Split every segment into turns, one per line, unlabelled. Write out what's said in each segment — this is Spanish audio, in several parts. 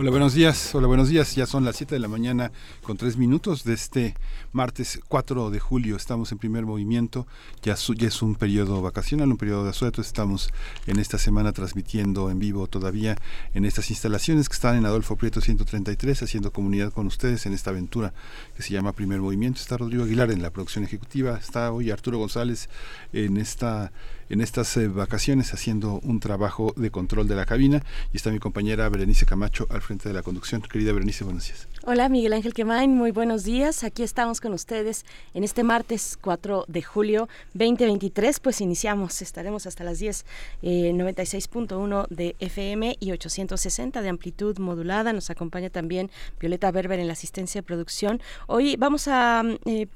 Hola, buenos días. Hola, buenos días. Ya son las 7 de la mañana con 3 minutos de este martes 4 de julio. Estamos en primer movimiento. Ya, es un periodo vacacional, un periodo de asueto. Estamos en esta semana transmitiendo en vivo todavía en estas instalaciones que están en Adolfo Prieto 133, haciendo comunidad con ustedes en esta aventura que se llama Primer Movimiento. Está Rodrigo Aguilar en la producción ejecutiva. Está hoy Arturo González en esta en estas eh, vacaciones haciendo un trabajo de control de la cabina y está mi compañera Berenice Camacho al frente de la conducción. Querida Berenice, buenos días.
Hola Miguel Ángel Quemain, muy buenos días. Aquí estamos con ustedes en este martes 4 de julio 2023. Pues iniciamos, estaremos hasta las 10, 96.1 eh, de FM y 860 de amplitud modulada. Nos acompaña también Violeta Berber en la asistencia de producción. Hoy vamos a, eh,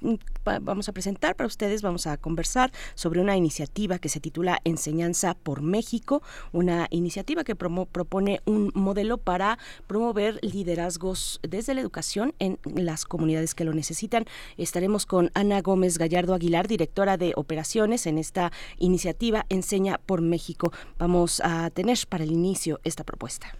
vamos a presentar para ustedes, vamos a conversar sobre una iniciativa que se titula Enseñanza por México, una iniciativa que propone un modelo para promover liderazgos desde la educación en las comunidades que lo necesitan. Estaremos con Ana Gómez Gallardo Aguilar, directora de operaciones en esta iniciativa Enseña por México. Vamos a tener para el inicio esta propuesta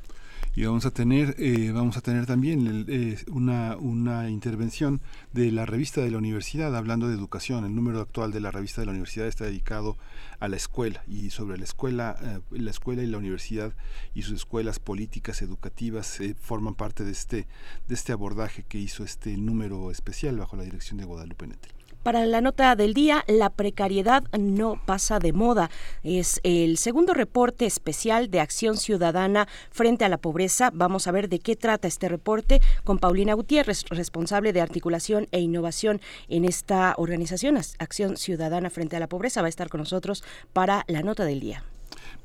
y vamos a tener eh, vamos a tener también eh, una, una intervención de la revista de la universidad hablando de educación. El número actual de la revista de la universidad está dedicado a la escuela y sobre la escuela eh, la escuela y la universidad y sus escuelas políticas educativas forman parte de este de este abordaje que hizo este número especial bajo la dirección de Guadalupe Nettel
para la nota del día, la precariedad no pasa de moda. Es el segundo reporte especial de Acción Ciudadana frente a la pobreza. Vamos a ver de qué trata este reporte con Paulina Gutiérrez, responsable de articulación e innovación en esta organización, Acción Ciudadana frente a la pobreza. Va a estar con nosotros para la nota del día.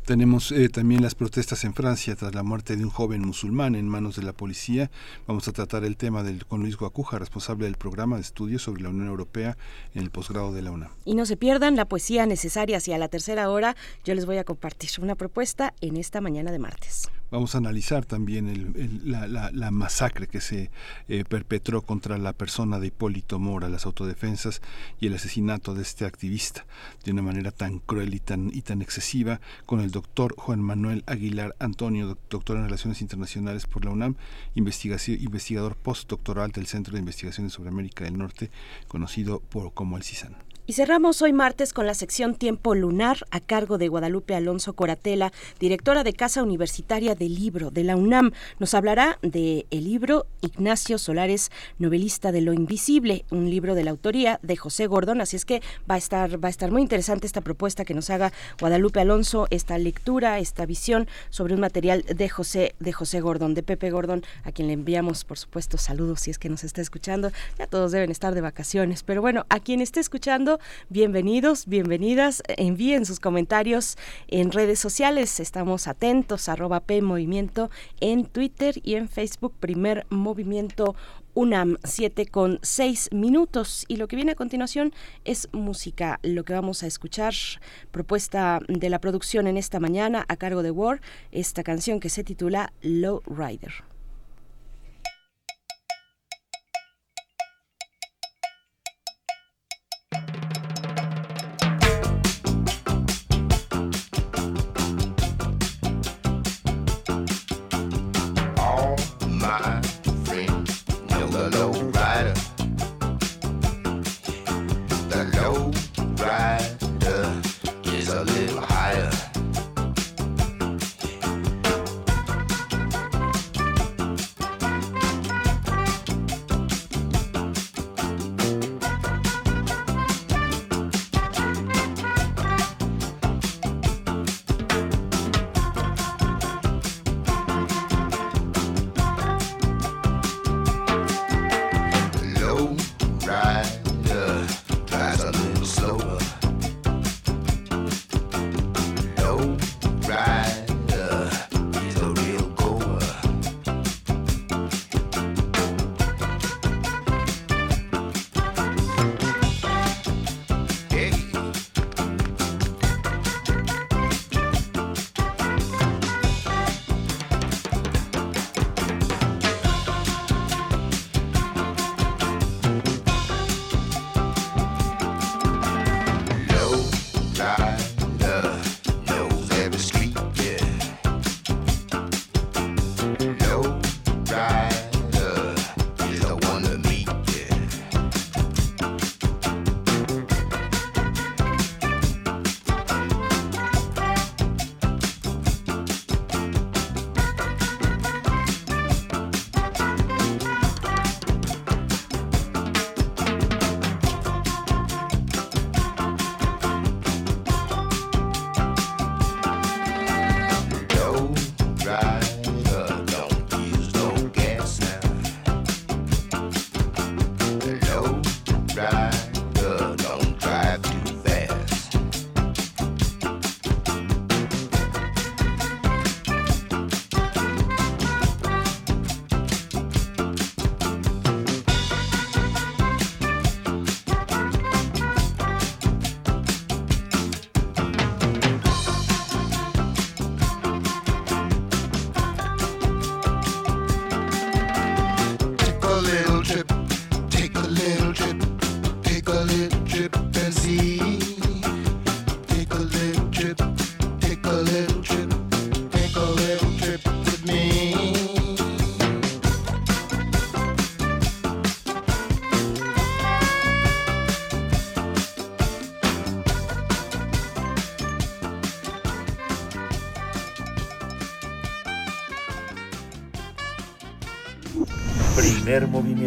Tenemos eh, también las protestas en Francia tras la muerte de un joven musulmán en manos de la policía. Vamos a tratar el tema del, con Luis Guacuja, responsable del programa de estudios sobre la Unión Europea en el posgrado de la UNAM.
Y no se pierdan la poesía necesaria hacia la tercera hora. Yo les voy a compartir una propuesta en esta mañana de martes.
Vamos a analizar también la, masacre que se eh, perpetró contra la persona de Hipólito Mora, las autodefensas y el asesinato de este activista de una manera tan cruel y tan, y tan excesiva con el doctor Juan Manuel Aguilar Antonio, doctor en Relaciones Internacionales por la UNAM, investigador postdoctoral del Centro de Investigaciones sobre América del Norte, conocido por, como el CISAN.
Y cerramos hoy martes con la sección Tiempo Lunar a cargo de Guadalupe Alonso Coratela, directora de Casa Universitaria del Libro de la UNAM. Nos hablará de el libro Ignacio Solares, novelista de lo invisible, un libro de la autoría de José Gordón. Así es que va a estar, va a estar muy interesante esta propuesta que nos haga Guadalupe Alonso, esta lectura, esta visión sobre un material de José, de José Gordón, de Pepe Gordón, a quien le enviamos, por supuesto, saludos si es que nos está escuchando. Ya todos deben estar de vacaciones, pero bueno, a quien esté escuchando, bienvenidos, bienvenidas. Envíen sus comentarios en redes sociales. Estamos atentos, arroba P Movimiento en Twitter y en Facebook, Primer Movimiento UNAM 7 con 6 minutos y lo que viene a continuación es música, lo que vamos a escuchar, propuesta de la producción en esta mañana a cargo de War, esta canción que se titula Low Rider.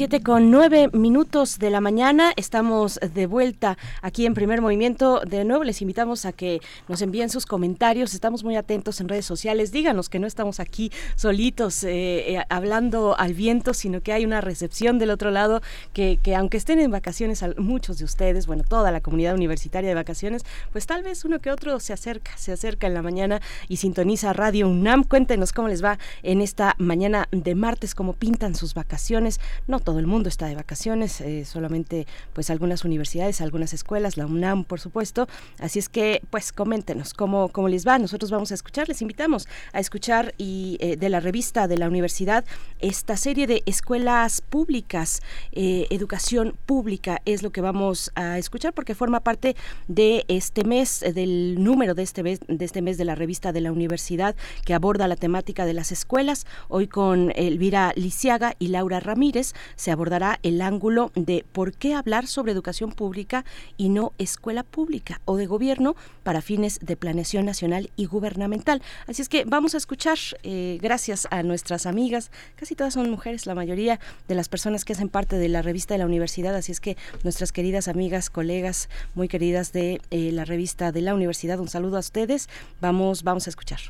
7 con 9 minutos de la mañana. Estamos de vuelta aquí en Primer Movimiento. De nuevo les invitamos a que nos envíen sus comentarios. Estamos muy atentos en redes sociales. Díganos que no estamos aquí solitos eh, eh, hablando al viento, sino que hay una recepción del otro lado que, que aunque estén en vacaciones, muchos de ustedes, bueno, toda la comunidad universitaria de vacaciones, pues tal vez uno que otro se acerca, se acerca en la mañana y sintoniza Radio UNAM. Cuéntenos cómo les va en esta mañana de martes, cómo pintan sus vacaciones. No todo el mundo está de vacaciones, eh, solamente pues algunas universidades, algunas escuelas, la UNAM por supuesto, así es que pues coméntenos cómo, cómo les va, nosotros vamos a escuchar, les invitamos a escuchar y eh, de la revista de la universidad esta serie de escuelas públicas, eh, educación pública es lo que vamos a escuchar porque forma parte de este mes, del número de este mes, de este mes de la revista de la universidad que aborda la temática de las escuelas, hoy con Elvira Lisiaga y Laura Ramírez, se abordará el ángulo de por qué hablar sobre educación pública y no escuela pública o de gobierno para fines de planeación nacional y gubernamental. Así es que vamos a escuchar, eh, gracias a nuestras amigas, casi todas son mujeres, la mayoría de las personas que hacen parte de la revista de la universidad, así es que nuestras queridas amigas, colegas, muy queridas de eh, la revista de la universidad, un saludo a ustedes. Vamos, vamos a escuchar.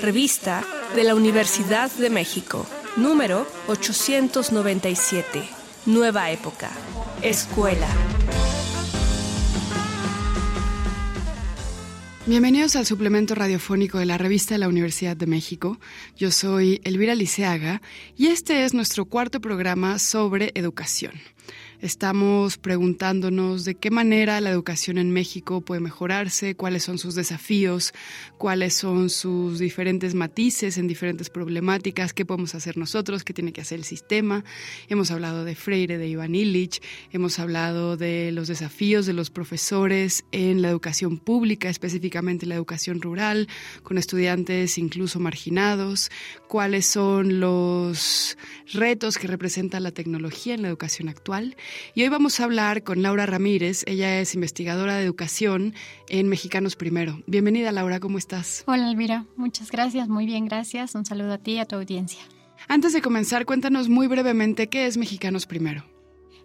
Revista de la Universidad de México, número 897. Nueva época. Escuela.
Bienvenidos al suplemento radiofónico de la revista de la Universidad de México. Yo soy Elvira Liceaga y este es nuestro cuarto programa sobre educación. Estamos preguntándonos de qué manera la educación en México puede mejorarse, cuáles son sus desafíos, cuáles son sus diferentes matices en diferentes problemáticas, qué podemos hacer nosotros, qué tiene que hacer el sistema. Hemos hablado de Freire, de Iván Illich, hemos hablado de los desafíos de los profesores en la educación pública, específicamente la educación rural, con estudiantes incluso marginados, cuáles son los retos que representa la tecnología en la educación actual y hoy vamos a hablar con Laura Ramírez. Ella es investigadora de educación en Mexicanos Primero. Bienvenida, Laura, ¿cómo estás?
Hola, Elvira. Muchas gracias, muy bien, gracias. Un saludo a ti y a tu audiencia.
Antes de comenzar, cuéntanos muy brevemente qué es Mexicanos Primero.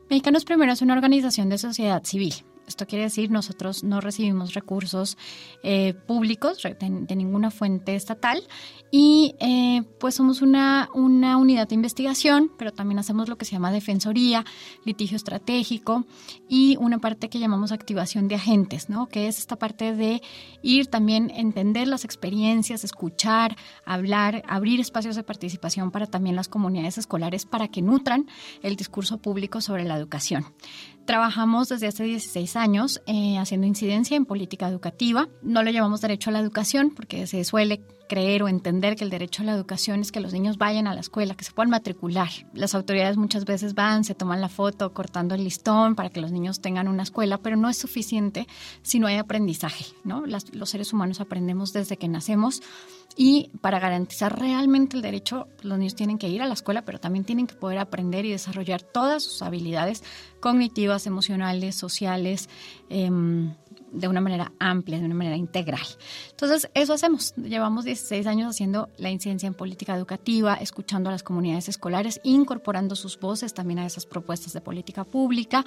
Mexicanos Primero es una organización de sociedad civil esto quiere decir, nosotros no recibimos recursos eh, públicos de, ninguna fuente estatal y eh, pues somos una, una unidad de investigación, pero también hacemos lo que se llama defensoría, litigio estratégico y una parte que llamamos activación de agentes, ¿no? que es esta parte de ir también, entender las experiencias, escuchar, hablar, abrir espacios de participación para también las comunidades escolares para que nutran el discurso público sobre la educación. Trabajamos desde hace 16 años eh, haciendo incidencia en política educativa. No lo llamamos derecho a la educación porque se suele creer o entender que el derecho a la educación es que los niños vayan a la escuela, que se puedan matricular. Las autoridades muchas veces van, se toman la foto cortando el listón para que los niños tengan una escuela, pero no es suficiente si no hay aprendizaje. ¿no? los seres humanos aprendemos desde que nacemos y para garantizar realmente el derecho, los niños tienen que ir a la escuela, pero también tienen que poder aprender y desarrollar todas sus habilidades cognitivas, emocionales, sociales, em, de una manera amplia, de una manera integral. Entonces, eso hacemos. Llevamos 16 años haciendo la incidencia en política educativa, escuchando a las comunidades escolares, incorporando sus voces también a esas propuestas de política pública.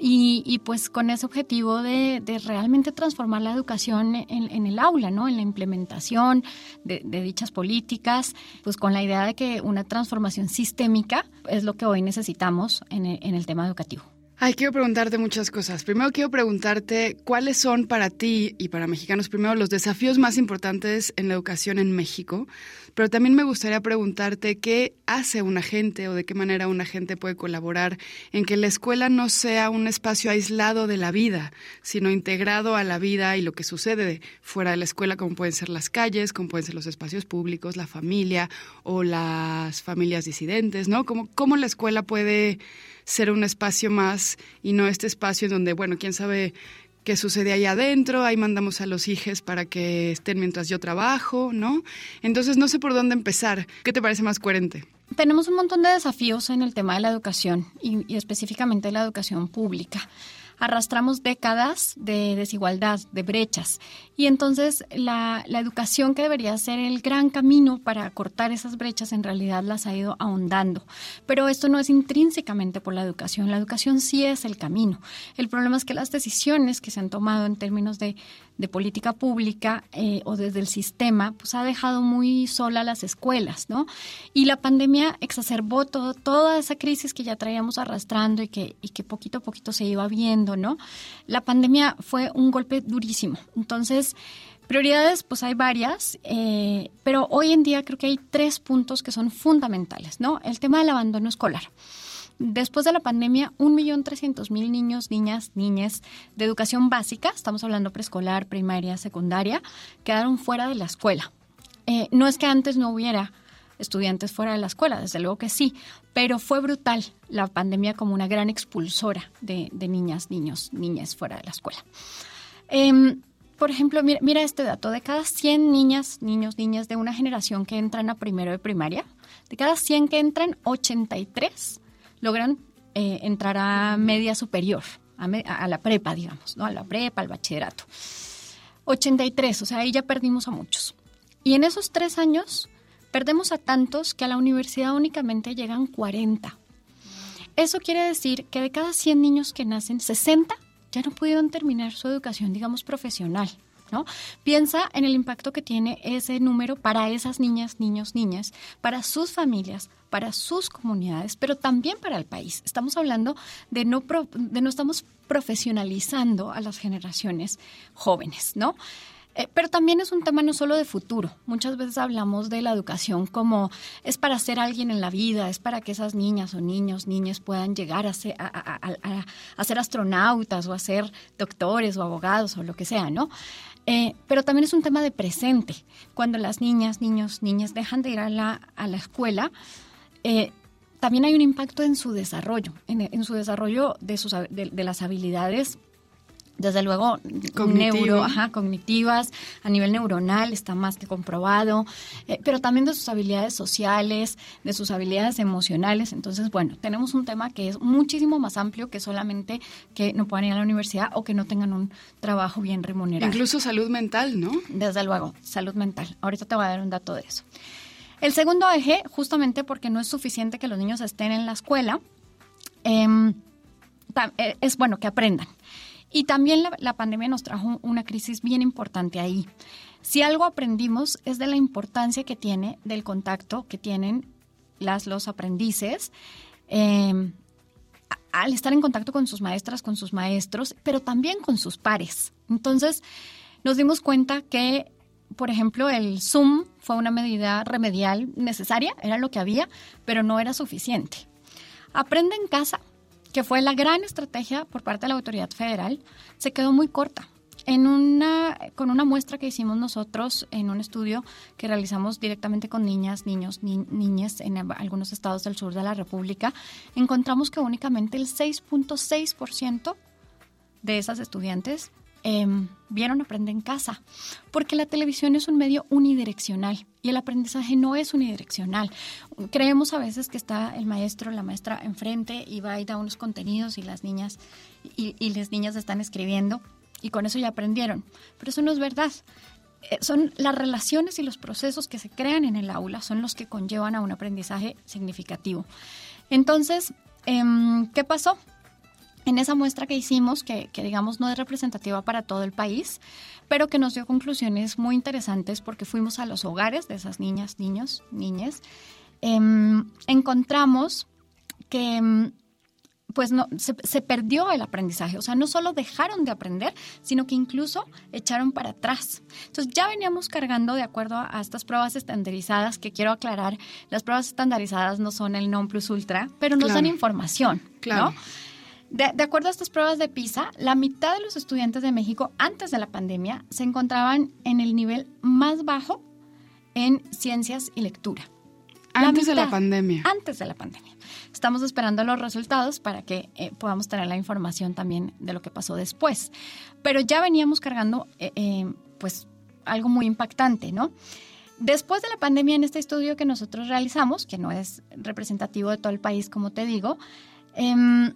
Y, pues con ese objetivo de, realmente transformar la educación en, el aula, ¿no? En la implementación de, dichas políticas, pues con la idea de que una transformación sistémica es lo que hoy necesitamos en el tema educativo.
Ay, quiero preguntarte muchas cosas. Primero quiero preguntarte cuáles son para ti y para mexicanos primero los desafíos más importantes en la educación en México, pero también me gustaría preguntarte qué hace un agente o de qué manera un agente puede colaborar en que la escuela no sea un espacio aislado de la vida, sino integrado a la vida y lo que sucede fuera de la escuela, como pueden ser las calles, como pueden ser los espacios públicos, la familia o las familias disidentes, ¿no? ¿Cómo, cómo la escuela puede ser un espacio más y no este espacio en donde, bueno, quién sabe qué sucede ahí adentro, ahí mandamos a los hijos para que estén mientras yo trabajo, ¿no? Entonces no sé por dónde empezar. ¿Qué te parece más coherente?
Tenemos un montón de desafíos en el tema de la educación y específicamente la educación pública arrastramos décadas de desigualdad, de brechas. Y entonces la, educación que debería ser el gran camino para cortar esas brechas en realidad las ha ido ahondando. Pero esto no es intrínsecamente por la educación, la educación sí es el camino. El problema es que las decisiones que se han tomado en términos de de política pública eh, o desde el sistema, pues ha dejado muy sola las escuelas, ¿no? Y la pandemia exacerbó todo, toda esa crisis que ya traíamos arrastrando y que, y que poquito a poquito se iba viendo, ¿no? La pandemia fue un golpe durísimo. Entonces, prioridades, pues hay varias, eh, pero hoy en día creo que hay tres puntos que son fundamentales, ¿no? El tema del abandono escolar. Después de la pandemia, 1.300.000 niños, niñas, niñas de educación básica, estamos hablando preescolar, primaria, secundaria, quedaron fuera de la escuela. Eh, no es que antes no hubiera estudiantes fuera de la escuela, desde luego que sí, pero fue brutal la pandemia como una gran expulsora de, niñas, niños, niñas fuera de la escuela. Em, por ejemplo, mira, este dato, de cada 100 niñas, niños, niñas de una generación que entran a primero de primaria, de cada 100 que entran, 83 logran eh, entrar a media superior, a, la prepa, digamos, ¿no? A la prepa, al bachillerato. 83, o sea, ahí ya perdimos a muchos. Y en esos tres años perdemos a tantos que a la universidad únicamente llegan 40. Eso quiere decir que de cada 100 niños que nacen, 60 ya no pudieron terminar su educación, digamos, profesional. ¿No? Piensa en el impacto que tiene ese número para esas niñas, niños, niñas, para sus familias, para sus comunidades, pero también para el país. Estamos hablando de no, de no estamos profesionalizando a las generaciones jóvenes, ¿no? Eh, pero también es un tema no solo de futuro. Muchas veces hablamos de la educación como es para ser alguien en la vida, es para que esas niñas o niños, niñas puedan llegar a ser, a, ser astronautas o a ser doctores o abogados o lo que sea, ¿no? Eh, pero también es un tema de presente. Cuando las niñas, niños, niñas dejan de ir a la, a la escuela, eh, también hay un impacto en su desarrollo, en, su desarrollo de, sus, de, las habilidades desde luego neuro, cognitivas, a nivel neuronal está más que comprobado, eh, pero también de sus habilidades sociales, de sus habilidades emocionales. Entonces, bueno, tenemos un tema que es muchísimo más amplio que solamente que no puedan ir a la universidad o que no tengan un trabajo bien remunerado.
Incluso salud mental, ¿no?
Desde luego, salud mental. Ahorita te voy a dar un dato de eso. El segundo eje, justamente porque no es suficiente que los niños estén en la escuela, em, eh, es bueno que aprendan. Y también la, pandemia nos trajo una crisis bien importante ahí. Si algo aprendimos es de la importancia que tiene del contacto que tienen las, los aprendices em, al estar en contacto con sus maestras, con sus maestros, pero también con sus pares. Entonces, nos dimos cuenta que por ejemplo, el Zoom fue una medida remedial necesaria, era lo que había, pero no era suficiente. Aprende en casa, que fue la gran estrategia por parte de la autoridad federal, se quedó muy corta. En una, con una muestra que hicimos nosotros en un estudio que realizamos directamente con niñas, niños, niñas en algunos estados del sur de la República, encontramos que únicamente el 6.6% de esas estudiantes Em, vieron Aprende en casa, porque la televisión es un medio unidireccional y el aprendizaje no es unidireccional. Creemos a veces que está el maestro, la maestra enfrente y va y da unos contenidos y las niñas y, las niñas están escribiendo y con eso ya aprendieron, pero eso no es verdad. Eh, son las relaciones y los procesos que se crean en el aula son los que conllevan a un aprendizaje significativo. Entonces, em, ¿qué pasó? En esa muestra que hicimos, que, digamos no es representativa para todo el país, pero que nos dio conclusiones muy interesantes porque fuimos a los hogares de esas niñas, niños, niñas, em, encontramos que em, pues no, se, perdió el aprendizaje. O sea, no solo dejaron de aprender, sino que incluso echaron para atrás. Entonces ya veníamos cargando de acuerdo a, estas pruebas estandarizadas, que quiero aclarar, las pruebas estandarizadas no son el non plus ultra, pero nos dan información. Claro. De, acuerdo a estas pruebas de PISA, la mitad de los estudiantes de México antes de la pandemia se encontraban en el nivel más bajo en ciencias y lectura.
Antes de la pandemia.
Antes de la pandemia. Estamos esperando los resultados para que eh, podamos tener la información también de lo que pasó después. Pero ya veníamos cargando, eh, eh, pues, algo muy impactante, ¿no? Después de la pandemia, en este estudio que nosotros realizamos, que no es representativo de todo el país, como te digo, em,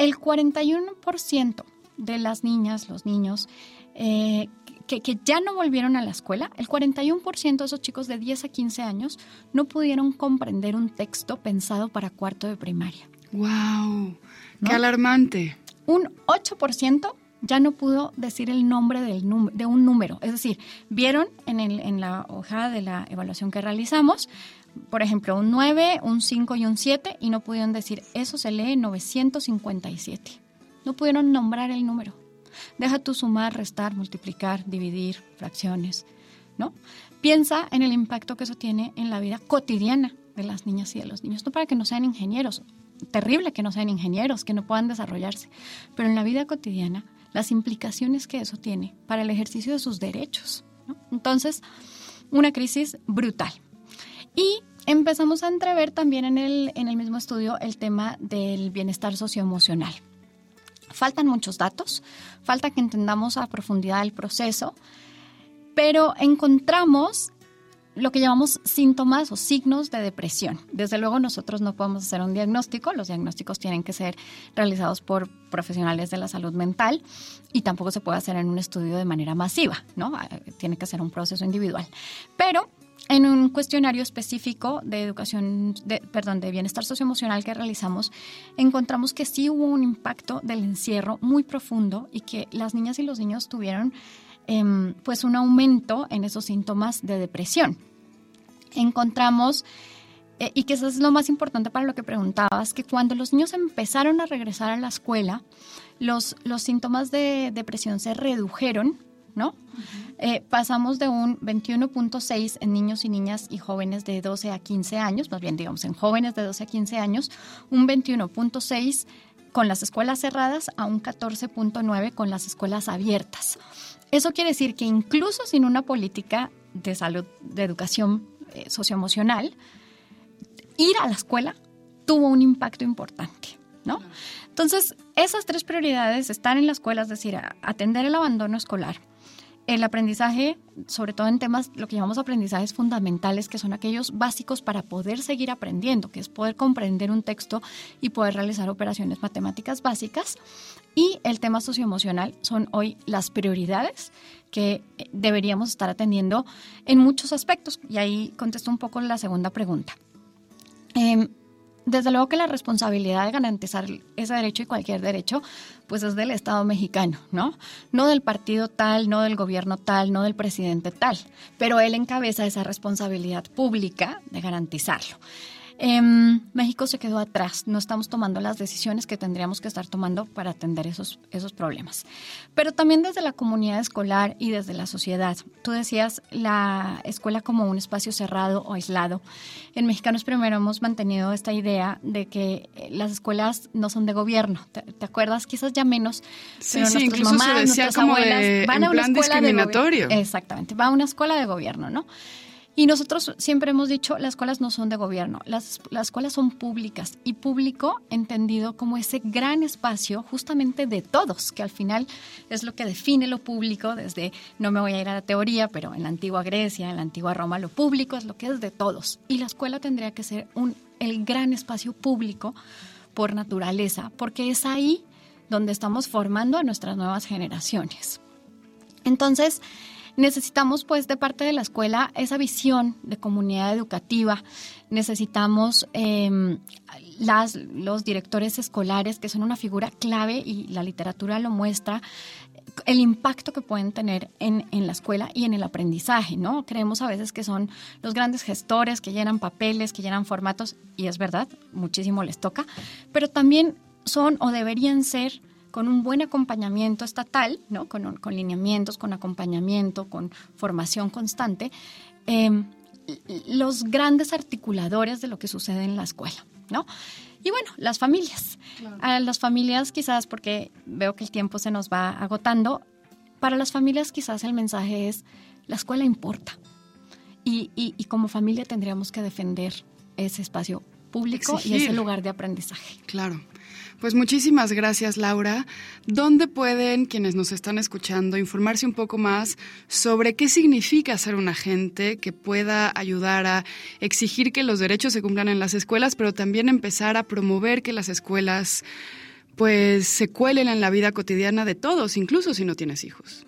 el 41% de las niñas, los niños, eh, que, que, ya no volvieron a la escuela, el 41% de esos chicos de 10 a 15 años no pudieron comprender un texto pensado para cuarto de primaria.
¡Wow! ¡Qué alarmante!
Un 8% ya no pudo decir el nombre del de un número. Es decir, vieron en, el, en la hoja de la evaluación que realizamos, por ejemplo, un 9, un 5 y un 7, y no pudieron decir, eso se lee 957. No pudieron nombrar el número. Deja tu sumar, restar, multiplicar, dividir, fracciones, ¿no? Piensa en el impacto que eso tiene en la vida cotidiana de las niñas y de los niños, no para que no sean ingenieros, terrible que no sean ingenieros, que no puedan desarrollarse, pero en la vida cotidiana las implicaciones que eso tiene para el ejercicio de sus derechos. ¿no? Entonces, una crisis brutal. Y empezamos a entrever también en el, en el mismo estudio el tema del bienestar socioemocional. Faltan muchos datos, falta que entendamos a profundidad el proceso, pero encontramos lo que llamamos síntomas o signos de depresión. Desde luego nosotros no podemos hacer un diagnóstico, los diagnósticos tienen que ser realizados por profesionales de la salud mental y tampoco se puede hacer en un estudio de manera masiva, ¿no? Ah, tiene que ser un proceso individual. Pero en un cuestionario específico de educación, de, perdón, de bienestar socioemocional que realizamos, encontramos que sí hubo un impacto del encierro muy profundo y que las niñas y los niños tuvieron eh, pues un aumento en esos síntomas de depresión. Encontramos, eh, y que eso es lo más importante para lo que preguntabas, que cuando los niños empezaron a regresar a la escuela, los, los síntomas de depresión se redujeron, ¿no? Eh, pasamos de un 21.6 en niños y niñas y jóvenes de 12 a 15 años, más bien digamos en jóvenes de 12 a 15 años, un 21.6 con las escuelas cerradas a un 14.9 con las escuelas abiertas. Eso quiere decir que incluso sin una política de salud, de educación eh, socioemocional, ir a la escuela tuvo un impacto importante, ¿no? Entonces, esas tres prioridades están en la escuela, es decir, atender el abandono escolar, el aprendizaje, sobre todo en temas, lo que llamamos aprendizajes fundamentales, que son aquellos básicos para poder seguir aprendiendo, que es poder comprender un texto y poder realizar operaciones matemáticas básicas. Y el tema socioemocional son hoy las prioridades que deberíamos estar atendiendo en muchos aspectos. Y ahí contesto un poco la segunda pregunta. Eh, desde luego que la responsabilidad de garantizar ese derecho y cualquier derecho, pues es del Estado mexicano, ¿no? No del partido tal, no del gobierno tal, no del presidente tal, pero él encabeza esa responsabilidad pública de garantizarlo. Eh, México se quedó atrás, no estamos tomando las decisiones que tendríamos que estar tomando para atender esos, esos problemas. Pero también desde la comunidad escolar y desde la sociedad. Tú decías la escuela como un espacio cerrado o aislado. En Mexicanos Primero hemos mantenido esta idea de que las escuelas no son de gobierno. ¿Te, te acuerdas? Quizás ya menos.
Sí, pero sí, incluso mamás, se decía como de, van a una plan discriminatorio.
De Exactamente, va a una escuela de gobierno, ¿no? Y nosotros siempre hemos dicho, las escuelas no son de gobierno, las, las escuelas son públicas y público entendido como ese gran espacio justamente de todos, que al final es lo que define lo público desde, no me voy a ir a la teoría, pero en la antigua Grecia, en la antigua Roma, lo público es lo que es de todos. Y la escuela tendría que ser un, el gran espacio público por naturaleza, porque es ahí donde estamos formando a nuestras nuevas generaciones. Entonces, necesitamos pues de parte de la escuela esa visión de comunidad educativa, necesitamos eh, las, los directores escolares que son una figura clave y la literatura lo muestra, el impacto que pueden tener en, en, la escuela y en el aprendizaje, ¿no? Creemos a veces que son los grandes gestores que llenan papeles, que llenan formatos, y es verdad, muchísimo les toca, pero también son o deberían ser con un buen acompañamiento estatal, ¿no? con, con lineamientos, con acompañamiento, con formación constante, eh, los grandes articuladores de lo que sucede en la escuela. ¿no? Y bueno, las familias. Claro. A las familias quizás, porque veo que el tiempo se nos va agotando, para las familias quizás el mensaje es, la escuela importa. Y, y, y como familia tendríamos que defender ese espacio público y ese lugar de aprendizaje.
Claro. Pues muchísimas gracias, Laura. ¿Dónde pueden quienes nos están escuchando informarse un poco más sobre qué significa ser un agente que pueda ayudar a exigir que los derechos se cumplan en las escuelas, pero también empezar a promover que las escuelas pues se cuelen en la vida cotidiana de todos, incluso si no tienes hijos?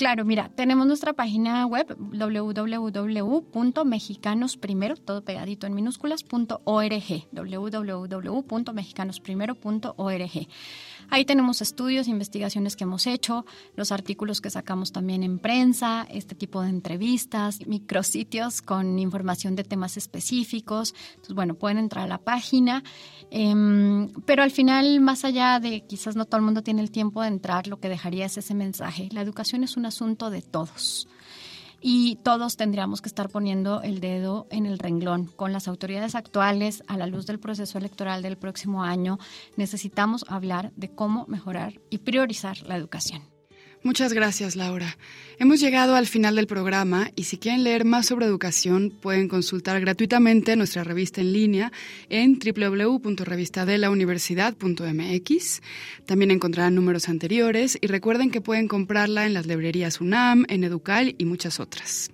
Claro, mira, tenemos nuestra página web www.mexicanosprimero, todo pegadito en minúsculas.org, www.mexicanosprimero.org. Ahí tenemos estudios, investigaciones que hemos hecho, los artículos que sacamos también en prensa, este tipo de entrevistas, micrositios con información de temas específicos. Entonces, bueno, pueden entrar a la página, em, pero al final, más allá de quizás no todo el mundo tiene el tiempo de entrar, lo que dejaría es ese mensaje. La educación es un asunto de todos y todos tendríamos que estar poniendo el dedo en el renglón. Con las autoridades actuales, a la luz del proceso electoral del próximo año, necesitamos hablar de cómo mejorar y priorizar la educación.
Muchas gracias, Laura. Hemos llegado al final del programa y si quieren leer más sobre educación pueden consultar gratuitamente nuestra revista en línea en www.revistadelauniversidad.mx. También encontrarán números anteriores y recuerden que pueden comprarla en las librerías UNAM, en Educal y muchas otras.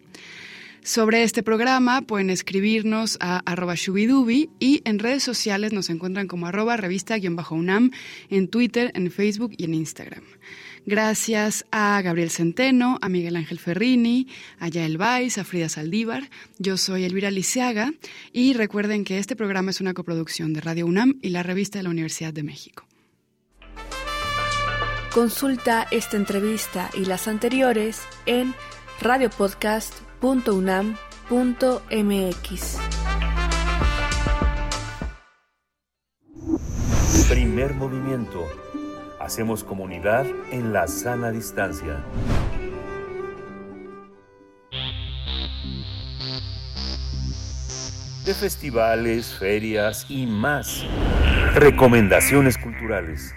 Sobre este programa pueden escribirnos a arroba shubidubi y en redes sociales nos encuentran como arroba revista-unam en Twitter, en Facebook y en Instagram. Gracias a Gabriel Centeno, a Miguel Ángel Ferrini, a Yael Vais, a Frida Saldívar. Yo soy Elvira Liceaga y recuerden que este programa es una coproducción de Radio UNAM y la revista de la Universidad de México.
Consulta esta entrevista y las anteriores en radiopodcast.unam.mx.
Primer movimiento Hacemos comunidad en la sana distancia. De festivales, ferias y más. Recomendaciones culturales.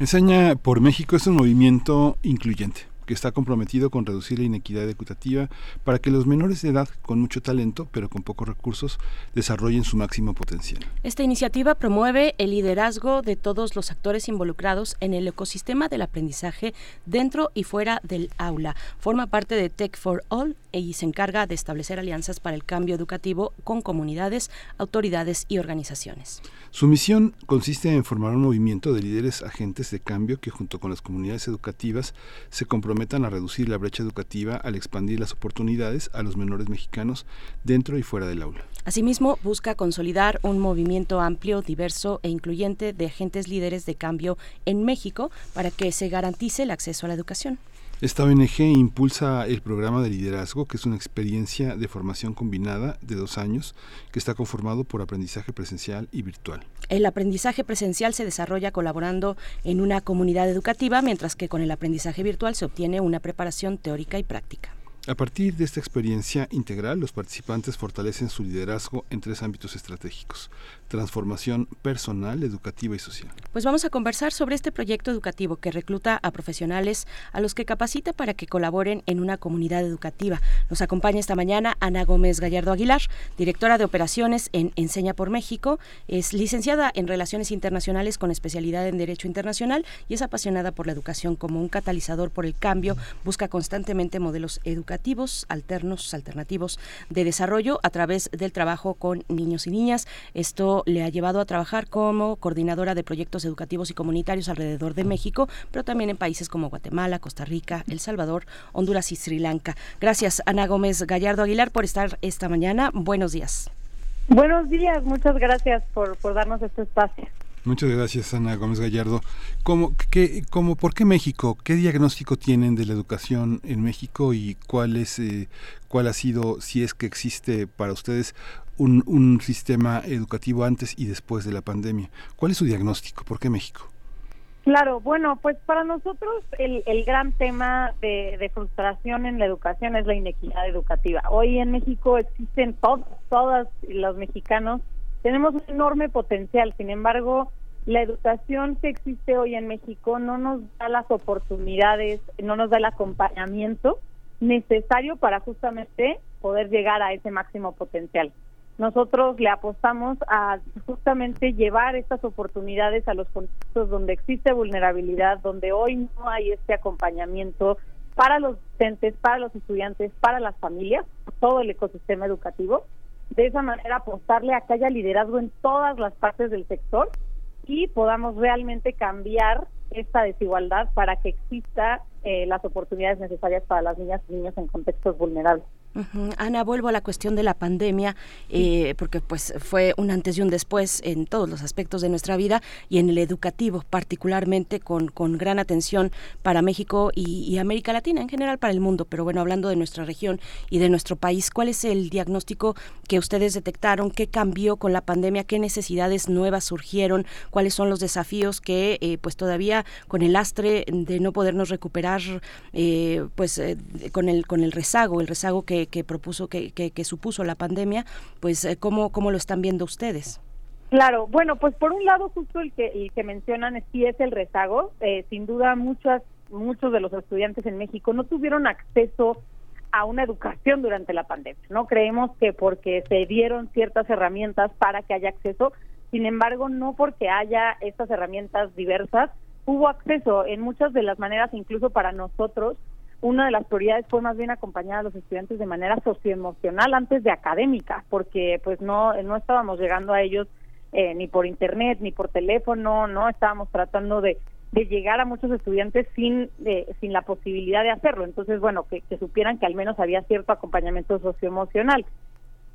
Enseña por México es un movimiento incluyente que está comprometido con reducir la inequidad educativa para que los menores de edad con mucho talento, pero con pocos recursos, desarrollen su máximo potencial.
Esta iniciativa promueve el liderazgo de todos los actores involucrados en el ecosistema del aprendizaje dentro y fuera del aula. Forma parte de Tech for All y se encarga de establecer alianzas para el cambio educativo con comunidades, autoridades y organizaciones.
Su misión consiste en formar un movimiento de líderes agentes de cambio que junto con las comunidades educativas se comprometen a reducir la brecha educativa al expandir las oportunidades a los menores mexicanos dentro y fuera del aula.
Asimismo, busca consolidar un movimiento amplio, diverso e incluyente de agentes líderes de cambio en México para que se garantice el acceso a la educación.
Esta ONG impulsa el programa de liderazgo, que es una experiencia de formación combinada de dos años, que está conformado por aprendizaje presencial y virtual.
El aprendizaje presencial se desarrolla colaborando en una comunidad educativa, mientras que con el aprendizaje virtual se obtiene una preparación teórica y práctica.
A partir de esta experiencia integral, los participantes fortalecen su liderazgo en tres ámbitos estratégicos, transformación personal, educativa y social.
Pues vamos a conversar sobre este proyecto educativo que recluta a profesionales a los que capacita para que colaboren en una comunidad educativa. Nos acompaña esta mañana Ana Gómez Gallardo Aguilar, directora de operaciones en Enseña por México, es licenciada en Relaciones Internacionales con especialidad en Derecho Internacional y es apasionada por la educación como un catalizador por el cambio, busca constantemente modelos educativos alternos, alternativos de desarrollo a través del trabajo con niños y niñas. Esto le ha llevado a trabajar como coordinadora de proyectos educativos y comunitarios alrededor de México, pero también en países como Guatemala, Costa Rica, El Salvador, Honduras y Sri Lanka. Gracias, Ana Gómez Gallardo Aguilar, por estar esta mañana. Buenos días.
Buenos días, muchas gracias por, por darnos este espacio.
Muchas gracias, Ana Gómez Gallardo. ¿Cómo, qué, cómo, ¿Por qué México? ¿Qué diagnóstico tienen de la educación en México y cuál, es, eh, cuál ha sido, si es que existe para ustedes, un, un, sistema educativo antes y después de la pandemia? ¿Cuál es su diagnóstico? ¿Por qué México?
Claro, bueno, pues para nosotros el, el gran tema de, de, frustración en la educación es la inequidad educativa. Hoy en México existen todos, todas los mexicanos tenemos un enorme potencial, sin embargo, la educación que existe hoy en México no nos da las oportunidades, no nos da el acompañamiento necesario para justamente poder llegar a ese máximo potencial. Nosotros le apostamos a justamente llevar estas oportunidades a los contextos donde existe vulnerabilidad, donde hoy no hay este acompañamiento para los docentes, para los estudiantes, para las familias, todo el ecosistema educativo. De esa manera apostarle a que haya liderazgo en todas las partes del sector y podamos realmente cambiar esta desigualdad para que exista eh, las oportunidades necesarias para las niñas y niños en contextos vulnerables.
Ana, vuelvo a la cuestión de la pandemia, eh, porque pues fue un antes y un después en todos los aspectos de nuestra vida y en el educativo, particularmente con, con gran atención para México y, América Latina, en general para el mundo. Pero bueno, hablando de nuestra región y de nuestro país, ¿cuál es el diagnóstico que ustedes detectaron? ¿Qué cambió con la pandemia? ¿Qué necesidades nuevas surgieron? ¿Cuáles son los desafíos que eh, pues todavía con el lastre de no podernos recuperar, eh, pues con el con el rezago, el rezago que que, propuso, que, que, supuso la pandemia, pues eh, ¿cómo, cómo lo están viendo ustedes?
Claro, bueno, pues por un lado justo el que, el que mencionan sí es el rezago. Eh, sin duda muchas, muchos de los estudiantes en México no tuvieron acceso a una educación durante la pandemia. No creemos que porque se dieron ciertas herramientas para que haya acceso, sin embargo, no porque haya estas herramientas diversas, hubo acceso en muchas de las maneras, incluso para nosotros, una de las prioridades fue más bien acompañar a los estudiantes de manera socioemocional antes de académica, porque pues no, no estábamos llegando a ellos eh, ni por internet ni por teléfono, no estábamos tratando de, de llegar a muchos estudiantes sin, sin la posibilidad de hacerlo. Entonces, bueno, que, que supieran que al menos había cierto acompañamiento socioemocional.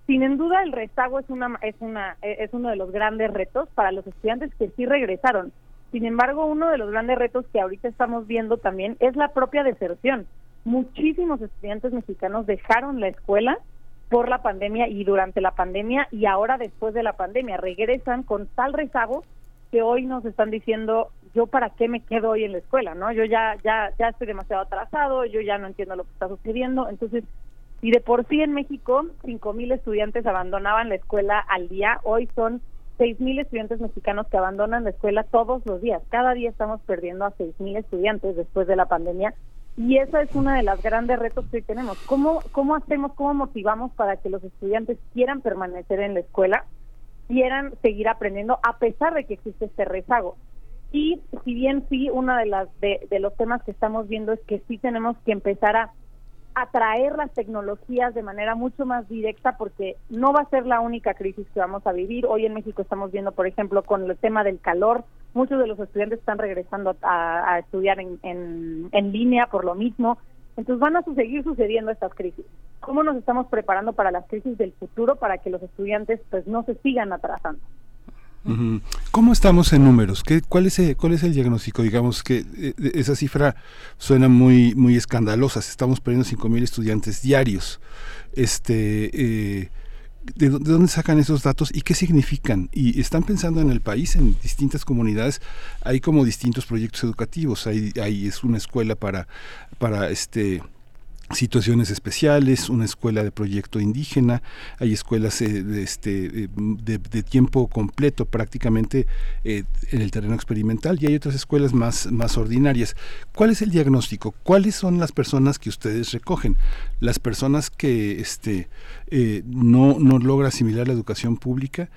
Sin duda, el rezago es, una, es, una, es uno de los grandes retos para los estudiantes que sí regresaron sin embargo, uno de los grandes retos que ahorita estamos viendo también es la propia deserción. Muchísimos estudiantes mexicanos dejaron la escuela por la pandemia y durante la pandemia y ahora después de la pandemia regresan con tal rezago que hoy nos están diciendo yo para qué me quedo hoy en la escuela, ¿no? Yo ya ya ya estoy demasiado atrasado, yo ya no entiendo lo que está sucediendo, entonces si de por sí en México cinco mil estudiantes abandonaban la escuela al día, hoy son mil estudiantes mexicanos que abandonan la escuela todos los días. Cada día estamos perdiendo a mil estudiantes después de la pandemia y esa es una de las grandes retos que hoy tenemos. ¿Cómo, ¿Cómo hacemos, cómo motivamos para que los estudiantes quieran permanecer en la escuela, quieran seguir aprendiendo a pesar de que existe este rezago? Y si bien sí, uno de, las, de los temas que estamos viendo es que sí tenemos que empezar a atraer las tecnologías de manera mucho más directa porque no va a ser la única crisis que vamos a vivir. Hoy en México estamos viendo, por ejemplo, con el tema del calor, muchos de los estudiantes están regresando a, estudiar en, en, línea por lo mismo. Entonces van a seguir sucediendo estas crisis. ¿Cómo nos estamos preparando para las crisis del futuro para que los estudiantes pues no se sigan atrasando?
¿Cómo estamos en números? ¿Qué, cuál, es el, ¿Cuál es el diagnóstico? Digamos que eh, esa cifra suena muy, muy escandalosa. Estamos perdiendo 5.000 estudiantes diarios. Este, eh, ¿de, dónde sacan esos datos y qué significan? Y están pensando en el país, en distintas comunidades, hay como distintos proyectos educativos. Hay, hay es una escuela para, para este situaciones especiales, una escuela de proyecto indígena, hay escuelas eh, de, este, de, tiempo completo prácticamente eh, en el terreno experimental y hay otras escuelas más, más ordinarias. ¿Cuál es el diagnóstico? ¿Cuáles son las personas que ustedes recogen? Las personas que este, eh, no, no logra asimilar la educación pública,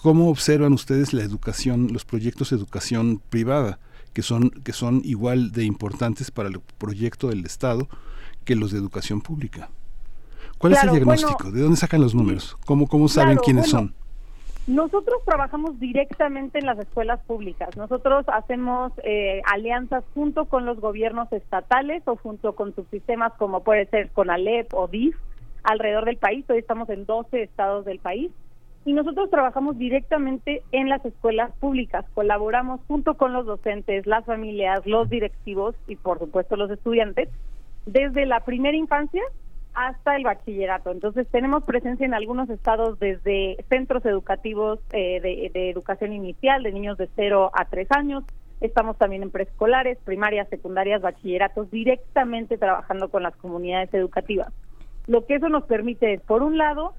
¿cómo observan ustedes la educación, los proyectos de educación privada? que son, que son igual de importantes para el proyecto del Estado que los de educación pública. ¿Cuál es el diagnóstico? ¿De dónde sacan los números? ¿Cómo, cómo saben quiénes son?
Nosotros trabajamos directamente en las escuelas públicas. Nosotros hacemos eh, alianzas junto con los gobiernos estatales o junto con subsistemas como puede ser con Alep o DIF alrededor del país. Hoy estamos en 12 estados del país. Y nosotros trabajamos directamente en las escuelas públicas. Colaboramos junto con los docentes, las familias, los directivos y por supuesto los estudiantes desde la primera infancia hasta el bachillerato. Entonces tenemos presencia en algunos estados desde centros educativos eh, de, educación inicial de niños de 0 a 3 años. Estamos también en preescolares, primarias, secundarias, bachilleratos, directamente trabajando con las comunidades educativas. Lo que eso nos permite es, por un lado,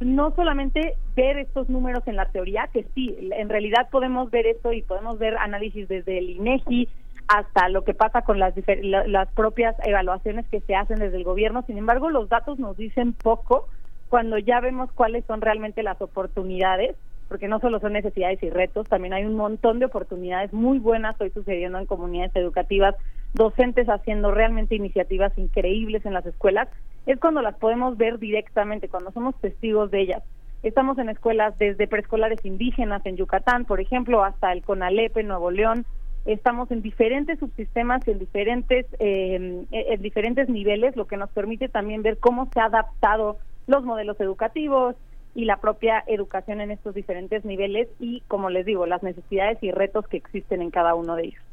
no solamente ver estos números en la teoría, que sí, en realidad podemos ver esto y podemos ver análisis desde el INEGI, hasta lo que pasa con las, las propias evaluaciones que se hacen desde el gobierno. Sin embargo, los datos nos dicen poco cuando ya vemos cuáles son realmente las oportunidades, porque no solo son necesidades y retos, también hay un montón de oportunidades muy buenas hoy sucediendo en comunidades educativas, docentes haciendo realmente iniciativas increíbles en las escuelas, es cuando las podemos ver directamente, cuando somos testigos de ellas. Estamos en escuelas desde preescolares indígenas en Yucatán, por ejemplo, hasta el CONALEP en Nuevo León, estamos en diferentes subsistemas y en diferentes eh, en diferentes niveles, lo que nos permite también ver cómo se ha adaptado los modelos educativos y la propia educación en estos diferentes niveles y, como les digo, las necesidades y retos que existen en cada uno de ellos.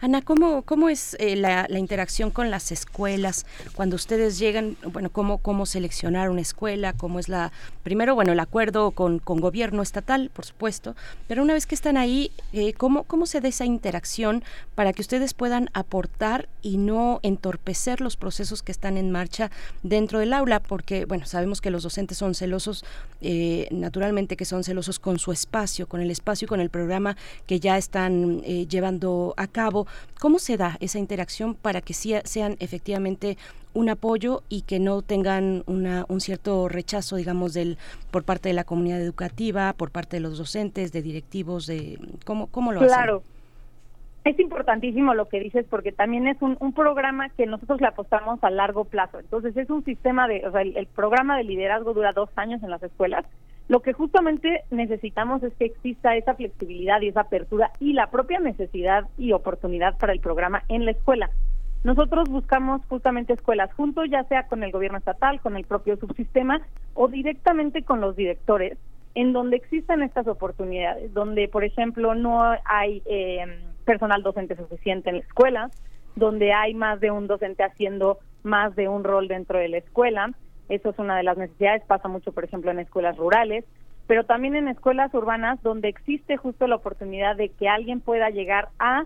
Ana, ¿cómo, cómo es eh, la, interacción con las escuelas cuando ustedes llegan? Bueno, ¿cómo, cómo seleccionar una escuela? ¿Cómo es la, primero, bueno, el acuerdo con, con gobierno estatal, por supuesto, pero una vez que están ahí, eh, ¿cómo, ¿cómo se da esa interacción para que ustedes puedan aportar y no entorpecer los procesos que están en marcha dentro del aula? Porque, bueno, sabemos que los docentes son celosos, eh, naturalmente que son celosos con su espacio, con el espacio y con el programa que ya están llevando a cabo. ¿Cómo se da esa interacción para que sean efectivamente un apoyo y que no tengan una, un cierto rechazo, digamos, del por parte de la comunidad educativa, por parte de los docentes, de directivos, de cómo, cómo lo?
Claro. Es importantísimo lo que dices porque también es un, un, programa que nosotros le apostamos a largo plazo. Entonces es un sistema de, o sea, el programa de liderazgo dura dos años en las escuelas lo que justamente necesitamos es que exista esa flexibilidad y esa apertura y la propia necesidad y oportunidad para el programa en la escuela. Nosotros buscamos justamente escuelas juntos, ya sea con el gobierno estatal, con el propio subsistema o directamente con los directores, en donde existan estas oportunidades, donde, por ejemplo, no hay eh, personal docente suficiente en la escuela, donde hay más de un docente haciendo más de un rol dentro de la escuela, eso es una de las necesidades, pasa mucho, por ejemplo, en escuelas rurales, pero también en escuelas urbanas donde existe justo la oportunidad de que alguien pueda llegar a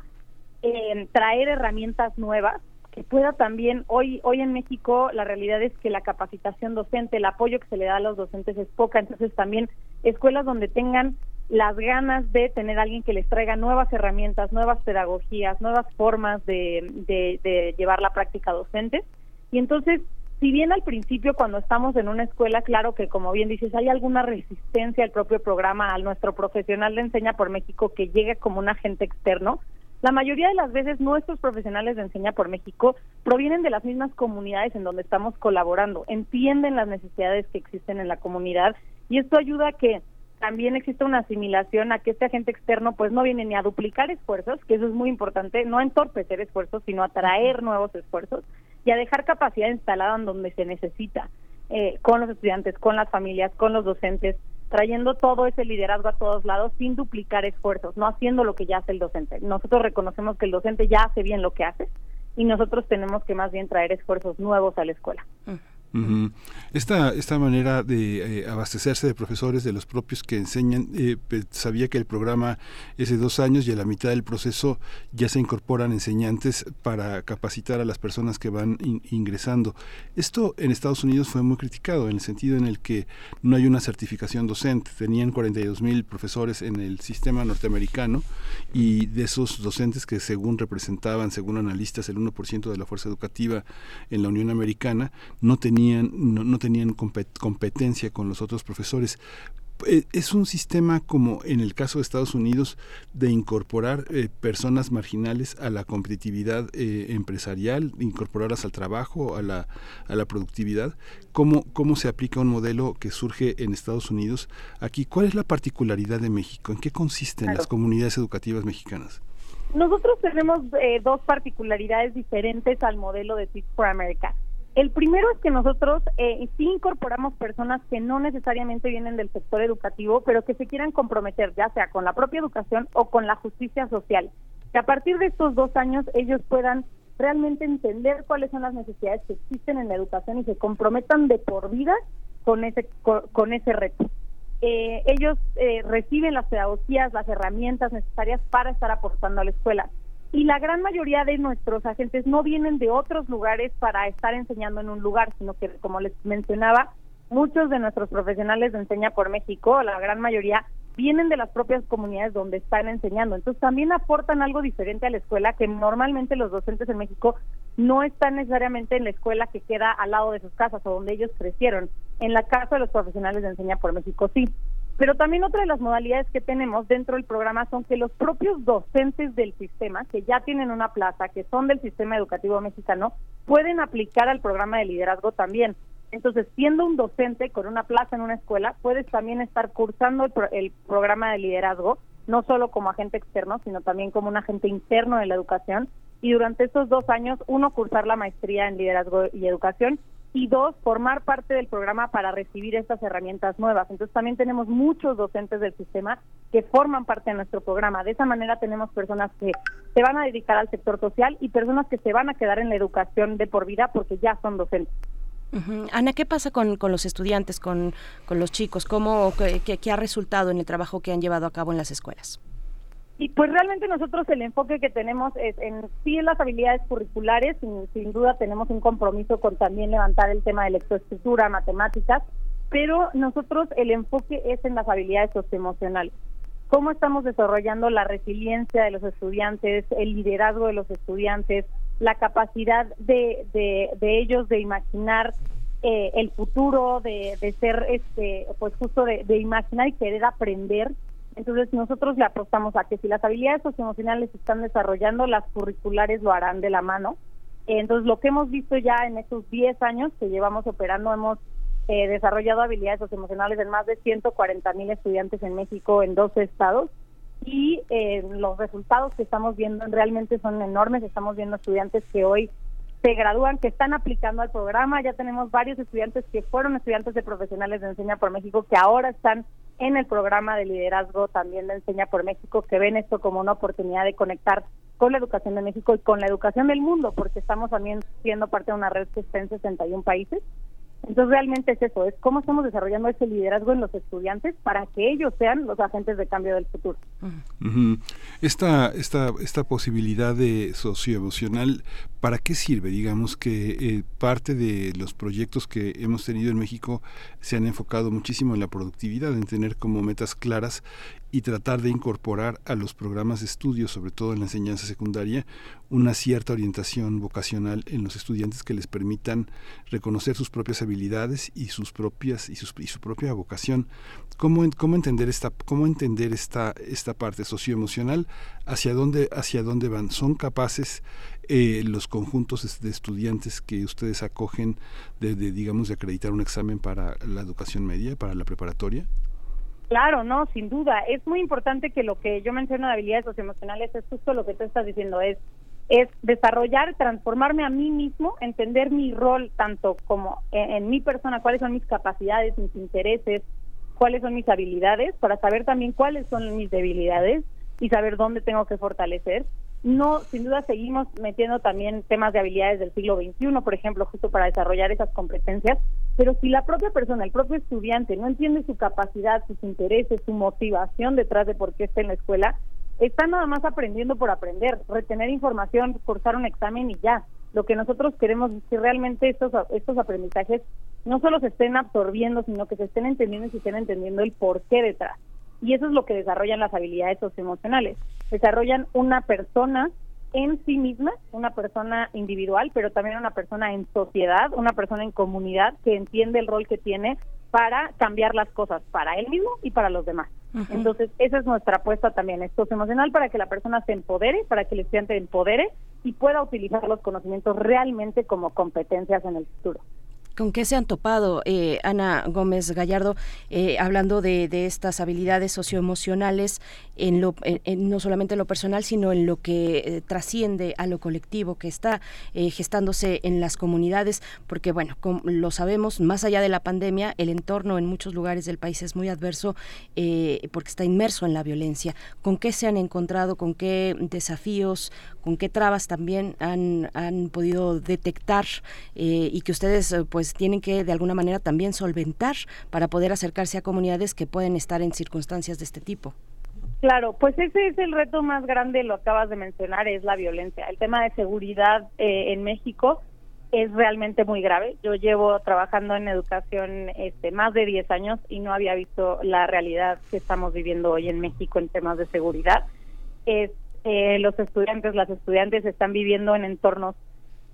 eh, traer herramientas nuevas que pueda también hoy hoy en México la realidad es que la capacitación docente el apoyo que se le da a los docentes es poca. Entonces también escuelas donde tengan las ganas de tener a alguien que les traiga nuevas herramientas nuevas pedagogías nuevas formas de, de, de llevar la práctica docente. Y entonces si bien al principio cuando estamos en una escuela, claro que como bien dices, hay alguna resistencia al propio programa, al nuestro profesional de Enseña por México que llegue como un agente externo, la mayoría de las veces nuestros profesionales de Enseña por México provienen de las mismas comunidades en donde estamos colaborando, entienden las necesidades que existen en la comunidad y esto ayuda a que también exista una asimilación a que este agente externo pues no viene ni a duplicar esfuerzos, que eso es muy importante, no a entorpecer esfuerzos, sino a traer nuevos esfuerzos y a dejar capacidad instalada en donde se necesita, eh, con los estudiantes, con las familias, con los docentes, trayendo todo ese liderazgo a todos lados sin duplicar esfuerzos, no haciendo lo que ya hace el docente. Nosotros reconocemos que el docente ya hace bien lo que hace y nosotros tenemos que más bien traer esfuerzos nuevos a la escuela
esta, esta manera de eh, abastecerse de profesores, de los propios que enseñan, eh, sabía que el programa es de dos años y a la mitad del proceso ya se incorporan enseñantes para capacitar a las personas que van ingresando. Esto en Estados Unidos fue muy criticado en el sentido en el que no hay una certificación docente. Tenían 42 mil profesores en el sistema norteamericano y de esos docentes que según representaban, según analistas, el 1% de la fuerza educativa en la Unión Americana, no tenían no, tenían competencia con los otros profesores eh, es un sistema como en el caso de Estados Unidos de incorporar eh, personas marginales a la competitividad eh, empresarial, incorporarlas al trabajo, a la, a la productividad. ¿Cómo, ¿Cómo se aplica un modelo que surge en Estados Unidos aquí? ¿Cuál es la particularidad de México? ¿En qué consisten las comunidades educativas mexicanas?
Nosotros tenemos dos particularidades diferentes al modelo de Teach for America. El primero es que nosotros eh, sí incorporamos personas que no necesariamente vienen del sector educativo, pero que se quieran comprometer, ya sea con la propia educación o con la justicia social. Que a partir de estos dos años ellos puedan realmente entender cuáles son las necesidades que existen en la educación y se comprometan de por vida con ese, con, ese reto. Eh, ellos eh, reciben las pedagogías, las herramientas necesarias para estar aportando a la escuela y la gran mayoría de nuestros agentes no vienen de otros lugares para estar enseñando en un lugar, sino que, como les mencionaba, muchos de nuestros profesionales de Enseña por México, la gran mayoría, vienen de las propias comunidades donde están enseñando. Entonces también aportan algo diferente a la escuela que normalmente los docentes en México no están necesariamente en la escuela que queda al lado de sus casas o donde ellos crecieron. En la casa de los profesionales de Enseña por México sí. Pero también otra de las modalidades que tenemos dentro del programa son que los propios docentes del sistema, que ya tienen una plaza, que son del sistema educativo mexicano, pueden aplicar al programa de liderazgo también. Entonces, siendo un docente con una plaza en una escuela, puedes también estar cursando el, programa de liderazgo, no solo como agente externo, sino también como un agente interno de la educación. Y durante estos dos años, uno, cursar la maestría en liderazgo y educación y dos, formar parte del programa para recibir estas herramientas nuevas. Entonces también tenemos muchos docentes del sistema que forman parte de nuestro programa. De esa manera tenemos personas que se van a dedicar al sector social y personas que se van a quedar en la educación de por vida porque ya son docentes.
Ana, ¿qué pasa con, con los estudiantes, con, con, los chicos? ¿Cómo, qué, qué ha resultado en el trabajo que han llevado a cabo en las escuelas?
Y pues realmente nosotros el enfoque que tenemos es en sí en las habilidades curriculares, sin, sin duda tenemos un compromiso con también levantar el tema de lectoescritura, matemáticas, pero nosotros el enfoque es en las habilidades socioemocionales. Cómo estamos desarrollando la resiliencia de los estudiantes, el liderazgo de los estudiantes, la capacidad de, de, ellos de imaginar eh, el futuro, de, de, ser, este, pues justo de, de imaginar y querer aprender. Entonces nosotros le apostamos a que si las habilidades socioemocionales se están desarrollando, las curriculares lo harán de la mano. Entonces lo que hemos visto ya en estos 10 años que llevamos operando, hemos eh, desarrollado habilidades socioemocionales en más de 140 mil estudiantes en México en 12 estados y eh, los resultados que estamos viendo realmente son enormes. Estamos viendo estudiantes que hoy se gradúan, que están aplicando al programa. Ya tenemos varios estudiantes que fueron estudiantes de profesionales de Enseña por México que ahora están en el programa de liderazgo también de Enseña por México, que ven esto como una oportunidad de conectar con la educación de México y con la educación del mundo, porque estamos también siendo parte de una red que está en 61 países entonces realmente es eso, es cómo estamos desarrollando ese liderazgo en los estudiantes para que ellos sean los agentes de cambio del futuro.
esta, esta, esta posibilidad de socioemocional, ¿para qué sirve? Digamos que eh, parte de los proyectos que hemos tenido en México se han enfocado muchísimo en la productividad, en tener como metas claras y tratar de incorporar a los programas de estudio, sobre todo en la enseñanza secundaria, una cierta orientación vocacional en los estudiantes que les permitan reconocer sus propias habilidades y sus propias y, sus, y su propia vocación. ¿Cómo, cómo entender esta cómo entender esta esta parte socioemocional hacia dónde hacia dónde van? ¿Son capaces eh, los conjuntos de estudiantes que ustedes acogen de, de digamos de acreditar un examen para la educación media, para la preparatoria?
Claro, no, sin duda. Es muy importante que lo que yo menciono de habilidades socioemocionales es justo lo que tú estás diciendo, es es desarrollar, transformarme a mí mismo, entender mi rol tanto como en, mi persona, cuáles son mis capacidades, mis intereses, cuáles son mis habilidades, para saber también cuáles son mis debilidades y saber dónde tengo que fortalecer. No, sin duda seguimos metiendo también temas de habilidades del siglo XXI, por ejemplo, justo para desarrollar esas competencias, pero si la propia persona, el propio estudiante no entiende su capacidad, sus intereses, su motivación detrás de por qué está en la escuela, está nada más aprendiendo por aprender, retener información, cursar un examen y ya. Lo que nosotros queremos es que realmente estos, estos aprendizajes no solo se estén absorbiendo, sino que se estén entendiendo y se estén entendiendo el por qué detrás. Y eso es lo que desarrollan las habilidades socioemocionales. Desarrollan una persona en sí misma, una persona individual, pero también una persona en sociedad, una persona en comunidad que entiende el rol que tiene para cambiar las cosas para él mismo y para los demás. Entonces, esa es nuestra apuesta también, es socioemocional para que la persona se empodere, para que el estudiante empodere y pueda utilizar los conocimientos realmente como competencias en el futuro.
¿Con qué se han topado, eh, Ana Gómez Gallardo, eh, hablando de, estas habilidades socioemocionales, en lo, no solamente en lo personal, sino en lo que eh, trasciende a lo colectivo, que está gestándose en las comunidades? Porque, bueno, como lo sabemos, más allá de la pandemia, el entorno en muchos lugares del país es muy adverso porque está inmerso en la violencia. ¿Con qué se han encontrado? ¿Con qué desafíos? ¿Con qué trabas también han, han podido detectar y que ustedes, pues, pues tienen que de alguna manera también solventar para poder acercarse a comunidades que pueden estar en circunstancias de este tipo.
Claro, pues ese es el reto más grande, lo acabas de mencionar, es la violencia. El tema de seguridad eh, en México es realmente muy grave. Yo llevo trabajando en educación este, más de 10 años y no había visto la realidad que estamos viviendo hoy en México en temas de seguridad. Es, eh, los estudiantes, las estudiantes están viviendo en entornos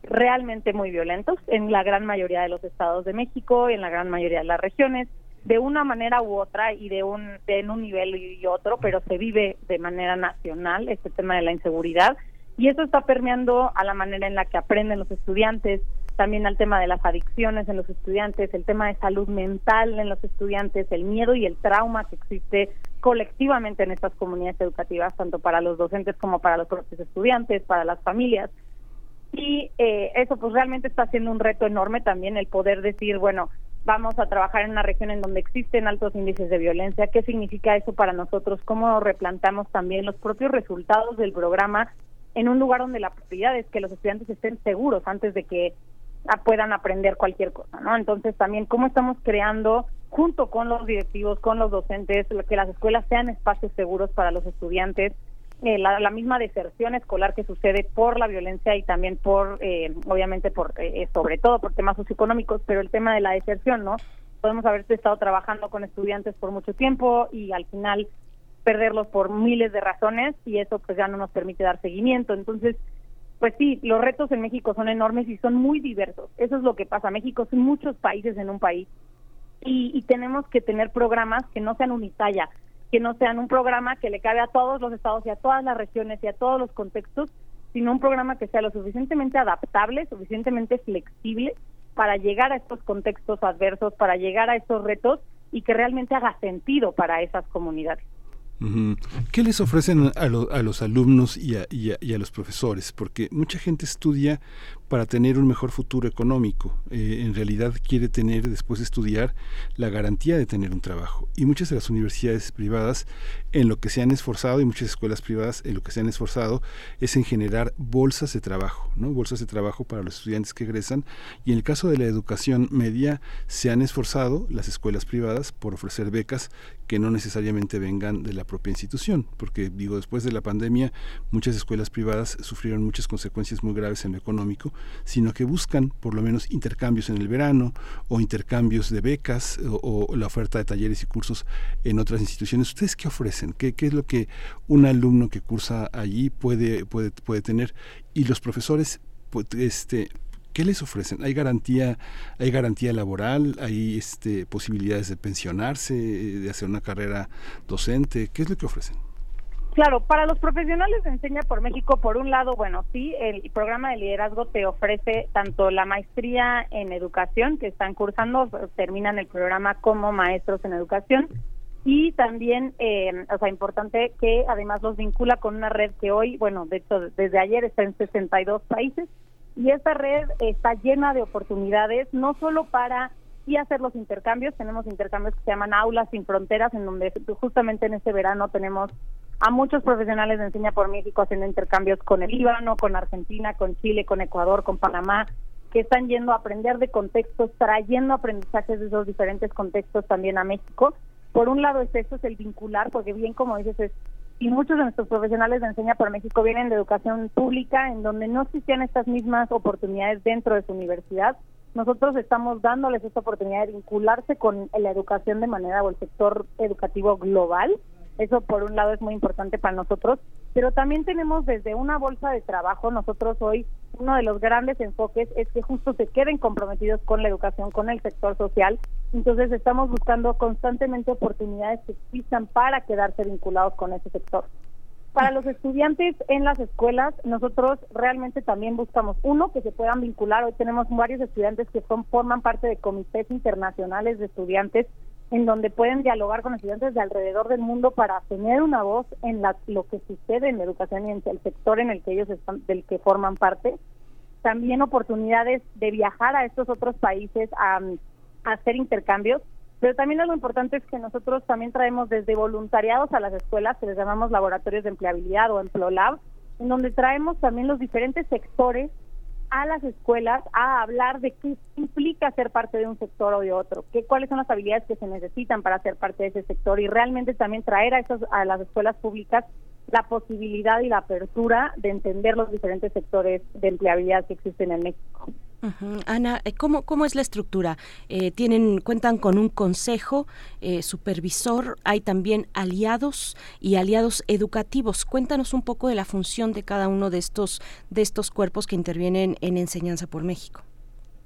realmente muy violentos en la gran mayoría de los estados de México, en la gran mayoría de las regiones, de una manera u otra y de un, de en un nivel y otro, pero se vive de manera nacional este tema de la inseguridad y eso está permeando a la manera en la que aprenden los estudiantes, también al tema de las adicciones en los estudiantes, el tema de salud mental en los estudiantes, el miedo y el trauma que existe colectivamente en estas comunidades educativas, tanto para los docentes como para los propios estudiantes, para las familias. Y eh, eso pues realmente está siendo un reto enorme también el poder decir, bueno, vamos a trabajar en una región en donde existen altos índices de violencia. ¿Qué significa eso para nosotros? ¿Cómo replantamos también los propios resultados del programa en un lugar donde la prioridad es que los estudiantes estén seguros antes de que puedan aprender cualquier cosa, ¿no? Entonces también cómo estamos creando junto con los directivos, con los docentes, que las escuelas sean espacios seguros para los estudiantes, eh, la, misma deserción escolar que sucede por la violencia y también por, eh, obviamente, por eh, sobre todo por temas socioeconómicos, pero el tema de la deserción, ¿no? Podemos haber estado trabajando con estudiantes por mucho tiempo y al final perderlos por miles de razones y eso pues ya no nos permite dar seguimiento. Entonces, pues sí, los retos en México son enormes y son muy diversos. Eso es lo que pasa. México son muchos países en un país y, y tenemos que tener programas que no sean unitalla, que no sean un programa que le cabe a todos los estados y a todas las regiones y a todos los contextos, sino un programa que sea lo suficientemente adaptable, suficientemente flexible para llegar a estos contextos adversos, para llegar a estos retos y que realmente haga sentido para esas comunidades.
¿Qué les ofrecen a, los alumnos y a, los profesores? Porque mucha gente estudia para tener un mejor futuro económico. Eh, en realidad quiere tener, después de estudiar, la garantía de tener un trabajo. Y muchas de las universidades privadas en lo que se han esforzado, y muchas escuelas privadas en lo que se han esforzado, es en generar bolsas de trabajo, ¿no? bolsas de trabajo para los estudiantes que egresan. Y en el caso de la educación media, se han esforzado las escuelas privadas por ofrecer becas que no necesariamente vengan de la propia institución, porque digo, después de la pandemia, muchas escuelas privadas sufrieron muchas consecuencias muy graves en lo económico, sino que buscan por lo menos intercambios en el verano o intercambios de becas o, la oferta de talleres y cursos en otras instituciones. ¿Ustedes qué ofrecen? ¿Qué, ¿Qué, es lo que un alumno que cursa allí puede, puede, puede tener? Y los profesores, pues, este, ¿qué les ofrecen? ¿Hay garantía, hay garantía laboral? ¿Hay este, posibilidades de pensionarse, de hacer una carrera docente? ¿Qué es lo que ofrecen?
Claro, para los profesionales de Enseña por México, por un lado, bueno, sí, el programa de liderazgo te ofrece tanto la maestría en educación que están cursando, terminan el programa como maestros en educación, y también, eh, o sea, importante que además los vincula con una red que hoy, bueno, de hecho, desde ayer está en 62 países, y esta red está llena de oportunidades, no solo para y hacer los intercambios. Tenemos intercambios que se llaman Aulas sin Fronteras, en donde justamente en este verano tenemos a muchos profesionales de Enseña por México haciendo intercambios con el Líbano, con Argentina, con Chile, con Ecuador, con Panamá, que están yendo a aprender de contextos, trayendo aprendizajes de esos diferentes contextos también a México. Por un lado es eso, es el vincular, porque bien como dices, es, y muchos de nuestros profesionales de Enseña por México vienen de educación pública, en donde no existían estas mismas oportunidades dentro de su universidad. Nosotros estamos dándoles esta oportunidad de vincularse con la educación de manera o el sector educativo global eso por un lado es muy importante para nosotros, pero también tenemos desde una bolsa de trabajo, nosotros hoy uno de los grandes enfoques es que justo se queden comprometidos con la educación, con el sector social. Entonces estamos buscando constantemente oportunidades que existan para quedarse vinculados con ese sector. Para los estudiantes en las escuelas, nosotros realmente también buscamos, uno, que se puedan vincular. Hoy tenemos varios estudiantes que son, forman parte de comités internacionales de estudiantes en donde pueden dialogar con estudiantes de alrededor del mundo para tener una voz en la, lo que sucede en la educación y en el sector en el que ellos están, del que forman parte. También oportunidades de viajar a estos otros países a, a hacer intercambios. Pero también algo importante es que nosotros también traemos desde voluntariados a las escuelas, que les llamamos laboratorios de empleabilidad o EmploLab, en donde traemos también los diferentes sectores a las escuelas a hablar de qué implica ser parte de un sector o de otro, qué cuáles son las habilidades que se necesitan para ser parte de ese sector y realmente también traer a esos a las escuelas públicas la posibilidad y la apertura de entender los diferentes sectores de empleabilidad que existen en México.
Ana, eh, ¿cómo, ¿cómo es la estructura? Eh, tienen, cuentan con un consejo eh, supervisor, hay también aliados y aliados educativos. Cuéntanos un poco de la función de cada uno de estos, de estos cuerpos que intervienen en Enseñanza por México.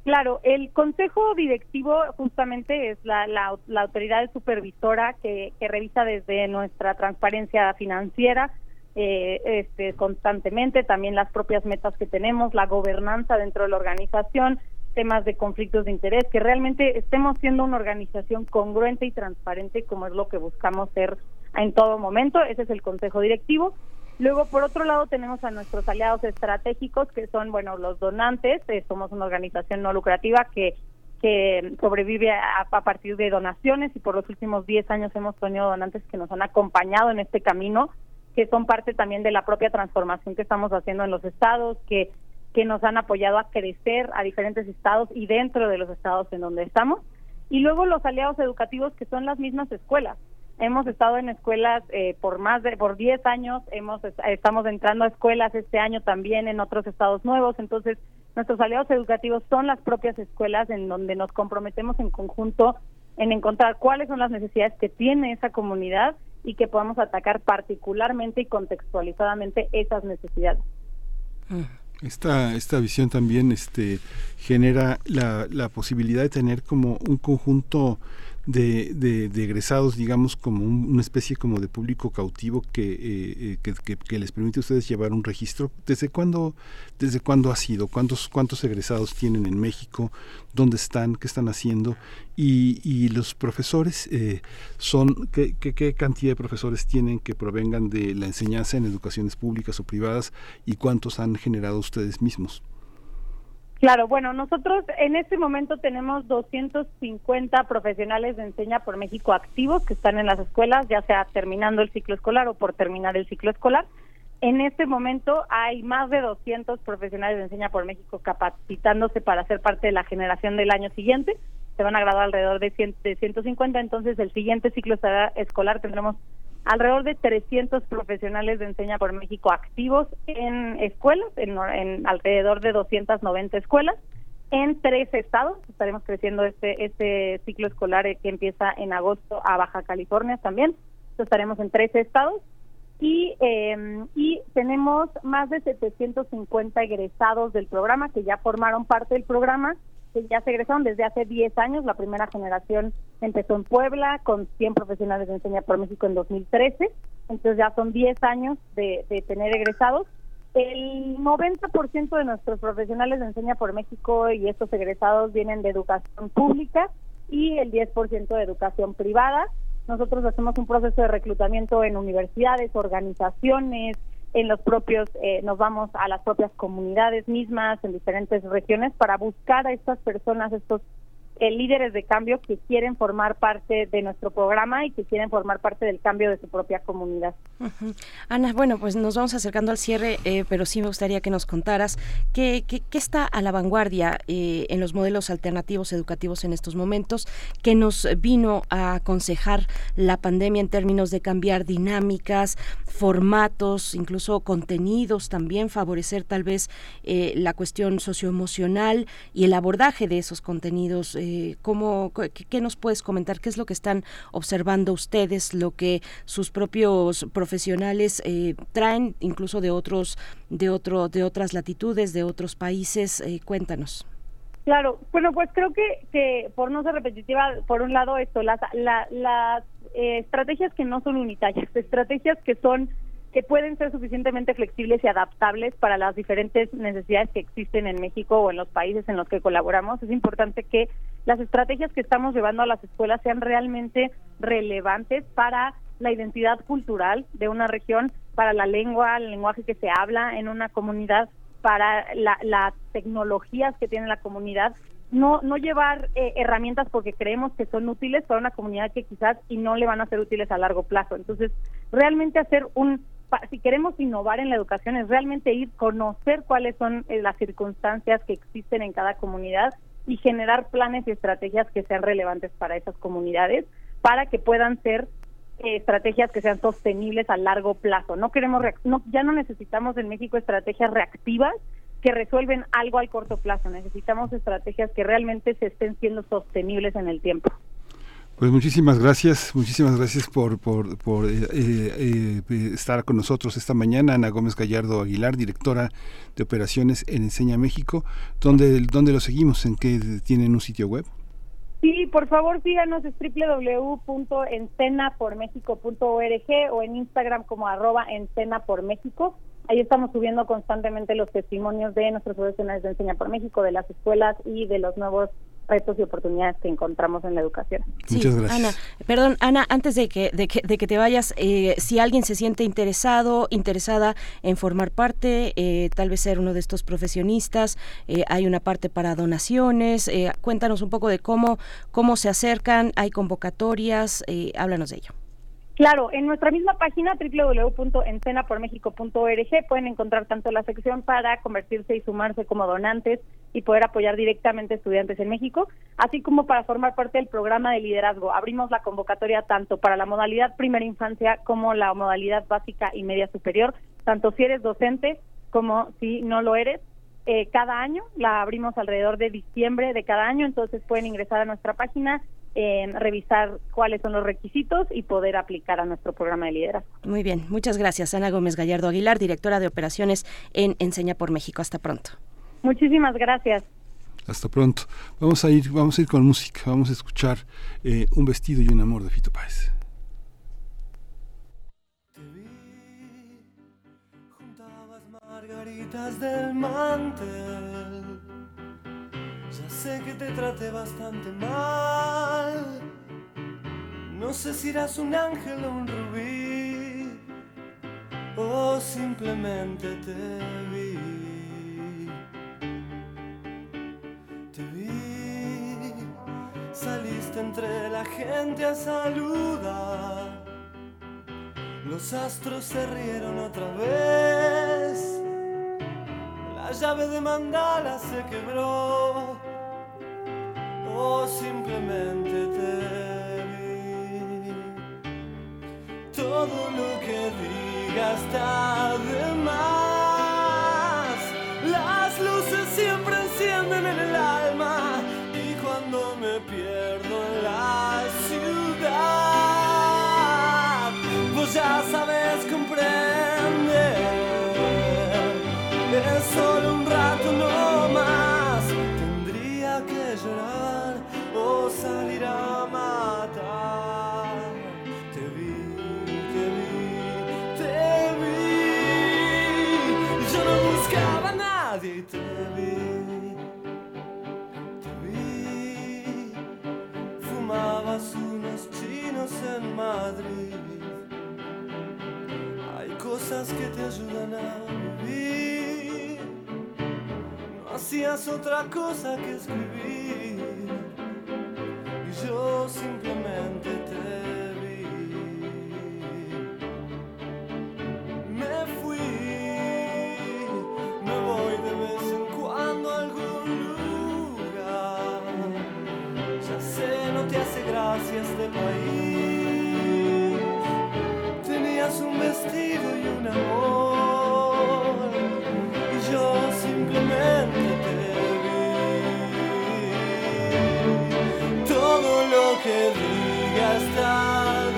Claro, el consejo directivo justamente es la, la, autoridad supervisora que, que revisa desde nuestra transparencia financiera, eh, este, constantemente, también las propias metas que tenemos, la gobernanza dentro de la organización, temas de conflictos de interés, que realmente estemos siendo una organización congruente y transparente como es lo que buscamos ser en todo momento. Ese es el consejo directivo. Luego, por otro lado, tenemos a nuestros aliados estratégicos, que son, bueno, los donantes. Eh, somos una organización no lucrativa que que sobrevive a, a, partir de donaciones y por los últimos 10 años hemos tenido donantes que nos han acompañado en este camino que son parte también de la propia transformación que estamos haciendo en los estados, que, que nos han apoyado a crecer a diferentes estados y dentro de los estados en donde estamos. Y luego los aliados educativos que son las mismas escuelas. Hemos estado en escuelas eh, por más de por 10 años, hemos estamos entrando a escuelas este año también en otros estados nuevos, entonces nuestros aliados educativos son las propias escuelas en donde nos comprometemos en conjunto en encontrar cuáles son las necesidades que tiene esa comunidad y que podamos atacar particularmente y contextualizadamente esas necesidades.
Esta, esta visión también este, genera la, la posibilidad de tener como un conjunto de, de, egresados, digamos, como una especie como de público cautivo eh, eh, que, que, les permite a ustedes llevar un registro. ¿Desde cuándo, desde cuándo ha sido? ¿Cuántos, cuántos egresados tienen en México? ¿Dónde están? ¿Qué están haciendo? Y, y los profesores eh, son, ¿qué, ¿qué, cantidad de profesores tienen que provengan de la enseñanza en educaciones públicas o privadas y cuántos han generado ustedes mismos?
Claro, bueno, nosotros en este momento tenemos 250 profesionales de Enseña por México activos que están en las escuelas, ya sea terminando el ciclo escolar o por terminar el ciclo escolar. En este momento hay más de 200 profesionales de Enseña por México capacitándose para ser parte de la generación del año siguiente. Se van a graduar alrededor de, 100, de 150, entonces el siguiente ciclo escolar tendremos alrededor de 300 profesionales de Enseña por México activos en escuelas, en, alrededor de 290 escuelas, en tres estados. Estaremos creciendo este, este ciclo escolar que empieza en agosto a Baja California también. estaremos en tres estados. Y, eh, y tenemos más de 750 egresados del programa que ya formaron parte del programa que ya se egresaron desde hace 10 años. La primera generación empezó en Puebla con 100 profesionales de enseña por México en 2013. Entonces ya son 10 años de, de tener egresados. El 90% de nuestros profesionales de enseña por México y estos egresados vienen de educación pública y el 10% de educación privada. Nosotros hacemos un proceso de reclutamiento en universidades, organizaciones, en los propios, eh, nos vamos a las propias comunidades mismas en diferentes regiones para buscar a estas personas, estos eh, líderes de cambio que quieren formar parte de nuestro programa y que quieren formar parte del cambio de su propia comunidad.
Ana, bueno, pues nos vamos acercando al cierre, eh, pero sí me gustaría que nos contaras qué, qué, está a la vanguardia eh, en los modelos alternativos educativos en estos momentos, qué nos vino a aconsejar la pandemia en términos de cambiar dinámicas, formatos, incluso contenidos también, favorecer tal vez la cuestión socioemocional y el abordaje de esos contenidos eh, ¿cómo, qué, nos puedes comentar? ¿Qué es lo que están observando ustedes, lo que sus propios profesionales eh, traen, incluso de otros, de otro, de otras latitudes, de otros países? Eh, cuéntanos.
Claro, bueno, pues creo que, que por no ser repetitiva, por un lado esto, las, las estrategias que no son unitarias, estrategias que son que pueden ser suficientemente flexibles y adaptables para las diferentes necesidades que existen en México o en los países en los que colaboramos. Es importante que las estrategias que estamos llevando a las escuelas sean realmente relevantes para la identidad cultural de una región, para la lengua, el lenguaje que se habla en una comunidad, para las tecnologías que tiene la comunidad no no llevar eh, herramientas porque creemos que son útiles para una comunidad que quizás y no le van a ser útiles a largo plazo. Entonces, realmente hacer un si queremos innovar en la educación es realmente ir conocer cuáles son eh, las circunstancias que existen en cada comunidad y generar planes y estrategias que sean relevantes para esas comunidades para que puedan ser eh, estrategias que sean sostenibles a largo plazo. No queremos no, ya no necesitamos en México estrategias reactivas que resuelven algo al corto plazo. Necesitamos estrategias que realmente se estén siendo sostenibles en el tiempo.
Pues muchísimas gracias, muchísimas gracias por, por, por eh, eh, eh, estar con nosotros esta mañana. Ana Gómez Gallardo Aguilar, directora de operaciones en Enseña México. ¿Dónde, dónde lo seguimos? ¿En qué tienen un sitio web?
Sí, por favor síganos es www.encenapormexico.org o en Instagram como arroba encena por México. Ahí estamos subiendo constantemente los testimonios de nuestros profesionales de Enseña por México, de las escuelas y de los nuevos retos y oportunidades que encontramos en la educación.
Muchas gracias.
Ana, perdón, Ana, antes de que, de que, de que te vayas, eh, si alguien se siente interesado, interesada en formar parte, eh, tal vez ser uno de estos profesionistas, eh, hay una parte para donaciones, cuéntanos un poco de cómo, cómo se acercan, hay convocatorias, háblanos de ello.
Claro, en nuestra misma página www.encenapormexico.org pueden encontrar tanto la sección para convertirse y sumarse como donantes y poder apoyar directamente a estudiantes en México, así como para formar parte del programa de liderazgo. Abrimos la convocatoria tanto para la modalidad primera infancia como la modalidad básica y media superior, tanto si eres docente como si no lo eres. Eh, cada año la abrimos alrededor de diciembre de cada año, entonces pueden ingresar a nuestra página revisar cuáles son los requisitos y poder aplicar a nuestro programa de liderazgo.
Muy bien, muchas gracias Ana Gómez Gallardo Aguilar, directora de operaciones en Enseña por México. Hasta pronto.
Muchísimas gracias.
Hasta pronto. Vamos a ir, vamos a ir con música. Vamos a escuchar eh, un vestido y un amor de Fito Páez.
margaritas del mantel sé que te traté bastante mal. No sé si eras un ángel o un rubí, o simplemente te vi. Te vi, saliste entre la gente a saludar. Los astros se rieron otra vez. La llave de mandala se quebró o simplemente te vi. Todo lo que digas está de más. Las luces siempre encienden en el alma y cuando me pierdo en la ciudad, vos ya sabes Hay cosas que te ayudan a vivir. No hacías otra cosa que escribir. Y yo simplemente vestido y un amor. Y yo simplemente te vi. Todo lo que diga está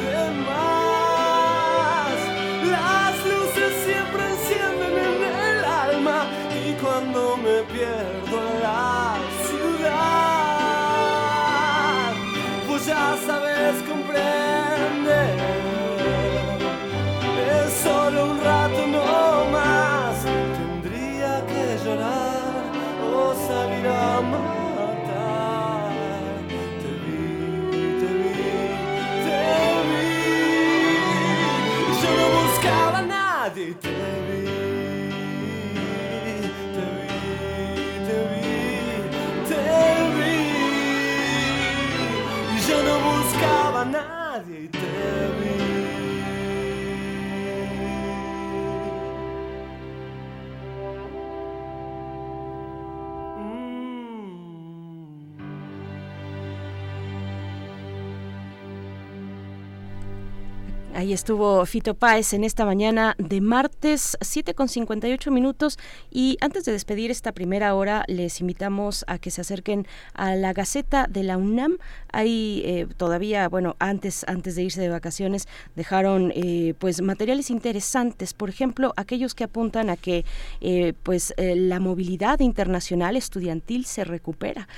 Ahí estuvo Fito Páez en esta mañana de martes, 7 con 58 minutos. Y antes de despedir esta primera hora, les invitamos a que se acerquen a la Gaceta de la UNAM. Ahí eh, todavía, bueno, antes, antes de irse de vacaciones, dejaron eh, pues materiales interesantes. Por ejemplo, aquellos que apuntan a que eh, pues la movilidad internacional estudiantil se recupera.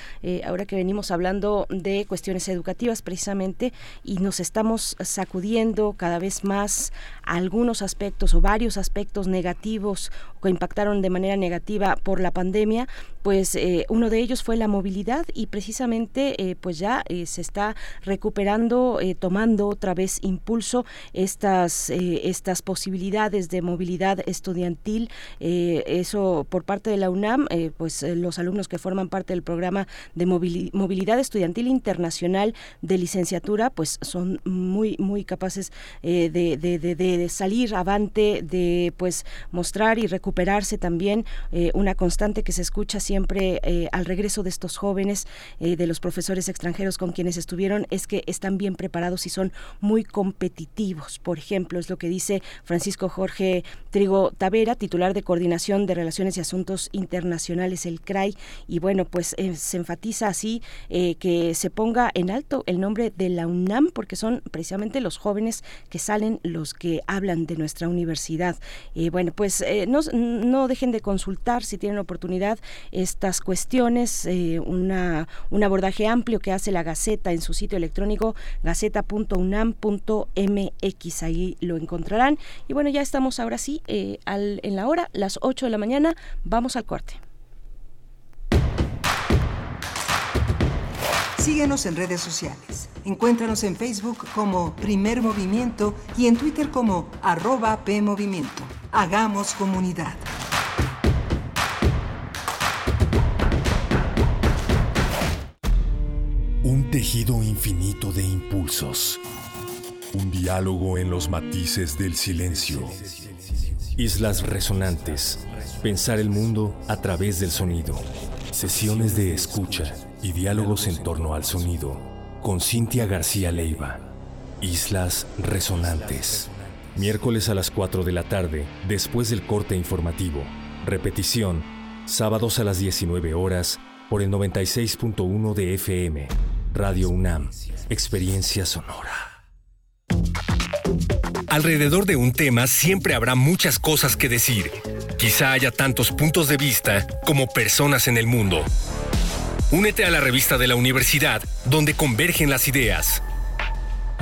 ahora que venimos hablando de cuestiones educativas precisamente y nos estamos sacudiendo cada vez más algunos aspectos o varios aspectos negativos impactaron de manera negativa por la pandemia, pues eh, uno de ellos fue la movilidad y precisamente eh, pues ya eh, se está recuperando, tomando otra vez impulso estas, estas posibilidades de movilidad estudiantil. eso por parte de la UNAM, pues los alumnos que forman parte del programa de movilidad estudiantil internacional de licenciatura, pues son muy, muy capaces de, salir avante, de pues mostrar y recuperarse también una constante que se escucha siempre eh, al regreso de estos jóvenes, eh, de los profesores extranjeros con quienes estuvieron, es que están bien preparados y son muy competitivos. Por ejemplo, es lo que dice Francisco Jorge Trigo Tavera, titular de Coordinación de Relaciones y Asuntos Internacionales, el CRAI. Y bueno, pues eh, se enfatiza así que se ponga en alto el nombre de la UNAM, porque son precisamente los jóvenes que salen los que hablan de nuestra universidad. Y bueno, pues no, no dejen de consultar si tienen oportunidad estas cuestiones, eh, una, un abordaje amplio que hace la Gaceta en su sitio electrónico gaceta.unam.mx, ahí lo encontrarán. Y bueno, ya estamos ahora sí eh, al, en la hora, las 8 de la mañana, vamos al corte.
Síguenos en redes sociales. Encuéntranos en Facebook como Primer Movimiento y en Twitter como arroba PMovimiento. Hagamos comunidad.
Un tejido infinito de impulsos. Un diálogo en los matices del silencio. Islas resonantes. Pensar el mundo a través del sonido. Sesiones de escucha y diálogos en torno al sonido. Con Cintia García Leiva. Islas Resonantes. Miércoles a las 4 de la tarde, después del corte informativo. Repetición, sábados a las 19 horas, por el 96.1 de FM. Radio UNAM, Experiencia Sonora. Alrededor de un tema siempre habrá muchas cosas que decir. Quizá haya tantos puntos de vista como personas en el mundo. Únete a la revista de la universidad donde convergen las ideas.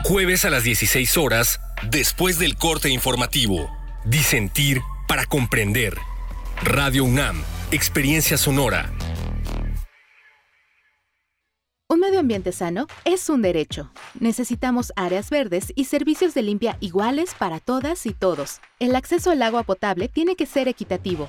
Jueves a las 16 horas, después del corte informativo. Disentir para comprender. Radio UNAM, Experiencia Sonora.
Un medio ambiente sano es un derecho. Necesitamos áreas verdes y servicios de limpia iguales para todas y todos. El acceso al agua potable tiene que ser equitativo,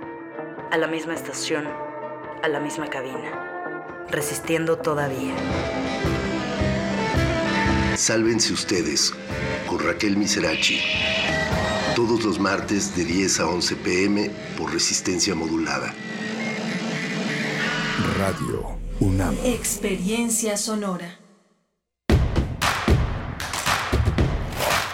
A la misma estación, a la misma cabina. Resistiendo todavía.
Sálvense ustedes con Raquel Miserachi. Todos los martes de 10 a 11 pm por resistencia modulada.
Radio UNAM.
Experiencia sonora.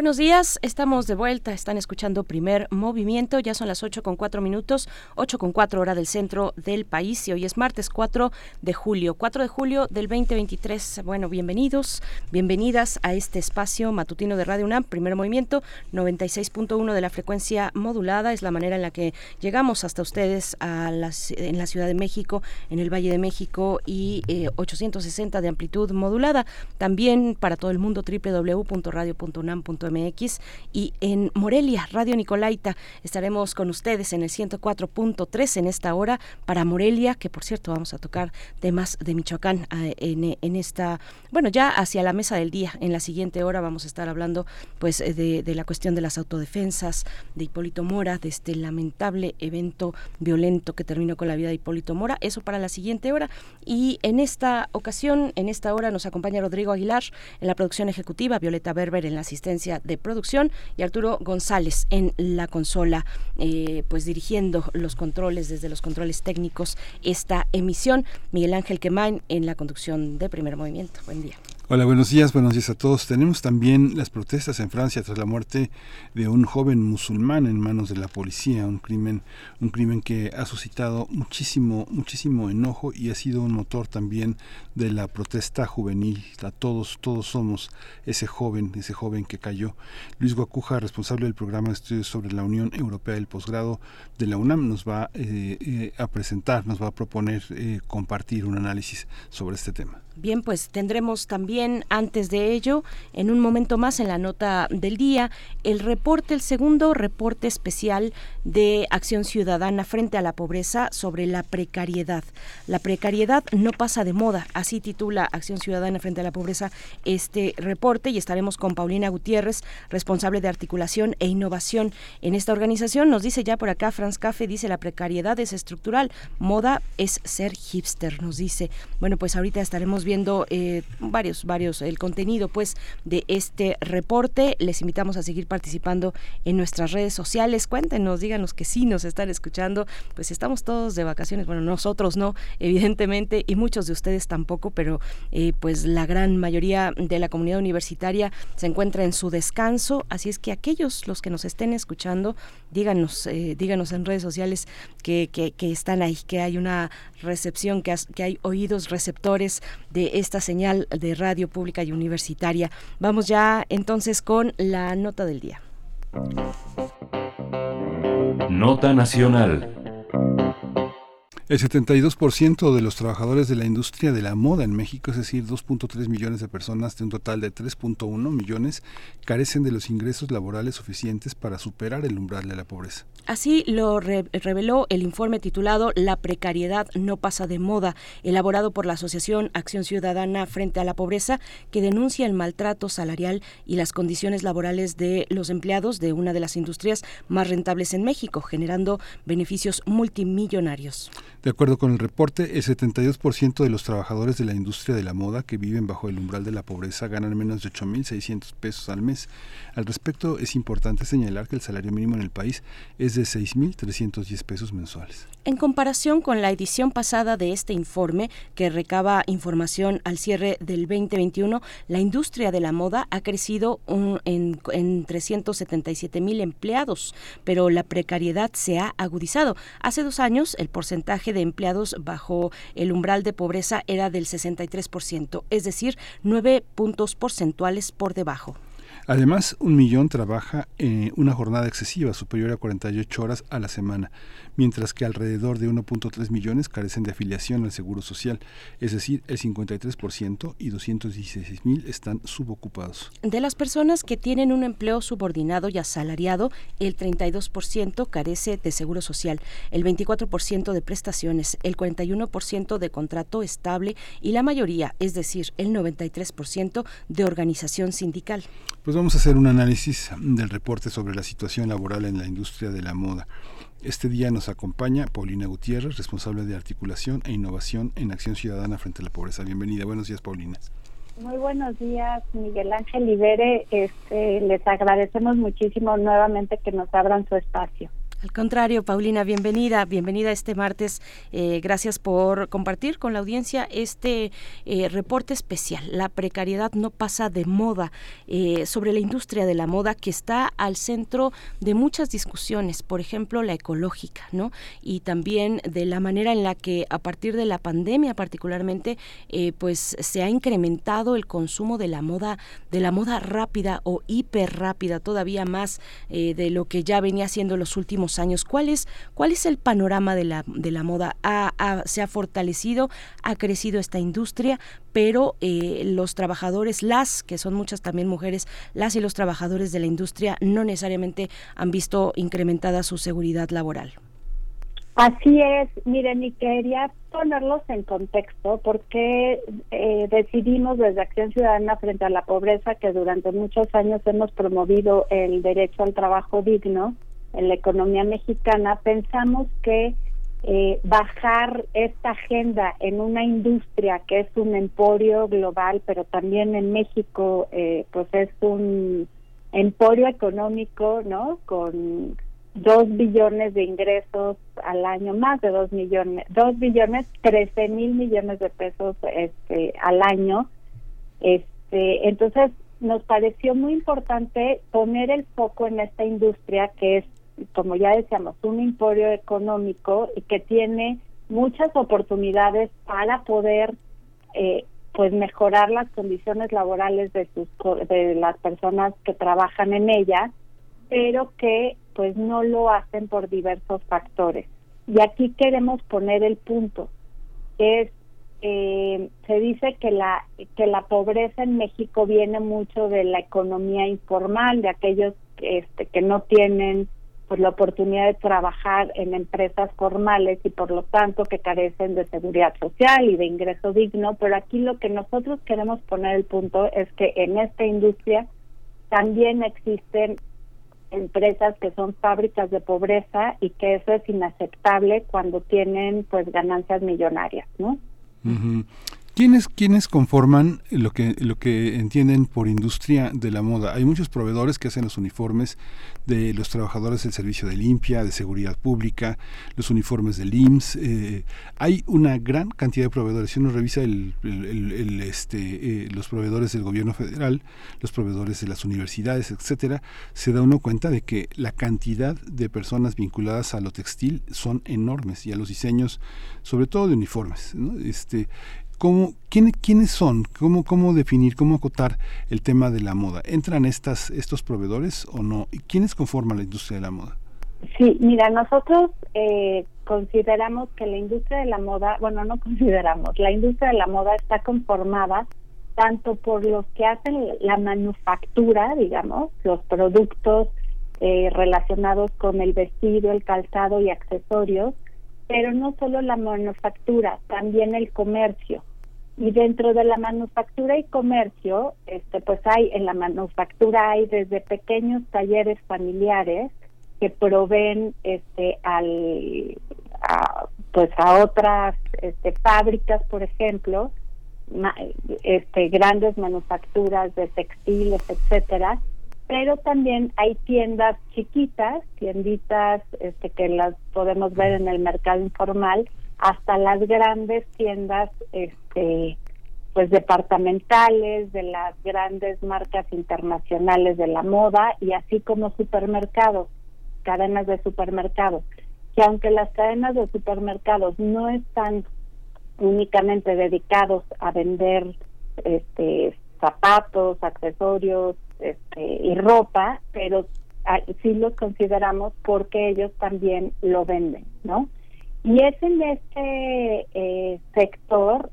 Buenos días, estamos de vuelta, están escuchando primer movimiento, ya son las 8 con 4 minutos, 8 con 4 hora del centro del país y hoy es martes 4 de julio, 4 de julio del 2023. Bueno, bienvenidos, bienvenidas a este espacio matutino de Radio UNAM, primer movimiento, 96.1 de la frecuencia modulada, es la manera en la que llegamos hasta ustedes a en la Ciudad de México, en el Valle de México y eh, 860 de amplitud modulada, también para todo el mundo www.radio.unam.mx y en Morelia, Radio Nicolaita. Estaremos con ustedes en el 104.3 en esta hora para Morelia, que por cierto vamos a tocar temas de Michoacán eh, en, en, esta, bueno, ya hacia la mesa del día. En la siguiente hora vamos a estar hablando pues de, de la cuestión de las autodefensas, de Hipólito Mora, de este lamentable evento violento que terminó con la vida de Hipólito Mora. Eso para la siguiente hora. Y en esta ocasión, en esta hora, nos acompaña Rodrigo Aguilar en la producción ejecutiva, Violeta Berber en la asistencia de producción y Arturo González en la consola, eh, pues dirigiendo los controles desde los controles técnicos esta emisión. Miguel Ángel Quemain en la conducción de Primer Movimiento. Buen día.
Hola, buenos días, buenos días a todos. Tenemos también las protestas en Francia tras la muerte de un joven musulmán en manos de la policía, un crimen, un crimen que ha suscitado muchísimo, muchísimo enojo y ha sido un motor también de la protesta juvenil. A todos, todos somos ese joven, ese joven que cayó. Luis Guacuja, responsable del programa de estudios sobre la Unión Europea del posgrado de la UNAM, nos va eh, eh, a presentar, nos va a proponer eh, compartir un análisis sobre este tema.
Bien, pues tendremos también antes de ello, en un momento más en la nota del día, el reporte, el segundo reporte especial de Acción Ciudadana frente a la pobreza sobre la precariedad. La precariedad no pasa de moda, así titula Acción Ciudadana frente a la pobreza este reporte y estaremos con Paulina Gutiérrez, responsable de articulación e innovación en esta organización. Nos dice ya por acá Franz Café, dice la precariedad es estructural, moda es ser hipster, nos dice. Bueno, pues ahorita estaremos viendo eh, varios, varios, el contenido pues de este reporte. Les invitamos a seguir participando en nuestras redes sociales. Cuéntenos, díganos que sí nos están escuchando. Pues estamos todos de vacaciones. Bueno, nosotros no, evidentemente, y muchos de ustedes tampoco, pero eh, pues la gran mayoría de la comunidad universitaria se encuentra en su descanso. Así es que aquellos los que nos estén escuchando, díganos, eh, díganos en redes sociales que, que, que, están ahí, que hay una recepción, que hay oídos receptores de esta señal de radio pública y universitaria. Vamos ya entonces con la nota del día.
Nota Nacional.
El 72% de los trabajadores de la industria de la moda en México, es decir, 2.3 millones de personas de un total de 3.1 millones, carecen de los ingresos laborales suficientes para superar el umbral de la pobreza.
Así lo re reveló el informe titulado La precariedad no pasa de moda, elaborado por la Asociación Acción Ciudadana frente a la Pobreza, que denuncia el maltrato salarial y las condiciones laborales de los empleados de una de las industrias más rentables en México, generando beneficios multimillonarios.
De acuerdo con el reporte, el 72% de los trabajadores de la industria de la moda que viven bajo el umbral de la pobreza ganan menos de 8.600 pesos al mes. Al respecto, es importante señalar que el salario mínimo en el país es de 6.310 pesos mensuales.
En comparación con la edición pasada de este informe, que recaba información al cierre del 2021, la industria de la moda ha crecido un, en, en 377 mil empleados, pero la precariedad se ha agudizado. Hace dos años, el porcentaje de empleados bajo el umbral de pobreza era del 63%, es decir, nueve puntos porcentuales por debajo.
Además, un millón trabaja en una jornada excesiva superior a 48 horas a la semana, mientras que alrededor de 1.3 millones carecen de afiliación al Seguro Social, es decir, el 53% y 216 mil están subocupados.
De las personas que tienen un empleo subordinado y asalariado, el 32% carece de Seguro Social, el 24% de prestaciones, el 41% de contrato estable y la mayoría, es decir, el 93% de organización sindical.
Pues vamos a hacer un análisis del reporte sobre la situación laboral en la industria de la moda. Este día nos acompaña Paulina Gutiérrez, responsable de articulación e innovación en Acción Ciudadana frente a la pobreza. Bienvenida. Buenos días, Paulina.
Muy buenos días, Miguel Ángel Ibere. Este, les agradecemos muchísimo nuevamente que nos abran su espacio.
Al contrario, Paulina, bienvenida, bienvenida este martes. Eh, gracias por compartir con la audiencia este eh, reporte especial. La precariedad no pasa de moda eh, sobre la industria de la moda que está al centro de muchas discusiones, por ejemplo, la ecológica, ¿no? Y también de la manera en la que a partir de la pandemia, particularmente, pues se ha incrementado el consumo de la moda, de la moda rápida o hiper rápida, todavía más de lo que ya venía siendo los últimos años. ¿Cuál es, cuál es el panorama de la, de la moda? se ha fortalecido, ha crecido esta industria, pero eh, los trabajadores, las, que son muchas también mujeres, las y los trabajadores de la industria no necesariamente han visto incrementada su seguridad laboral.
Así es, miren, y quería ponerlos en contexto porque eh, decidimos desde Acción Ciudadana frente a la pobreza que durante muchos años hemos promovido el derecho al trabajo digno en la economía mexicana, pensamos que eh, bajar esta agenda en una industria que es un emporio global, pero también en México, eh, pues es un emporio económico, ¿no? Con dos billones de ingresos al año, más de dos millones, dos billones, trece mil millones de pesos este, al año. Este, entonces, nos pareció muy importante poner el foco en esta industria que es como ya decíamos, un emporio económico y que tiene muchas oportunidades para poder eh, pues mejorar las condiciones laborales de sus de las personas que trabajan en ella pero que pues no lo hacen por diversos factores. Y aquí queremos poner el punto es eh, se dice que la que la pobreza en México viene mucho de la economía informal de aquellos este, que no tienen pues la oportunidad de trabajar en empresas formales y por lo tanto que carecen de seguridad social y de ingreso digno, pero aquí lo que nosotros queremos poner el punto es que en esta industria también existen empresas que son fábricas de pobreza y que eso es inaceptable cuando tienen pues ganancias millonarias, ¿no?
¿Quiénes, ¿Quiénes conforman lo que, lo que entienden por industria de la moda? Hay muchos proveedores que hacen los uniformes de los trabajadores del servicio de limpia, de seguridad pública, los uniformes del IMSS. Eh, hay una gran cantidad de proveedores. Si uno revisa el, este, eh, los proveedores del gobierno federal, los proveedores de las universidades, etcétera, se da uno cuenta de que la cantidad de personas vinculadas a lo textil son enormes y a los diseños, sobre todo de uniformes. ¿no? Este, ¿Cómo, quién, ¿Quiénes son? ¿Cómo, ¿Cómo definir, cómo acotar el tema de la moda? ¿Entran estas, estos proveedores o no? ¿Y quiénes conforman la industria de la moda?
Sí, mira, nosotros eh, consideramos que la industria de la moda, bueno, no consideramos, la industria de la moda está conformada tanto por los que hacen la manufactura, digamos, los productos eh, relacionados con el vestido, el calzado y accesorios, pero no solo la manufactura, también el comercio y dentro de la manufactura y comercio este pues hay en la manufactura hay desde pequeños talleres familiares que proveen este al a, pues a otras este, fábricas por ejemplo este grandes manufacturas de textiles etcétera. Pero también hay tiendas chiquitas tienditas este que las podemos ver en el mercado informal hasta las grandes tiendas este pues departamentales de las grandes marcas internacionales de la moda y así como supermercados cadenas de supermercados que aunque las cadenas de supermercados no están únicamente dedicados a vender este zapatos accesorios este, y ropa pero sí los consideramos porque ellos también lo venden no y es en este eh, sector,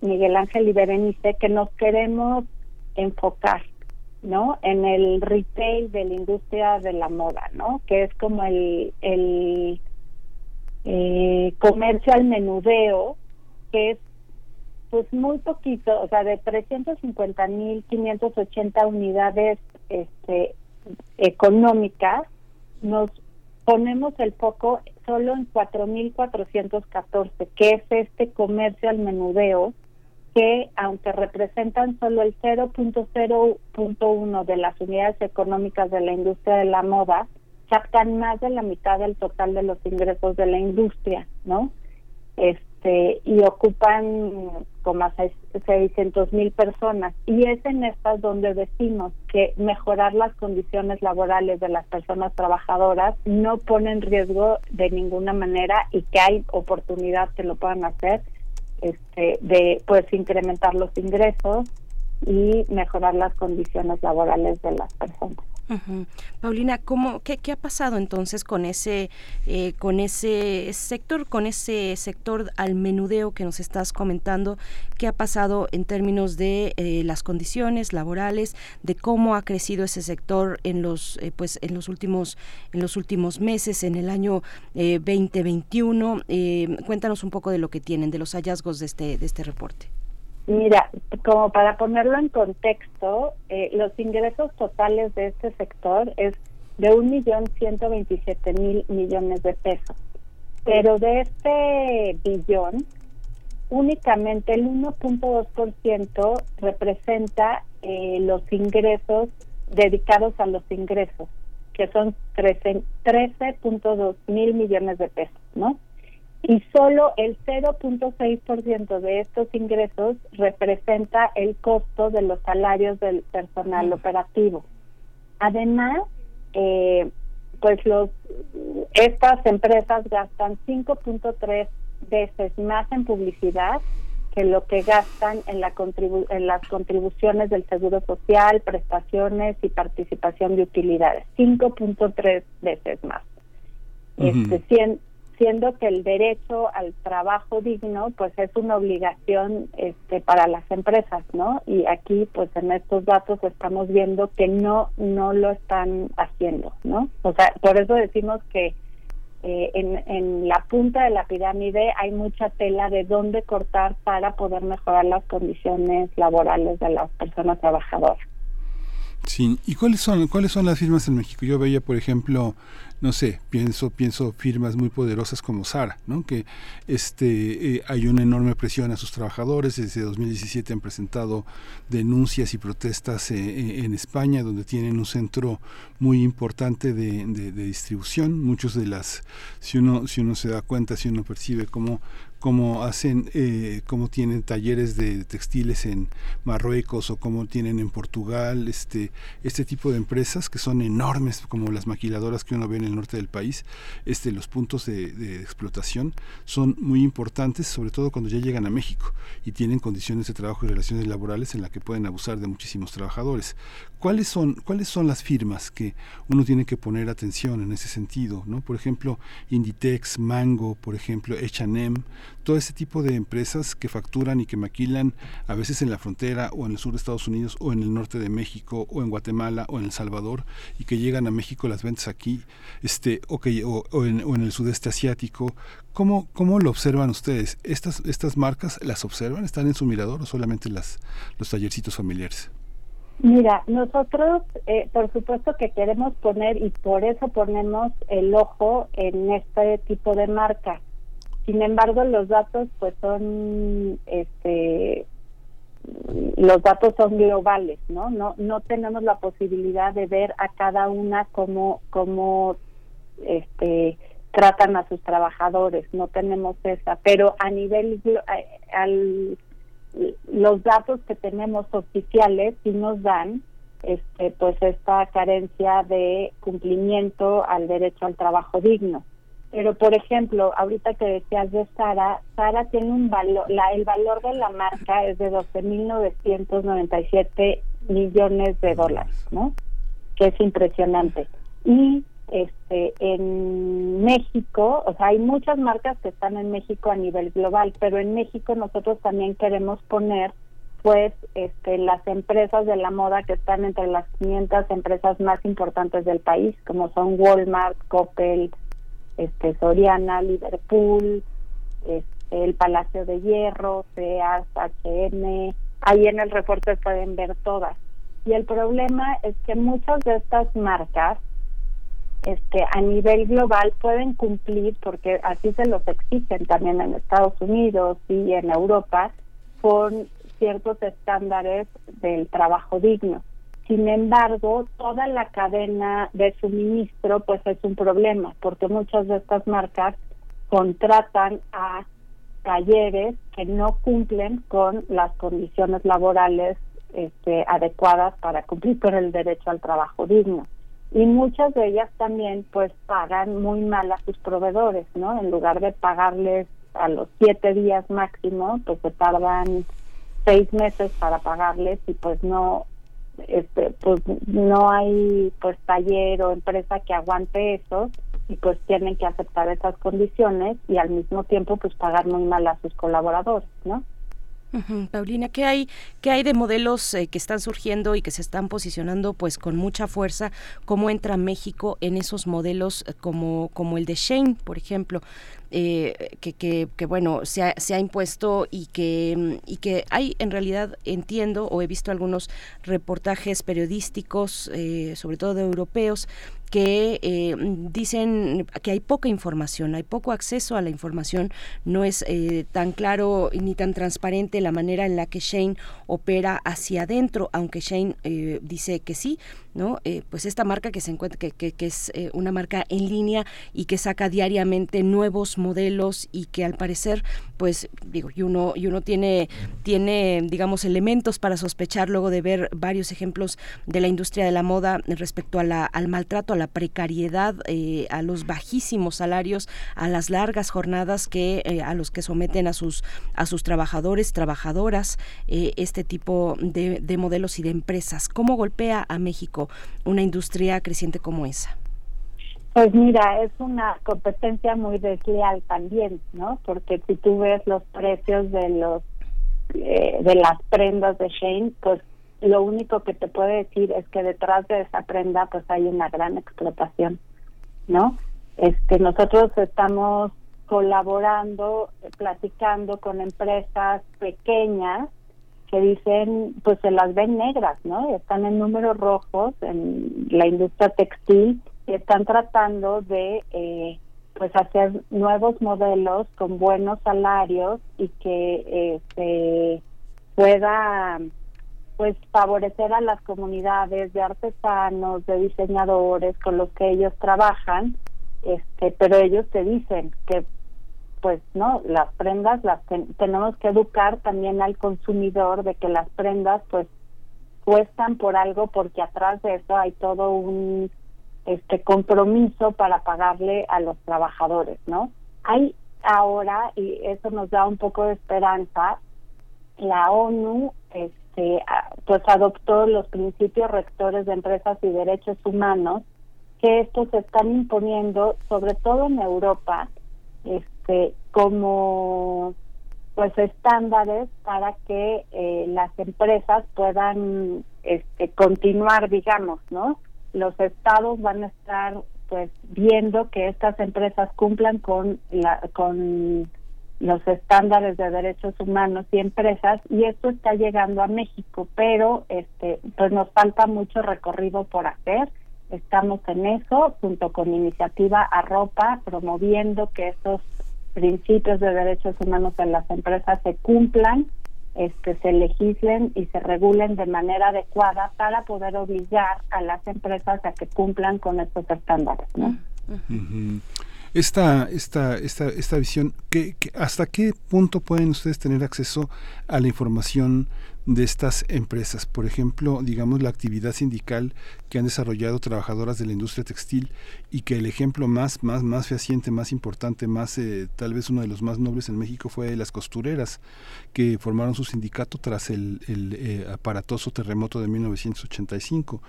Miguel Ángel y Berenice, que nos queremos enfocar, ¿no? En el retail de la industria de la moda, ¿no? Que es como el, el eh, comercio al menudeo, que es pues muy poquito, o sea, de 350 mil 580 unidades este, económicas, nos ponemos el foco solo en 4.414, que es este comercio al menudeo, que aunque representan solo el 0.0.1 de las unidades económicas de la industria de la moda, captan más de la mitad del total de los ingresos de la industria, ¿no? Este, y ocupan 600 mil personas. Y es en estas donde decimos que mejorar las condiciones laborales de las personas trabajadoras no pone en riesgo de ninguna manera y que hay oportunidad que lo puedan hacer este, de pues incrementar los ingresos y mejorar las condiciones laborales de las personas.
Paulina, ¿cómo, qué, qué, ha pasado entonces con ese, eh, con ese sector, con ese sector al menudeo que nos estás comentando? ¿Qué ha pasado en términos de eh, las condiciones laborales, de cómo ha crecido ese sector en los, eh, pues, en los últimos, en los últimos meses, en el año 2021? cuéntanos un poco de lo que tienen, de los hallazgos de este, de este reporte.
Mira, como para ponerlo en contexto, eh, los ingresos totales de este sector es de un millón ciento veintisiete mil millones de pesos. Pero de este billón, únicamente el 1.2% representa eh, los ingresos dedicados a los ingresos, que son 13.2 mil millones de pesos, ¿no? Y solo el 0.6% de estos ingresos representa el costo de los salarios del personal operativo. Además, eh, pues los estas empresas gastan 5.3 veces más en publicidad que lo que gastan en, la en las contribuciones del seguro social, prestaciones y participación de utilidades. 5.3 veces más. este, siendo que el derecho al trabajo digno pues es una obligación este para las empresas no y aquí pues en estos datos estamos viendo que no no lo están haciendo no o sea por eso decimos que eh, en, en la punta de la pirámide hay mucha tela de dónde cortar para poder mejorar las condiciones laborales de las personas trabajadoras.
Sí, ¿y cuáles son cuáles son las firmas en México? Yo veía, por ejemplo, no sé, pienso pienso firmas muy poderosas como Sara, ¿no? Que este eh, hay una enorme presión a sus trabajadores. Desde 2017 han presentado denuncias y protestas eh, eh, en España, donde tienen un centro muy importante de, de, de, distribución. Muchos de las, si uno si uno se da cuenta, si uno percibe cómo como hacen, eh, como tienen talleres de textiles en Marruecos o como tienen en Portugal, este, este tipo de empresas que son enormes, como las maquiladoras que uno ve en el norte del país, este, los puntos de, de explotación son muy importantes, sobre todo cuando ya llegan a México y tienen condiciones de trabajo y relaciones laborales en las que pueden abusar de muchísimos trabajadores. ¿Cuáles son, ¿Cuáles son las firmas que uno tiene que poner atención en ese sentido? ¿no? Por ejemplo, Inditex, Mango, por ejemplo, H&M, todo ese tipo de empresas que facturan y que maquilan a veces en la frontera o en el sur de Estados Unidos o en el norte de México o en Guatemala o en El Salvador y que llegan a México las ventas aquí este, o, o, en, o en el sudeste asiático. ¿Cómo, ¿Cómo lo observan ustedes? ¿Estas, ¿Estas marcas las observan? ¿Están en su mirador o solamente las, los tallercitos familiares?
Mira, nosotros eh, por supuesto que queremos poner y por eso ponemos el ojo en este tipo de marca. Sin embargo, los datos pues son este los datos son globales, ¿no? No no tenemos la posibilidad de ver a cada una cómo cómo este tratan a sus trabajadores, no tenemos esa, pero a nivel eh, al los datos que tenemos oficiales sí nos dan este pues esta carencia de cumplimiento al derecho al trabajo digno. Pero por ejemplo ahorita que decías de Sara Sara tiene un valor la el valor de la marca es de 12.997 millones de dólares no que es impresionante. Y este en México, o sea, hay muchas marcas que están en México a nivel global, pero en México nosotros también queremos poner pues este las empresas de la moda que están entre las 500 empresas más importantes del país, como son Walmart, Coppel, este Soriana, Liverpool, este, el Palacio de Hierro, Sears, H&M, ahí en el reporte pueden ver todas. Y el problema es que muchas de estas marcas este, a nivel global pueden cumplir, porque así se los exigen también en Estados Unidos y en Europa, con ciertos estándares del trabajo digno. Sin embargo, toda la cadena de suministro pues es un problema, porque muchas de estas marcas contratan a talleres que no cumplen con las condiciones laborales este, adecuadas para cumplir con el derecho al trabajo digno y muchas de ellas también pues pagan muy mal a sus proveedores, ¿no? En lugar de pagarles a los siete días máximo, pues se tardan seis meses para pagarles y pues no, este, pues no hay pues taller o empresa que aguante eso y pues tienen que aceptar esas condiciones y al mismo tiempo pues pagar muy mal a sus colaboradores, ¿no?
Paulina, ¿qué hay, qué hay de modelos eh, que están surgiendo y que se están posicionando pues con mucha fuerza? ¿Cómo entra México en esos modelos eh, como, como el de Shane, por ejemplo? Eh, que, que, que, bueno se ha, se ha impuesto y que y que hay en realidad entiendo o he visto algunos reportajes periodísticos sobre todo de europeos que eh, dicen que hay poca información, hay poco acceso a la información, no es eh, tan claro ni tan transparente la manera en la que Shane opera hacia adentro, aunque Shane eh, dice que sí, ¿no? pues esta marca que se encuentra, que, que, es una marca en línea y que saca diariamente nuevos modelos y que al parecer, pues digo, y uno, y uno tiene, tiene, digamos, elementos para sospechar luego de ver varios ejemplos de la industria de la moda respecto a la, al maltrato, a la precariedad, eh, a los bajísimos salarios, a las largas jornadas que eh, a los que someten a sus a sus trabajadores, trabajadoras, eh, este tipo de, de modelos y de empresas. ¿Cómo golpea a México una industria creciente como esa?
Pues mira, es una competencia muy desleal también, ¿no? Porque si tú ves los precios de los de las prendas de Shane, pues lo único que te puede decir es que detrás de esa prenda pues hay una gran explotación, ¿no? Este, nosotros estamos colaborando, platicando con empresas pequeñas que dicen, pues se las ven negras, ¿no? Están en números rojos en la industria textil y están tratando de, eh, pues hacer nuevos modelos con buenos salarios y que eh, pueda pues favorecer a las comunidades de artesanos, de diseñadores con los que ellos trabajan, este, pero ellos te dicen que pues no, las prendas las tenemos que educar también al consumidor de que las prendas pues cuestan por algo porque atrás de eso hay todo un este compromiso para pagarle a los trabajadores, ¿no? Hay ahora y eso nos da un poco de esperanza la ONU este, pues adoptó los principios rectores de empresas y derechos humanos que estos se están imponiendo sobre todo en Europa este como pues estándares para que eh, las empresas puedan este continuar digamos no los estados van a estar pues viendo que estas empresas cumplan con la con los estándares de derechos humanos y empresas y esto está llegando a México, pero este pues nos falta mucho recorrido por hacer. Estamos en eso junto con iniciativa Arropa promoviendo que estos principios de derechos humanos en las empresas se cumplan, este se legislen y se regulen de manera adecuada para poder obligar a las empresas a que cumplan con estos estándares, ¿no?
esta, esta, esta, esta visión, ¿qué, hasta qué punto pueden ustedes tener acceso a la información de estas empresas? Por ejemplo, digamos la actividad sindical que han desarrollado trabajadoras de la industria textil y que el ejemplo más, más, más fehaciente, más importante, más eh, tal vez uno de los más nobles en México fue las costureras que formaron su sindicato tras el, el eh, aparatoso terremoto de 1985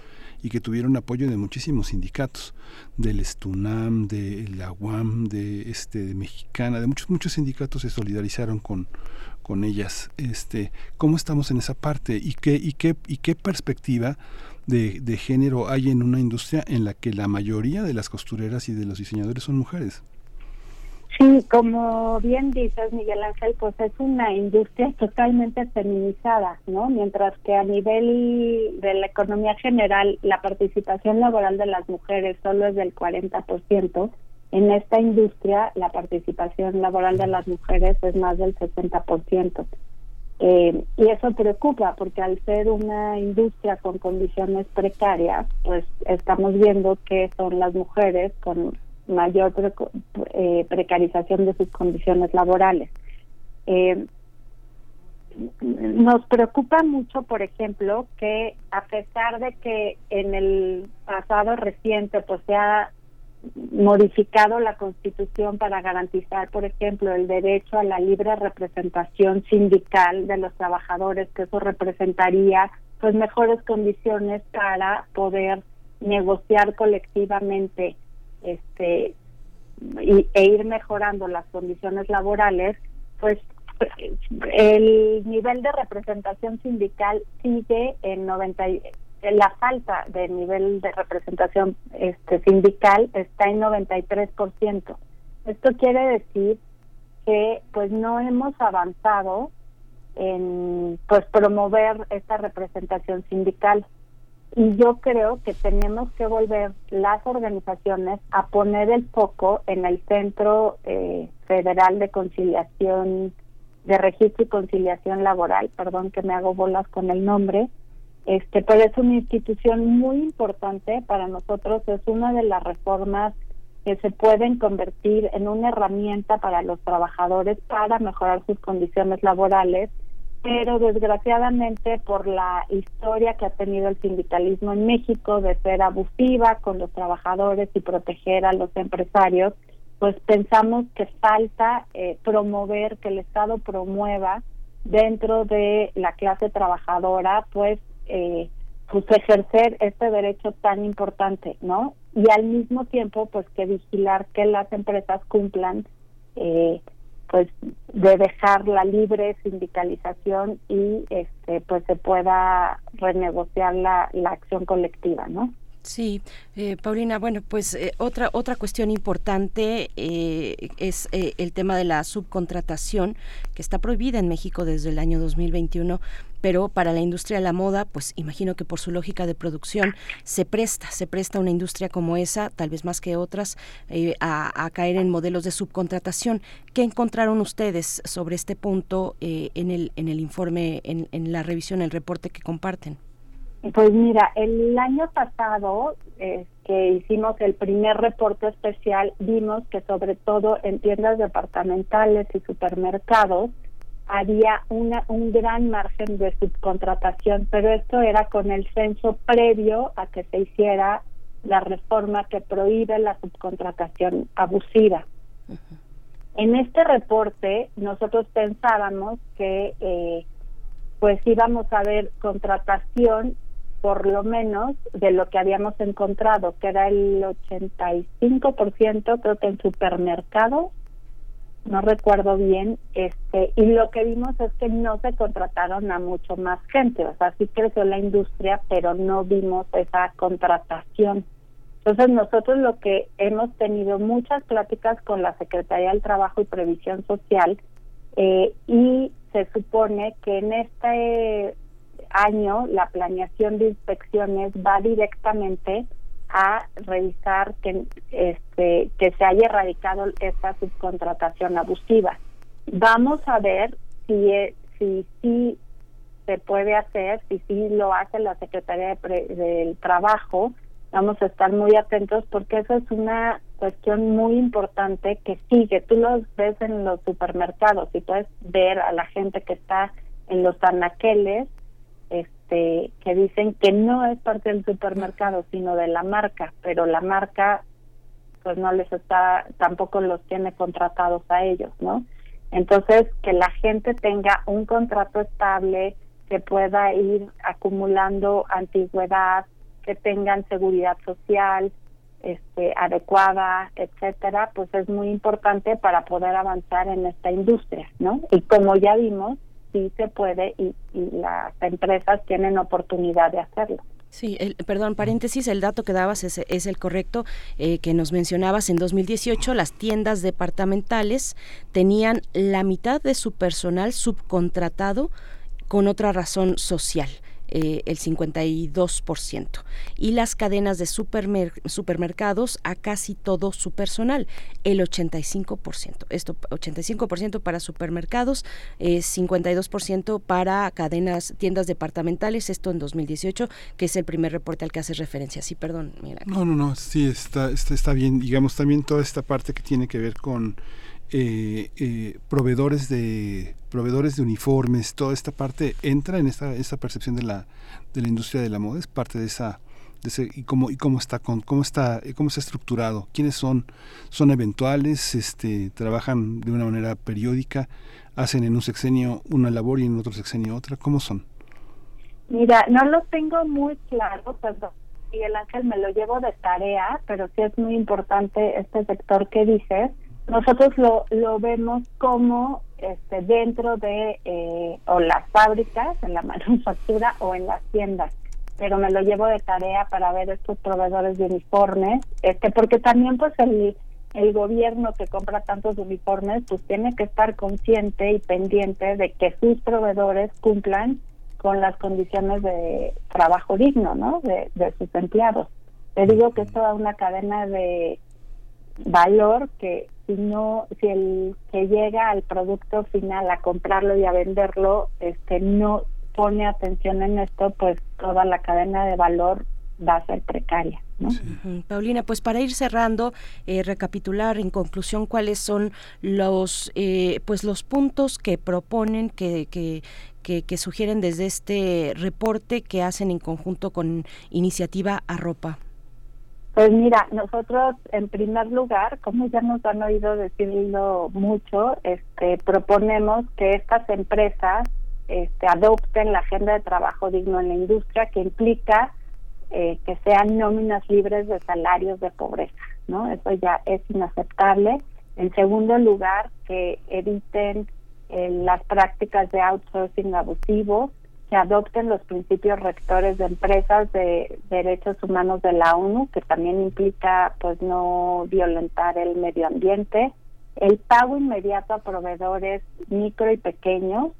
y que tuvieron apoyo de muchísimos sindicatos, del Estunam, de la UAM, de este de Mexicana, de muchos muchos sindicatos se solidarizaron con con ellas. Este, ¿cómo estamos en esa parte y qué y qué y qué perspectiva de, género hay en una industria en la que la mayoría de las costureras y de los diseñadores son mujeres?
Sí, como bien dices, Miguel Ángel, pues es una industria totalmente feminizada, ¿no? Mientras que a nivel de la economía general, la participación laboral de las mujeres solo es del 40%, en esta industria la participación laboral de las mujeres es más del 60%. Eh, y eso preocupa porque al ser una industria con condiciones precarias, pues estamos viendo que son las mujeres con mayor eh, precarización de sus condiciones laborales. Eh, nos preocupa mucho, por ejemplo, que a pesar de que en el pasado reciente pues se ha modificado la Constitución para garantizar, por ejemplo, el derecho a la libre representación sindical de los trabajadores, que eso representaría pues mejores condiciones para poder negociar colectivamente este y, e ir mejorando las condiciones laborales, pues el nivel de representación sindical sigue en 90 la falta de nivel de representación este sindical está en 93%. Esto quiere decir que pues no hemos avanzado en pues promover esta representación sindical y yo creo que tenemos que volver las organizaciones a poner el foco en el Centro eh, Federal de Conciliación de Registro y Conciliación Laboral, perdón que me hago bolas con el nombre, este, pero es una institución muy importante para nosotros, es una de las reformas que se pueden convertir en una herramienta para los trabajadores para mejorar sus condiciones laborales, pero desgraciadamente por la historia que ha tenido el sindicalismo en México de ser abusiva con los trabajadores y proteger a los empresarios, pues pensamos que falta eh, promover, que el Estado promueva dentro de la clase trabajadora, pues eh, pues ejercer este derecho tan importante, ¿no? Y al mismo tiempo, pues que vigilar que las empresas cumplan, eh, pues de dejar la libre sindicalización y este pues se pueda renegociar la, la acción colectiva, ¿no?
Sí, eh, Paulina, bueno, pues eh, otra otra cuestión importante eh, es el tema de la subcontratación que está prohibida en México desde el año 2021, pero para la industria de la moda, pues imagino que por su lógica de producción se presta, se presta una industria como esa, tal vez más que otras, a, caer en modelos de subcontratación. ¿Qué encontraron ustedes sobre este punto en el en el informe, en, en la revisión, el reporte que comparten?
Pues mira, el año pasado eh, que hicimos el primer reporte especial, vimos que sobre todo en tiendas departamentales y supermercados había una, un gran margen de subcontratación, pero esto era con el censo previo a que se hiciera la reforma que prohíbe la subcontratación abusiva. En este reporte nosotros pensábamos que eh, pues íbamos a ver contratación por lo menos de lo que habíamos encontrado, que era el 85%, creo que en supermercado, no recuerdo bien, este, y lo que vimos es que no se contrataron a mucho más gente, o sea, sí creció la industria, pero no vimos esa contratación. Entonces nosotros lo que hemos tenido muchas pláticas con la Secretaría del Trabajo y Previsión Social eh, y se supone que en este año la planeación de inspecciones va directamente a revisar que este que se haya erradicado esta subcontratación abusiva. Vamos a ver si e, si se puede hacer, si sí lo hace la Secretaría del Trabajo. Vamos a estar muy atentos porque eso es una cuestión muy importante que sigue. Tú lo ves en los supermercados y puedes ver a la gente que está en los anaqueles este, que dicen que no es parte del supermercado, sino de la marca, pero la marca pues no les está, tampoco los tiene contratados a ellos, ¿no? Entonces, que la gente tenga un contrato estable, que pueda ir acumulando antigüedad, que tengan seguridad social este, adecuada, etcétera, pues es muy importante para poder avanzar en esta industria, ¿no? Y como ya vimos, sí se puede y, las empresas tienen oportunidad de hacerlo.
Sí, el, perdón, paréntesis, el dato que dabas es, el correcto eh, que nos mencionabas. En 2018 las tiendas departamentales tenían la mitad de su personal subcontratado con otra razón social. Eh, el 52%, y las cadenas de supermercados a casi todo su personal, el 85%. Esto 85% para supermercados, eh, 52% para cadenas, tiendas departamentales, esto en 2018, que es el primer reporte al que hace referencia. Sí, perdón, mira.
No, no, no, sí, está, está, está bien. Digamos, también toda esta parte que tiene que ver con eh, eh, proveedores de proveedores de uniformes, toda esta parte entra en esta, esta percepción de la, de la industria de la moda, es parte de esa, de ese, y cómo y cómo está con cómo está cómo está estructurado, quiénes son, son eventuales, este, trabajan de una manera periódica, hacen en un sexenio una labor y en otro sexenio otra, ¿cómo son?
Mira, no lo tengo muy claro, perdón. Miguel Ángel me lo llevo de tarea, pero sí es muy importante este sector que dices nosotros lo, lo vemos como este, dentro de eh, o las fábricas, en la manufactura o en las tiendas. Pero me lo llevo de tarea para ver estos proveedores de uniformes, este, porque también pues el, el gobierno que compra tantos uniformes pues tiene que estar consciente y pendiente de que sus proveedores cumplan con las condiciones de trabajo digno, ¿no? De, de sus empleados. Te digo que es toda una cadena de valor que si no si el que llega al producto final a comprarlo y a venderlo este no pone atención en esto pues toda la cadena de valor va a ser precaria ¿no?
Paulina, pues para ir cerrando, eh, recapitular en conclusión cuáles son los eh, pues los puntos que proponen que, que, que, que, sugieren desde este reporte que hacen en conjunto con iniciativa Arropa.
Pues mira, nosotros en primer lugar, como ya nos han oído decirlo mucho, este, proponemos que estas empresas este, adopten la agenda de trabajo digno en la industria, que implica eh, que sean nóminas libres de salarios de pobreza, ¿no? Eso ya es inaceptable. En segundo lugar, que eviten eh, las prácticas de outsourcing abusivos, que adopten los principios rectores de empresas de derechos humanos de la ONU, que también implica pues no violentar el medio ambiente, el pago inmediato a proveedores micro y pequeños,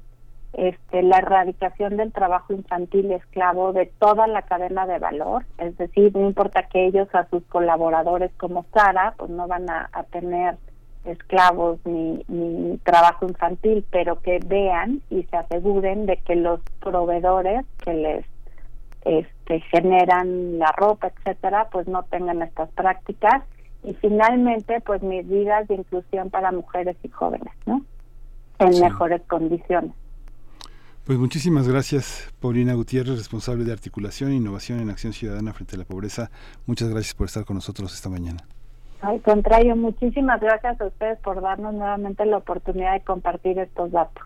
este, la erradicación del trabajo infantil esclavo de toda la cadena de valor, es decir, no importa que ellos a sus colaboradores como Sara, pues no van a tener esclavos ni, ni trabajo infantil, pero que vean y se aseguren de que los proveedores que les este, generan la ropa, etcétera, pues no tengan estas prácticas y finalmente pues medidas de inclusión para mujeres y jóvenes, ¿no? En mejores condiciones.
Pues muchísimas gracias, Paulina Gutiérrez, responsable de articulación e innovación en acción ciudadana frente a la pobreza. Muchas gracias por estar con nosotros esta mañana.
Al contrario, muchísimas gracias a ustedes por darnos nuevamente la oportunidad de compartir estos datos.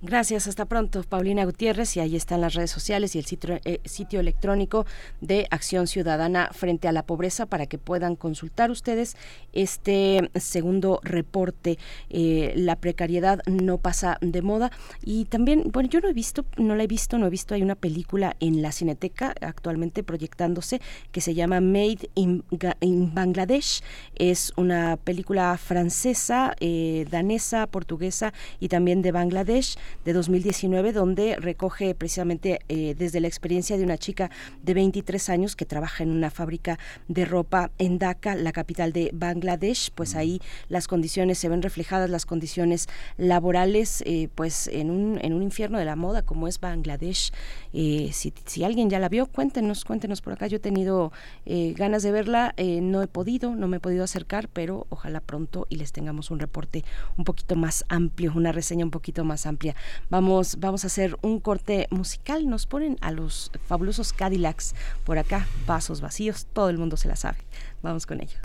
Gracias, hasta pronto, Paulina Gutiérrez. Y ahí están las redes sociales y el sitio, eh, sitio, electrónico de Acción Ciudadana frente a la pobreza para que puedan consultar ustedes este segundo reporte. Eh, la precariedad no pasa de moda. Y también, bueno, yo no he visto, no la he visto, no he visto, hay una película en la Cineteca actualmente proyectándose que se llama Made in, in Bangladesh. Es una película francesa, eh, danesa, portuguesa y también de Bangladesh de 2019, donde recoge precisamente eh, desde la experiencia de una chica de 23 años que trabaja en una fábrica de ropa en Dhaka, la capital de Bangladesh, pues ahí las condiciones se ven reflejadas, las condiciones laborales, eh, pues en un, en un infierno de la moda como es Bangladesh. Eh, si, si, alguien ya la vio, cuéntenos, cuéntenos por acá. Yo he tenido eh, ganas de verla, eh, no he podido, no me he podido acercar, pero ojalá pronto y les tengamos un reporte un poquito más amplio, una reseña un poquito más amplia. Vamos, vamos a hacer un corte musical. Nos ponen a los fabulosos Cadillacs por acá, pasos vacíos, todo el mundo se la sabe. Vamos con ello.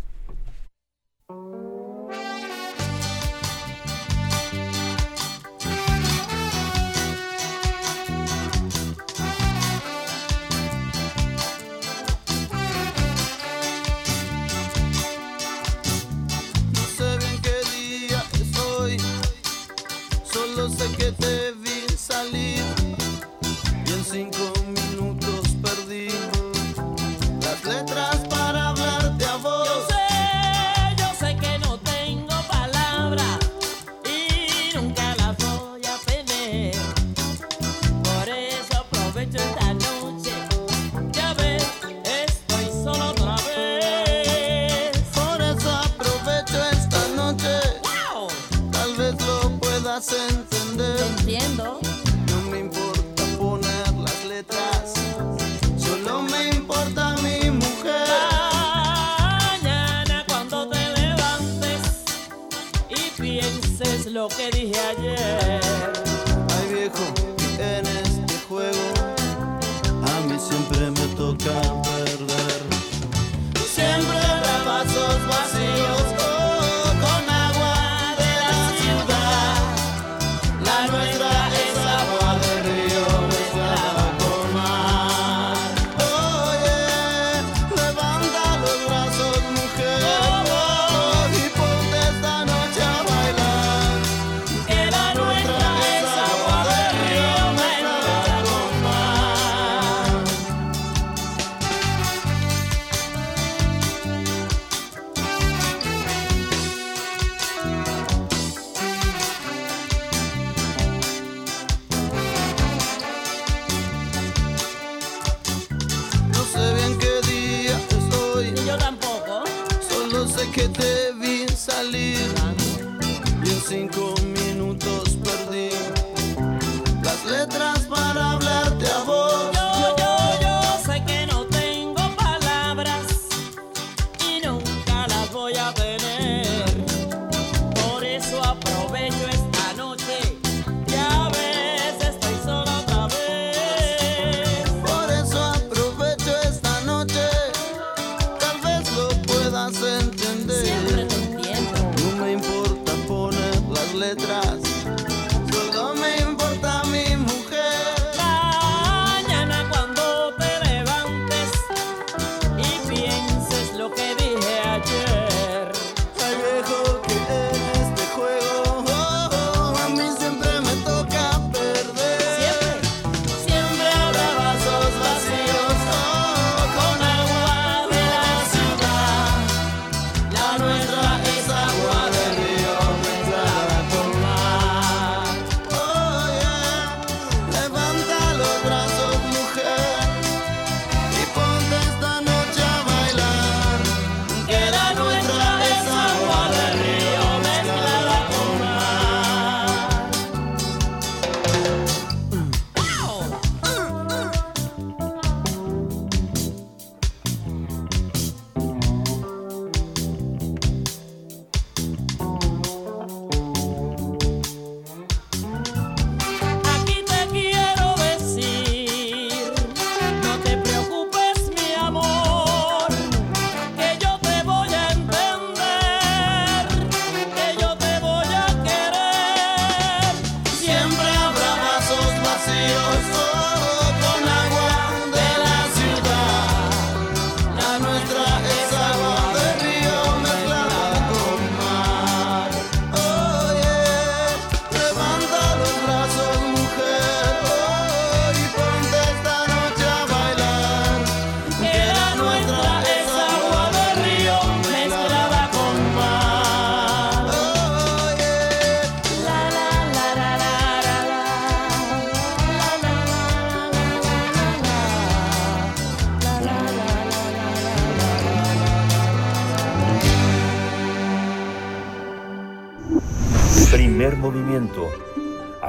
Lo
que dije ayer.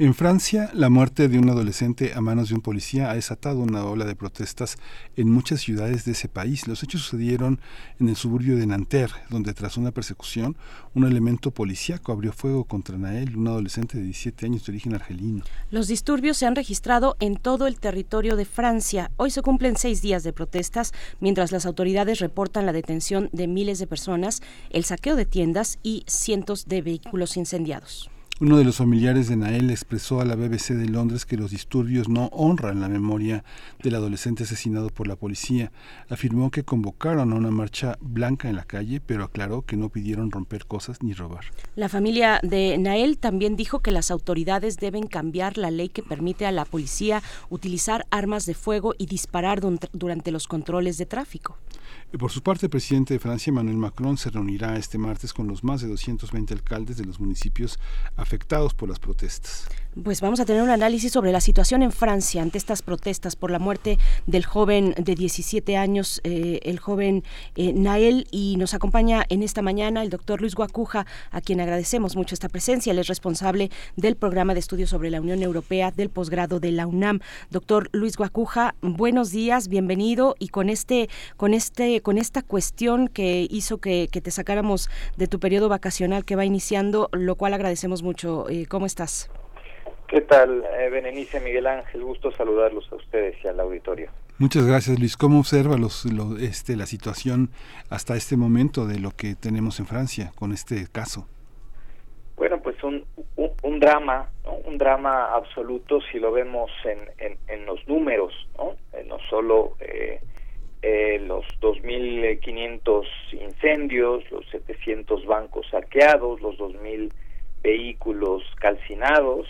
En Francia, la muerte de un adolescente a manos de un policía ha desatado una ola de protestas en muchas ciudades de ese país. Los hechos sucedieron en el suburbio de Nanterre, donde tras una persecución, un elemento policíaco abrió fuego contra Nael, un adolescente de 17 años de origen argelino.
Los disturbios se han registrado en todo el territorio de Francia. Hoy se cumplen seis días de protestas, mientras las autoridades reportan la detención de miles de personas, el saqueo de tiendas y cientos de vehículos incendiados.
Uno de los familiares de Nael expresó a la BBC de Londres que los disturbios no honran la memoria del adolescente asesinado por la policía. Afirmó que convocaron a una marcha blanca en la calle, pero aclaró que no pidieron romper cosas ni robar.
La familia de Nael también dijo que las autoridades deben cambiar la ley que permite a la policía utilizar armas de fuego y disparar durante los controles de tráfico.
Por su parte, el presidente de Francia, Emmanuel Macron, se reunirá este martes con los más de 220 alcaldes de los municipios afectados por las protestas.
Pues vamos a tener un análisis sobre la situación en Francia ante estas protestas por la muerte del joven de 17 años, eh, el joven eh, Nael, y nos acompaña en esta mañana el doctor Luis Guacuja, a quien agradecemos mucho esta presencia. Él es responsable del programa de estudios sobre la Unión Europea del posgrado de la UNAM. Doctor Luis Guacuja, buenos días, bienvenido y con este, con este con esta cuestión que hizo que, te sacáramos de tu periodo vacacional que va iniciando, lo cual agradecemos mucho. Eh, ¿Cómo estás?
¿Qué tal, eh, Benenice Miguel Ángel? Gusto saludarlos a ustedes y al auditorio.
Muchas gracias, Luis. ¿Cómo observa los, este, la situación hasta este momento de lo que tenemos en Francia con este caso?
Bueno, pues un, un, drama, un drama absoluto si lo vemos en, en, los números, no, eh, no solo eh, eh, los 2.500 incendios, los 700 bancos saqueados, los 2.000 vehículos calcinados,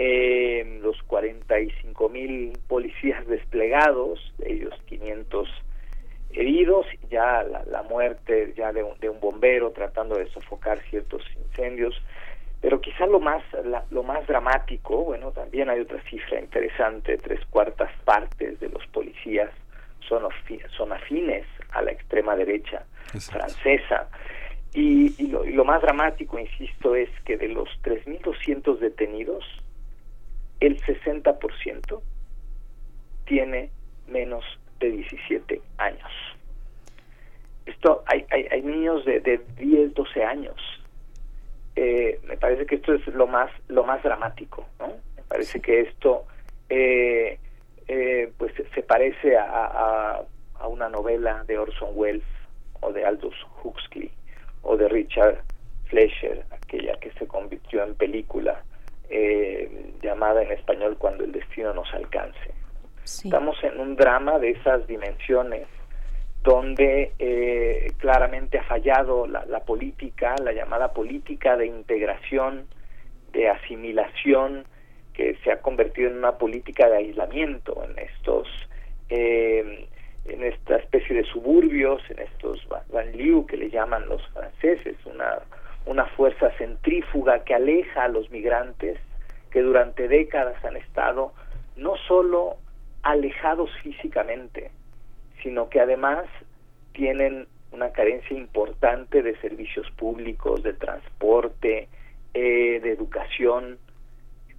eh, los 45.000 policías desplegados, ellos 500 heridos, ya la, muerte ya de un, de un, bombero tratando de sofocar ciertos incendios, pero quizá lo más lo más dramático, bueno, también hay otra cifra interesante, tres cuartas partes de los policías son, son afines a la extrema derecha francesa. Y, y, lo, más dramático, insisto, es que de los 3.200 detenidos, el 60% tiene menos de 17 años. Esto hay, hay, hay niños de, de 10, 12 años. Eh, me parece que esto es lo más lo más dramático, ¿no? Me parece que esto eh, eh, pues se parece a, a, una novela de Orson Welles o de Aldous Huxley o de Richard Fleischer, aquella que se convirtió en película eh, llamada en español Cuando el destino nos alcance. Estamos en un drama de esas dimensiones donde eh, claramente ha fallado la, la, política, la llamada política de integración, de asimilación, que se ha convertido en una política de aislamiento en estos eh, en esta especie de suburbios, en estos banlieues que le llaman los franceses, una una fuerza centrífuga que aleja a los migrantes que durante décadas han estado no solo alejados físicamente, sino que además tienen una carencia importante de servicios públicos, de transporte, eh, de educación,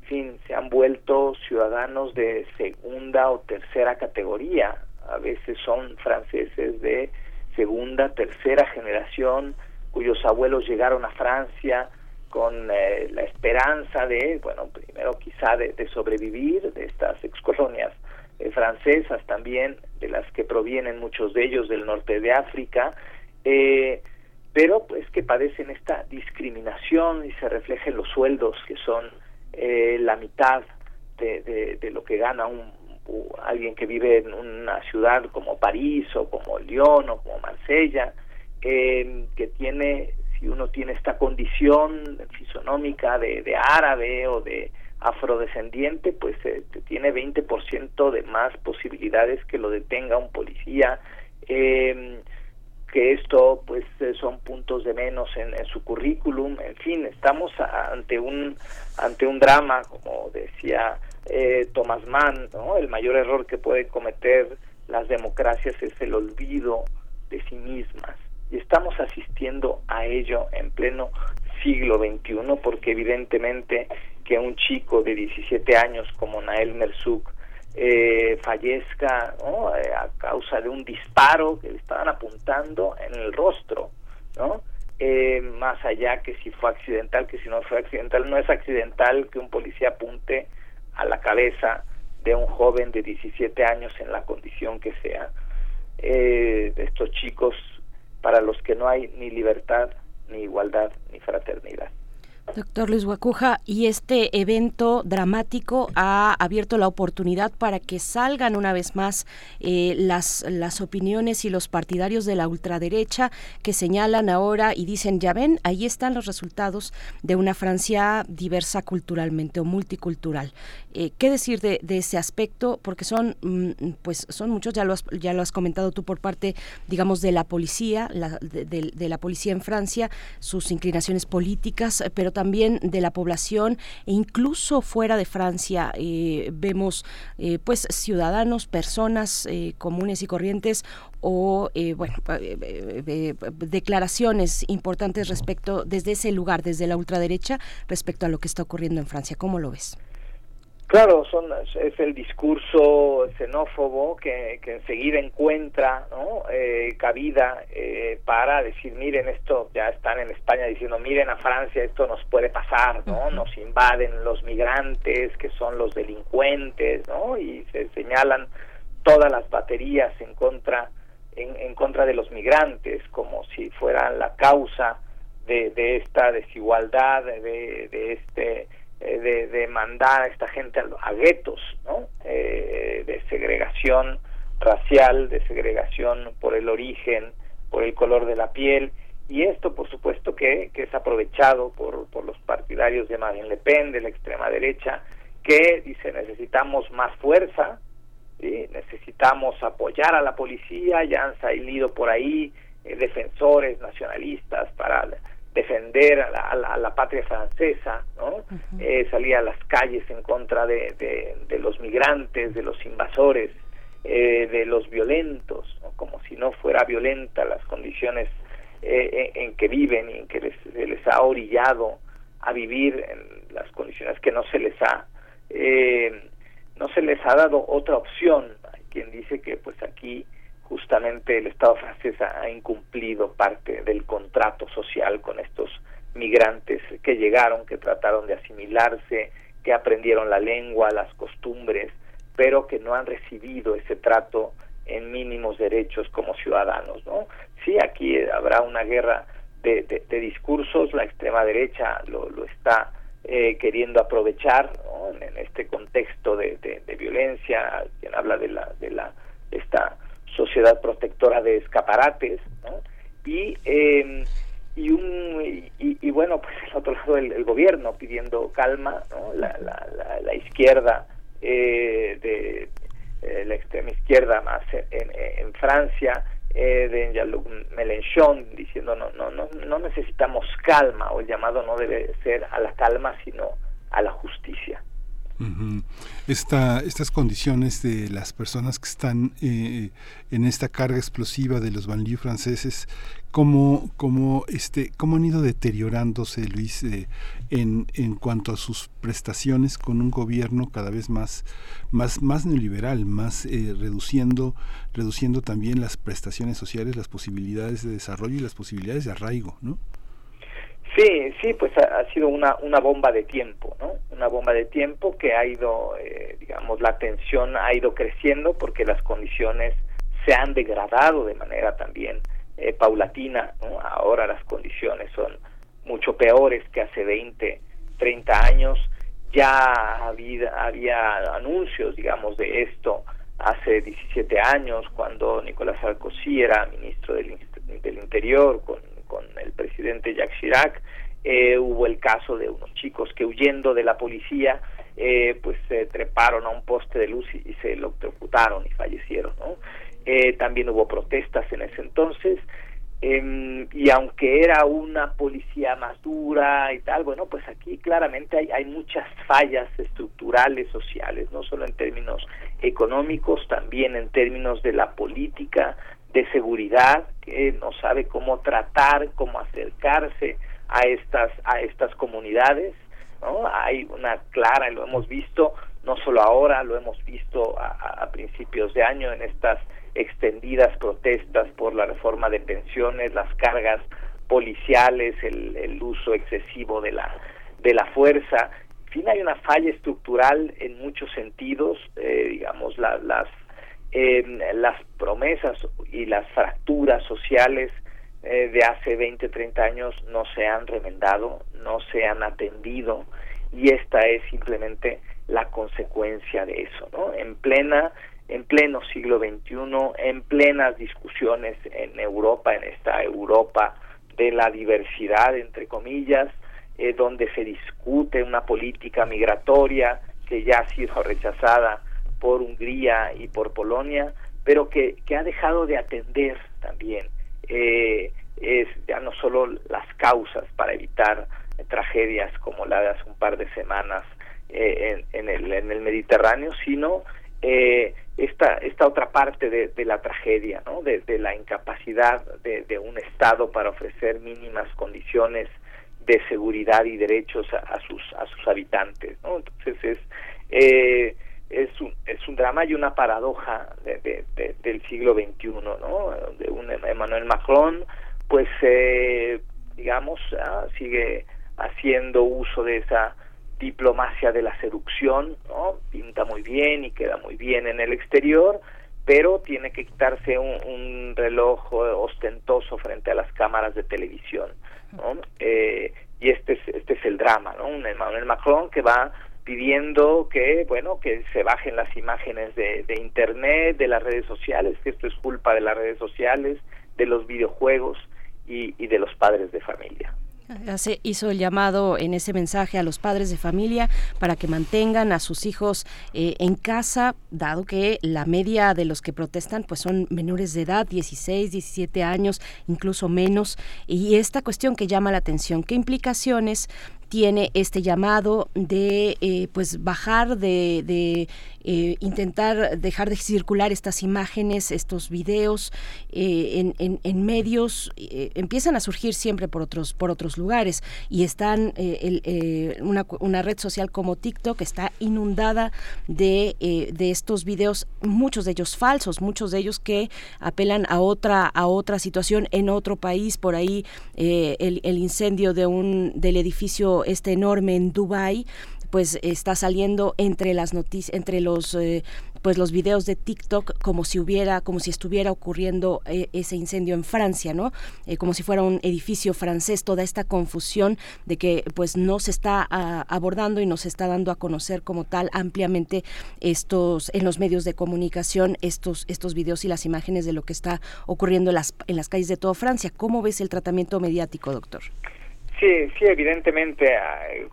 fin, se han vuelto ciudadanos de segunda o tercera categoría. A veces son franceses de segunda, tercera generación, cuyos abuelos llegaron a Francia con eh, la esperanza de, bueno, primero quizá de, sobrevivir de estas excolonias eh, francesas también, de las que provienen muchos de ellos del norte de África, eh, pero pues que padecen esta discriminación y se refleja en los sueldos que son eh, la mitad de, lo que gana un, alguien que vive en una ciudad como París o como Lyon o como Marsella, eh, que tiene, si uno tiene esta condición fisonómica de, de árabe o de afrodescendiente, pues eh, tiene 20% de más posibilidades que lo detenga un policía. Eh, que esto pues eh, son puntos de menos en, su currículum en fin estamos ante un ante un drama como decía eh, Thomas Mann ¿no? el mayor error que pueden cometer las democracias es el olvido de sí mismas y estamos asistiendo a ello en pleno siglo XXI porque evidentemente que un chico de 17 años como Nael Merzouk eh, fallezca eh, a causa de un disparo que le estaban apuntando en el rostro, ¿no? Eh, más allá que si fue accidental, que si no fue accidental, no es accidental que un policía apunte a la cabeza de un joven de 17 años en la condición que sea. de estos chicos para los que no hay ni libertad, ni igualdad, ni fraternidad.
Doctor Luis Guacuja, y este evento dramático ha abierto la oportunidad para que salgan una vez más eh, las, las opiniones y los partidarios de la ultraderecha que señalan ahora y dicen, ya ven, ahí están los resultados de una Francia diversa culturalmente o multicultural. Eh, ¿Qué decir de, ese aspecto? Porque son, mm, pues, son muchos, ya lo, has, ya lo has comentado tú por parte, digamos, de la policía, de, de la policía en Francia, sus inclinaciones políticas, pero también de la población e incluso fuera de Francia eh, vemos eh, pues ciudadanos, personas eh, comunes y corrientes o bueno declaraciones importantes respecto desde ese lugar, desde la ultraderecha respecto a lo que está ocurriendo en Francia. ¿Cómo lo ves?
Claro, son, es el discurso xenófobo que, que enseguida encuentra ¿no? eh, cabida eh, para decir, miren, esto ya están en España diciendo, miren a Francia, esto nos puede pasar, ¿no? Nos invaden los migrantes, que son los delincuentes, ¿no? Y se señalan todas las baterías en contra, en, en contra de los migrantes, como si fueran la causa de, de esta desigualdad, de, de este eh, de, mandar a esta gente a, guetos, ¿no? Eh, de segregación racial, de segregación por el origen, por el color de la piel, y esto por supuesto que, que es aprovechado por, por los partidarios de Marine Le Pen, de la extrema derecha, que dice necesitamos más fuerza, necesitamos apoyar a la policía, ya han salido por ahí eh, defensores nacionalistas para defender a la, patria francesa, ¿no? Eh, salía a las calles en contra de, de, los migrantes, de los invasores, eh, de los violentos, como si no fuera violenta las condiciones eh, en, que viven y en que les, se les ha orillado a vivir en las condiciones que no se les ha no se les ha dado otra opción. Hay quien dice que pues aquí justamente el Estado francés ha incumplido parte del contrato social con estos migrantes que llegaron, que trataron de asimilarse, que aprendieron la lengua, las costumbres, pero que no han recibido ese trato en mínimos derechos como ciudadanos, ¿no? Sí, aquí habrá una guerra de, discursos, la extrema derecha lo, lo está eh, queriendo aprovechar en, este contexto de, violencia, quien habla de la de la esta sociedad protectora de escaparates, y, eh, y, un, y, bueno, pues al otro lado el, gobierno pidiendo calma, la, la, la, izquierda eh, de eh, la extrema izquierda más en, en Francia, eh, de Jean-Luc Mélenchon diciendo no, no, no, no necesitamos calma o el llamado no debe ser a la calma sino a la justicia
estas condiciones de las personas que están eh, en esta carga explosiva de los banlieues franceses, ¿cómo, cómo, este, cómo han ido deteriorándose, Luis, eh, en, en cuanto a sus prestaciones con un gobierno cada vez más, más, más neoliberal, más eh, reduciendo, reduciendo también las prestaciones sociales, las posibilidades de desarrollo y las posibilidades de arraigo, ¿no?
Sí, sí, pues ha, sido una, una bomba de tiempo, ¿no? Una bomba de tiempo que ha ido, eh, digamos, la tensión ha ido creciendo porque las condiciones se han degradado de manera también eh, paulatina, ¿no? Ahora las condiciones son mucho peores que hace 20, 30 años. Ya había, había anuncios, digamos, de esto hace 17 años, cuando Nicolás Sarkozy era ministro del, del Interior, con con el presidente Jacques Chirac, eh, hubo el caso de unos chicos que huyendo de la policía eh, pues se treparon a un poste de luz y, se electrocutaron y fallecieron ¿no? Eh, también hubo protestas en ese entonces em, y aunque era una policía más dura y tal bueno pues aquí claramente hay, hay muchas fallas estructurales sociales no solo en términos económicos también en términos de la política de seguridad que no sabe cómo tratar, cómo acercarse a estas a estas comunidades, ¿no? Hay una clara, lo hemos visto no solo ahora, lo hemos visto a, principios de año en estas extendidas protestas por la reforma de pensiones, las cargas policiales, el, uso excesivo de la de la fuerza. En fin, hay una falla estructural en muchos sentidos, eh, digamos, las eh, las promesas y las fracturas sociales eh, de hace 20, 30 años no se han remendado, no se han atendido y esta es simplemente la consecuencia de eso, ¿no? En plena en pleno siglo XXI, en plenas discusiones en Europa, en esta Europa de la diversidad, entre comillas, eh, donde se discute una política migratoria que ya ha sido rechazada por Hungría y por Polonia, pero que, que ha dejado de atender también eh, es ya no solo las causas para evitar tragedias como la de hace un par de semanas eh, en, en, el, en el Mediterráneo, sino eh, esta, esta otra parte de, de la tragedia, ¿no? de, de la incapacidad de, de, un Estado para ofrecer mínimas condiciones de seguridad y derechos a, a sus a sus habitantes. ¿no? Entonces es eh, es un, es un drama y una paradoja de, de, del siglo XXI, ¿no? De un Emmanuel Macron, pues, eh, digamos, ah, sigue haciendo uso de esa diplomacia de la seducción, ¿no? Pinta muy bien y queda muy bien en el exterior, pero tiene que quitarse un, un reloj ostentoso frente a las cámaras de televisión, ¿no? Eh, y este es, este es el drama, ¿no? Un Emmanuel Macron que va pidiendo que bueno que se bajen las imágenes de, de internet de las redes sociales que esto es culpa de las redes sociales de los videojuegos y, y de los padres de familia
Hace, hizo el llamado en ese mensaje a los padres de familia para que mantengan a sus hijos eh, en casa, dado que la media de los que protestan pues son menores de edad, 16, 17 años, incluso menos. Y esta cuestión que llama la atención, ¿qué implicaciones tiene este llamado de eh, pues bajar de, de eh, intentar dejar de circular estas imágenes, estos videos eh, en, en, en, medios eh, empiezan a surgir siempre por otros por otros lugares. Y están el, una, una, red social como TikTok está inundada de, de estos videos, muchos de ellos falsos, muchos de ellos que apelan a otra a otra situación en otro país. Por ahí el, el incendio de un del edificio este enorme en Dubai pues está saliendo entre las noticias entre los eh, pues los videos de TikTok como si hubiera como si estuviera ocurriendo eh, ese incendio en Francia no eh, como si fuera un edificio francés toda esta confusión de que pues no se está a, abordando y no se está dando a conocer como tal ampliamente estos en los medios de comunicación estos estos videos y las imágenes de lo que está ocurriendo en las en las calles de toda Francia. Cómo ves el tratamiento mediático doctor
Sí, sí, evidentemente,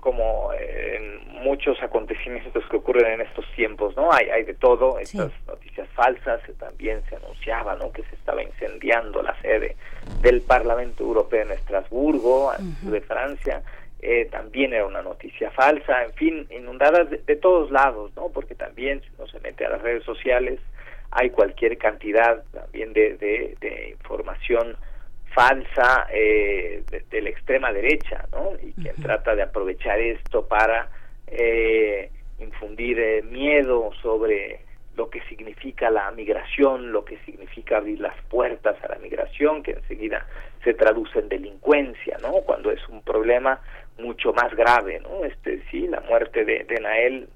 como en muchos acontecimientos que ocurren en estos tiempos, ¿no? Hay, hay de todo, estas sí. noticias falsas, también se anunciaba, ¿no? Que se estaba incendiando la sede del Parlamento Europeo en Estrasburgo, uh -huh. de Francia, eh, también era una noticia falsa, en fin, inundadas de, de, todos lados, ¿no? Porque también si uno se mete a las redes sociales, hay cualquier cantidad también de, de, de información falsa eh, de, de, la extrema derecha, ¿no? Y quien uh -huh. trata de aprovechar esto para eh, infundir eh, miedo sobre lo que significa la migración, lo que significa abrir las puertas a la migración, que enseguida se traduce en delincuencia, ¿no? Cuando es un problema mucho más grave, ¿no? Este sí, la muerte de, de Nael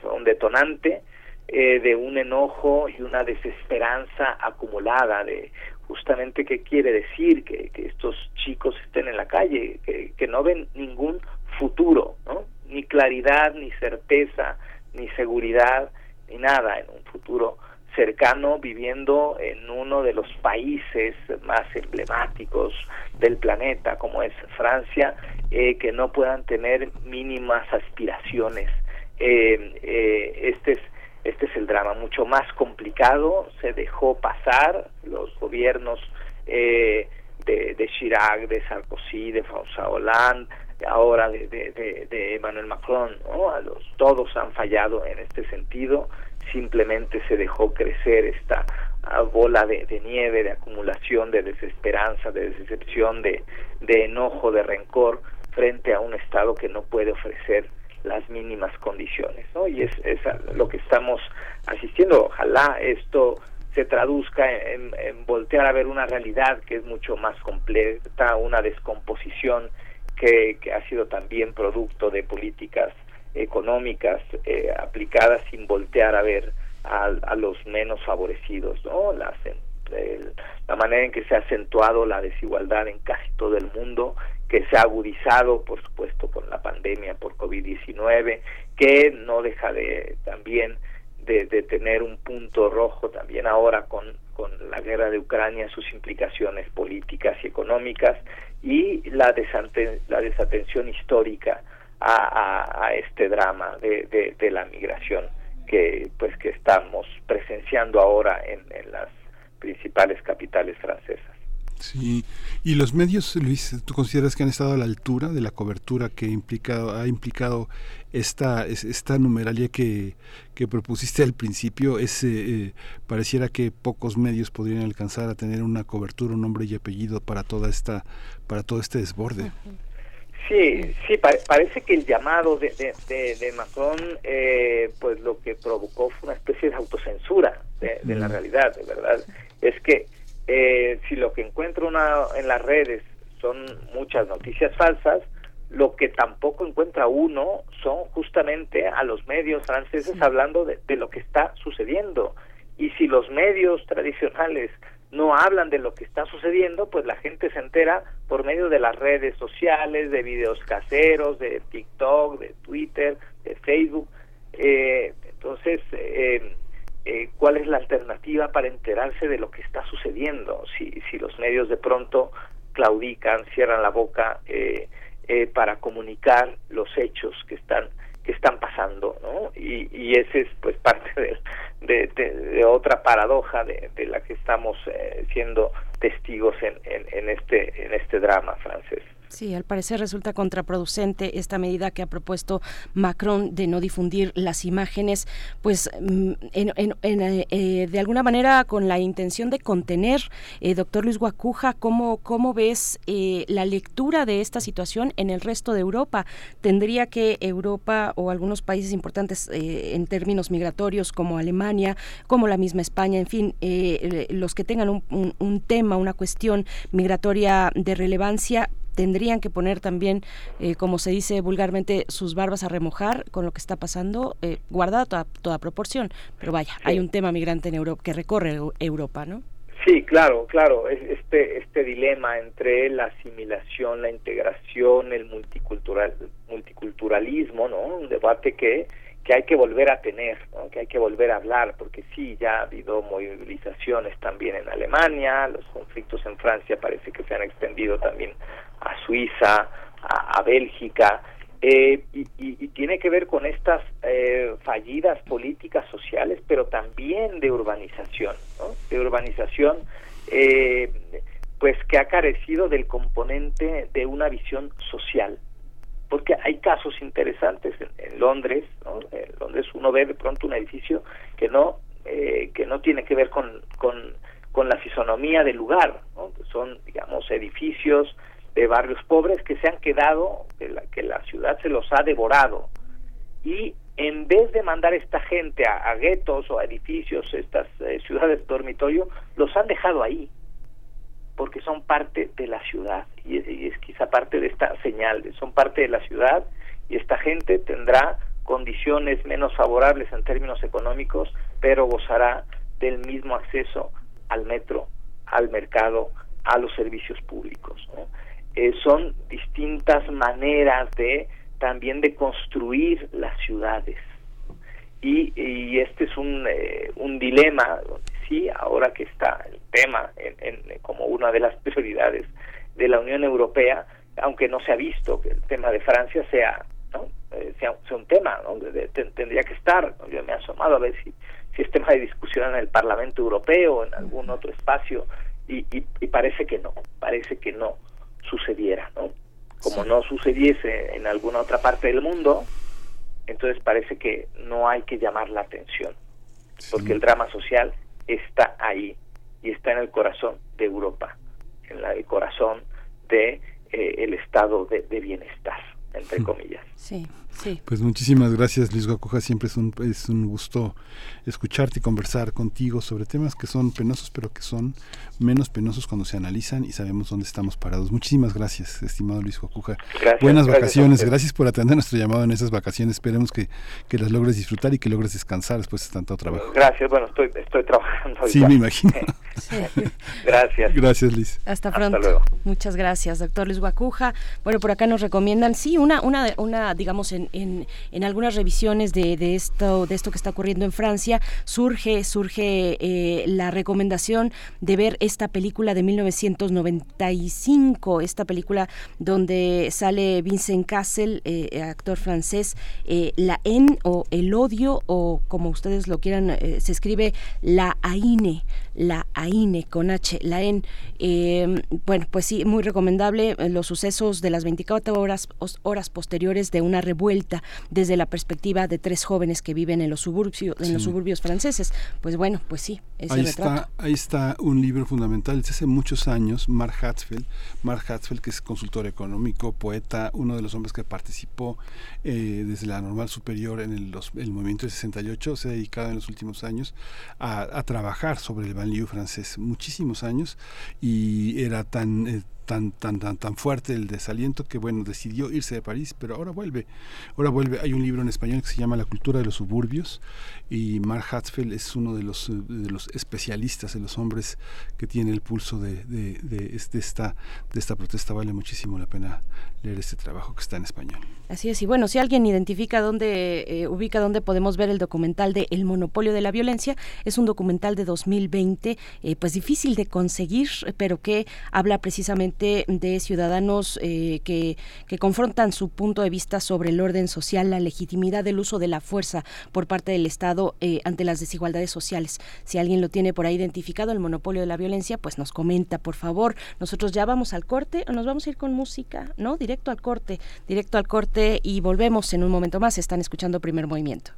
fue un detonante eh, de un enojo y una desesperanza acumulada de justamente qué quiere decir que, estos chicos estén en la calle, que, que no ven ningún futuro, ¿no? ni claridad, ni certeza, ni seguridad, ni nada en un futuro cercano viviendo en uno de los países más emblemáticos del planeta como es Francia eh, que no puedan tener mínimas aspiraciones eh, eh, este es este es el drama mucho más complicado se dejó pasar los gobiernos eh, de, de Chirac de Sarkozy de François Hollande ahora de, de, de, Emmanuel Macron ¿no? a los todos han fallado en este sentido simplemente se dejó crecer esta bola de, de, nieve, de acumulación, de desesperanza, de decepción, de, de enojo, de rencor frente a un Estado que no puede ofrecer las mínimas condiciones, ¿no? Y es, lo que estamos asistiendo. Ojalá esto se traduzca en, voltear a ver una realidad que es mucho más completa, una descomposición que, que ha sido también producto de políticas económicas eh, aplicadas sin voltear a ver a, a, los menos favorecidos, ¿no? La manera en que se ha acentuado la desigualdad en casi todo el mundo, que se ha agudizado, por supuesto, con la pandemia por COVID-19, que no deja de también de, tener un punto rojo también ahora con, con la guerra de Ucrania, sus implicaciones políticas y económicas, y la, desante- la desatención histórica a, este drama de, la migración que pues que estamos presenciando ahora en las principales capitales francesas.
Sí, y los medios, Luis, ¿tú consideras que han estado a la altura de la cobertura que implicado, ha implicado esta, es- esta numeralia que, que propusiste al principio? Es, eh, eh, pareciera que pocos medios podrían alcanzar a tener una cobertura, un nombre y apellido para toda esta, para todo este desborde.
Sí, sí, pa- parece que el llamado de, de, de- de Macron, eh, pues lo que provocó fue una especie de autocensura de, de la realidad, de verdad. Es que eh, si lo que encuentro una, en las redes son muchas noticias falsas, lo que tampoco encuentra uno son justamente a los medios franceses hablando de, de lo que está sucediendo. Y si los medios tradicionales no hablan de lo que está sucediendo, pues la gente se entera por medio de las redes sociales, de videos caseros, de TikTok, de Twitter, de Facebook. Eh, entonces, eh, eh, ¿cuál es la alternativa para enterarse de lo que está sucediendo? Si, si los medios de pronto claudican, cierran la boca eh, eh, para comunicar los hechos que están que están pasando, ¿no? Y, y ese es pues parte de, de, otra paradoja de, de la que estamos eh, siendo testigos en, en, en este en este drama francés.
Sí, al parecer resulta contraproducente esta medida que ha propuesto Macron de no difundir las imágenes, pues mm, en- eh, de alguna manera con la intención de contener, eh, doctor Luis Guacuja, ¿cómo, cómo ves eh, la lectura de esta situación en el resto de Europa? ¿Tendría que Europa o algunos países importantes eh, en términos migratorios como Alemania, como la misma España, en fin, los que tengan un tema, una cuestión migratoria de relevancia, tendrían que poner también, eh, como se dice vulgarmente, sus barbas a remojar con lo que está pasando, eh, guardada toda, toda proporción. Pero vaya, hay un tema migrante en Europa que recorre Eu- Europa, ¿no?
Sí, claro, claro, es- este este dilema entre la asimilación, la integración, el multicultural multiculturalismo, ¿no? Un debate que que hay que volver a tener, ¿no? que hay que volver a hablar, porque sí, ya ha habido movilizaciones también en Alemania, los conflictos en Francia parece que se han extendido también a Suiza, a, Bélgica, eh, y, tiene que ver con estas eh, fallidas políticas sociales, pero también de urbanización, de urbanización, eh, pues que ha carecido del componente de una visión social, porque hay casos interesantes en, Londres, ¿no? En Londres uno ve de pronto un edificio que no eh, que no tiene que ver con, con, con la fisonomía del lugar, son digamos edificios de barrios pobres que se han quedado, que la, que la ciudad se los ha devorado y en vez de mandar esta gente a, a guetos o a edificios, estas eh, ciudades dormitorio, los han dejado ahí porque son parte de la ciudad y es, y es quizá parte de esta señal, son parte de la ciudad y esta gente tendrá condiciones menos favorables en términos económicos, pero gozará del mismo acceso al metro, al mercado, a los servicios públicos. Eh, son distintas maneras de también de construir las ciudades y, y este es un, eh, un dilema sí ahora que está el tema en, en- como una de las prioridades de la Unión Europea aunque no se ha visto que el tema de Francia sea ¿no? Eh, sea, sea un tema ¿no? De- de- ten- tendría que estar yo me he asomado a ver si, si es tema de discusión en el Parlamento Europeo o en algún otro espacio y, y, y parece que no parece que no sucediera ¿no? como no sucediese en alguna otra parte del mundo entonces parece que no hay que llamar la atención, porque el drama social está ahí y está en el corazón de Europa, en la- el corazón de eh, el estado de, de bienestar, entre comillas.
Sí, Sí.
Pues muchísimas gracias, Luis Guacuja. Siempre es un, es un gusto escucharte y conversar contigo sobre temas que son penosos, pero que son menos penosos cuando se analizan y sabemos dónde estamos parados. Muchísimas gracias, estimado Luis Guacuja.
Gracias,
Buenas
gracias
vacaciones. Gracias por atender nuestro llamado en esas vacaciones. Esperemos que, que las logres disfrutar y que logres descansar después de tanto trabajo.
Gracias, bueno, estoy, estoy trabajando.
Sí,
ya.
me imagino.
Gracias.
Gracias, Liz.
Hasta pronto.
luego.
Muchas gracias, doctor Luis Guacuja. Bueno, por acá nos recomiendan, sí, una, una, una digamos, en, en, algunas revisiones de, esto, de esto que está ocurriendo en Francia, surge, surge eh, la recomendación de ver esta película de 1995, esta película donde sale Vincent Cassel, eh, actor francés, eh, la en o el odio o como ustedes lo quieran, eh, se escribe la AINE, la AINE con H, la en. Eh, bueno, pues sí, muy recomendable eh, los sucesos de las 24 horas, horas posteriores de una revuelta desde la perspectiva de tres jóvenes que viven en los suburbios, en los
Sí.
suburbios franceses. Pues bueno, pues sí, ese
Ahí
retrato.
está, ahí está un libro fundamental desde hace muchos años, Mark Hatzfeld. Mark Hatzfeld, que es consultor económico, poeta, uno de los hombres que participó eh, desde la normal superior en el, los- el movimiento de 68, se ha dedicado en los últimos años a, a trabajar sobre el francés, muchísimos años, y era tan... eh, Tan, tan, tan, tan fuerte el desaliento que bueno decidió irse de París pero ahora vuelve ahora vuelve hay un libro en español que se llama La cultura de los suburbios y Mark Hatzfeld es uno de los, especialistas, de los hombres que tiene el pulso de, de, de, es- de esta, de esta protesta. Vale muchísimo la pena leer este trabajo que está en español.
Así es, y bueno, si alguien identifica dónde, eh, ubica dónde podemos ver el documental de El monopolio de la violencia, es un documental de 2020, eh, pues difícil de conseguir, pero que habla precisamente de ciudadanos eh, que, que confrontan su punto de vista sobre el orden social, la legitimidad del uso de la fuerza por parte del Estado eh, ante las desigualdades sociales. Si alguien lo tiene por ahí identificado, el monopolio de la violencia, pues nos comenta, por favor. Nosotros ya vamos al corte, o nos vamos a ir con música, ¿no? Directo al corte, directo al corte y volvemos en un momento más. Están escuchando Primer Movimiento.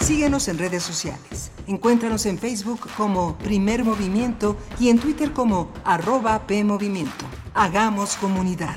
Síguenos en redes sociales. Encuéntranos en Facebook como Primer Movimiento y en Twitter como arroba PMovimiento. Hagamos comunidad.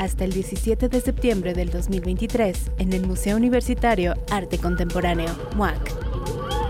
hasta el 17 de septiembre del 2023 en el Museo Universitario Arte Contemporáneo, MUAC.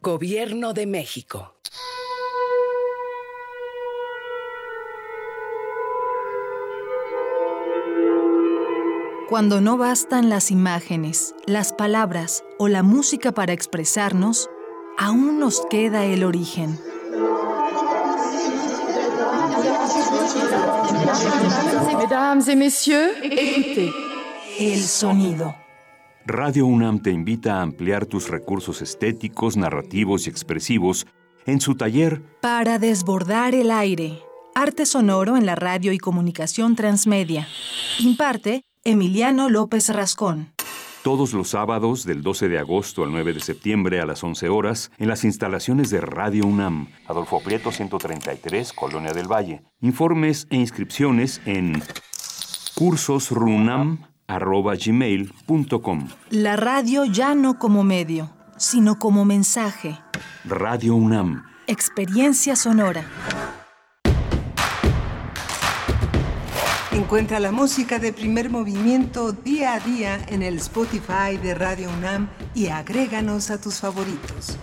Gobierno de México.
Cuando no bastan las imágenes, las palabras o la música para expresarnos, aún nos queda el origen.
Mesdames et messieurs, écoutez.
El sonido.
Radio UNAM te invita a ampliar tus recursos estéticos, narrativos y expresivos en su taller
Para desbordar el aire. Arte sonoro en la radio y comunicación transmedia. Imparte Emiliano López Rascón.
Todos los sábados del 12 de agosto al 9 de septiembre a las 11 horas en las instalaciones de Radio UNAM, Adolfo Prieto 133, Colonia del Valle. Informes e inscripciones en cursosrunam.gmail.com
La radio ya no como medio, sino como mensaje.
Radio UNAM.
Experiencia sonora.
Encuentra la música de primer movimiento día a día en el Spotify de Radio UNAM y agréganos a tus favoritos.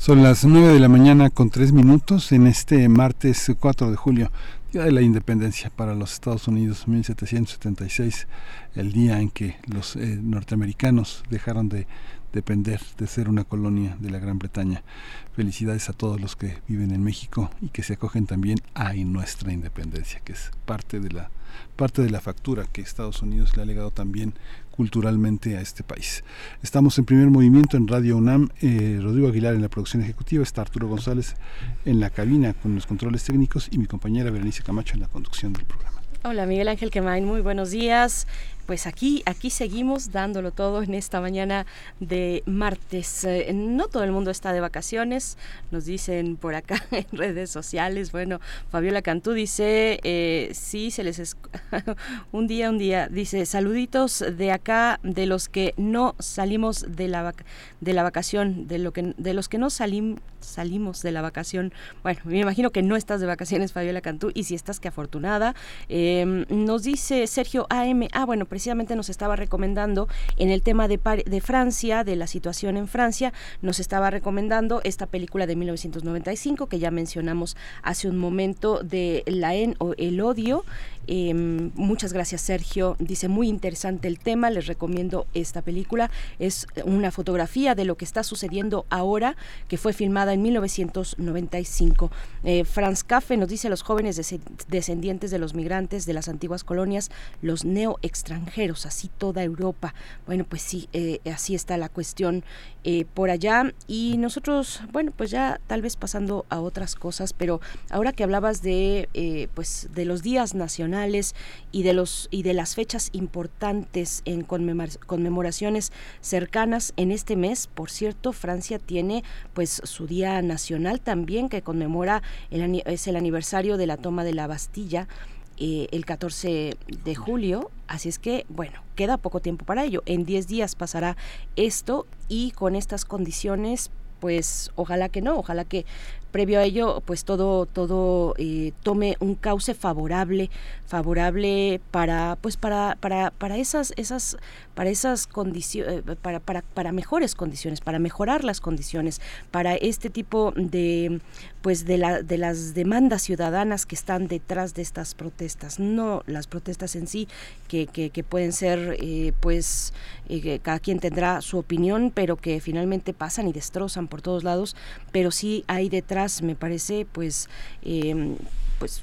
Son las 9 de la mañana con 3 minutos en este martes 4 de julio, Día de la Independencia para los Estados Unidos, 1776, el día en que los eh, norteamericanos dejaron de depender de ser una colonia de la Gran Bretaña. Felicidades a todos los que viven en México y que se acogen también a nuestra independencia, que es parte de la parte de la factura que Estados Unidos le ha legado también culturalmente a este país. Estamos en primer movimiento en Radio UNAM, eh, Rodrigo Aguilar en la producción ejecutiva, está Arturo González en la cabina con los controles técnicos y mi compañera Berenice Camacho en la conducción del programa.
Hola Miguel Ángel Quemain, muy buenos días pues aquí, aquí seguimos dándolo todo en esta mañana de martes. Eh, no todo el mundo está de vacaciones, nos dicen por acá en redes sociales. Bueno, Fabiola Cantú dice, eh, sí, se les... un día, un día, dice, saluditos de acá, de los que no salimos de la, de la vacación, de, lo que, de los que no salimos salimos de la vacación. Bueno, me imagino que no estás de vacaciones, Fabiola Cantú, y si estás, que afortunada. Em, nos dice Sergio AM, ah, bueno, precisamente nos estaba recomendando en el tema de, de Francia, de la situación en Francia, nos estaba recomendando esta película de 1995 que ya mencionamos hace un momento de La En o El Odio. Em, muchas gracias Sergio, dice muy interesante el tema, les recomiendo esta película, es una fotografía de lo que está sucediendo ahora, que fue filmada en 1995. Eh, Franz Café nos dice los jóvenes descendientes de los migrantes de las antiguas colonias, los neo extranjeros, así toda Europa. Bueno, pues sí, eh, así está la cuestión eh, por allá y nosotros, bueno, pues ya tal vez pasando a otras cosas, pero ahora que hablabas de, pues, de los días nacionales, y de los y de las fechas importantes en conmemoraciones cercanas en este mes. Por cierto, Francia tiene pues su día nacional también que conmemora el, es el aniversario de la toma de la Bastilla. Eh, el 14 de julio, así es que, bueno, queda poco tiempo para ello. En 10 días pasará esto y con estas condiciones, pues ojalá que no, ojalá que previo a ello pues todo todo eh, tome un cauce favorable favorable para pues para para, para esas esas para esas condiciones eh, para, para, para mejores condiciones para mejorar las condiciones para este tipo de pues de la de las demandas ciudadanas que están detrás de estas protestas. No las protestas en sí que, que, pueden ser eh, pues cada quien tendrá su opinión pero que finalmente pasan y destrozan por todos lados pero sí hay detrás me parece, pues, em, pues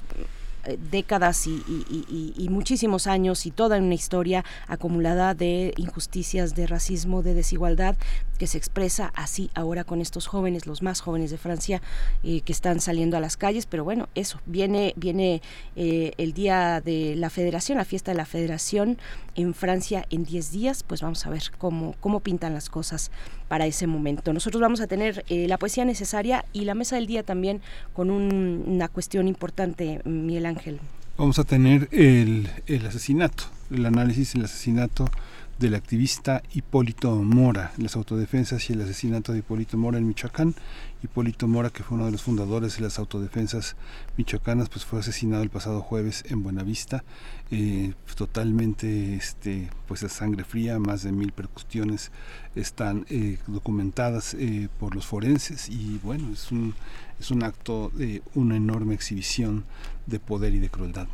eh, décadas y, muchísimos años y toda una historia acumulada de injusticias, de racismo, de desigualdad que se expresa así ahora con estos jóvenes, los más jóvenes de Francia eh, que están saliendo a las calles. Pero bueno, eso, viene, viene eh, el día de la Federación, la fiesta de la Federación en Francia en 10 días, pues vamos a ver cómo, cómo pintan las cosas para ese momento. Nosotros vamos a tener la poesía necesaria y la mesa del día también con una cuestión importante, Miguel Ángel
Vamos a tener el, el asesinato, el análisis del asesinato del activista Hipólito Mora, las autodefensas y el asesinato de Hipólito Mora en Michoacán. Hipólito Mora, que fue uno de los fundadores de las autodefensas michoacanas, pues fue asesinado el pasado jueves en Buenavista, eh, totalmente este, pues a sangre fría, más de mil percusiones están eh, documentadas eh, por los forenses y bueno, es un, es un acto de una enorme exhibición de poder y de crueldad.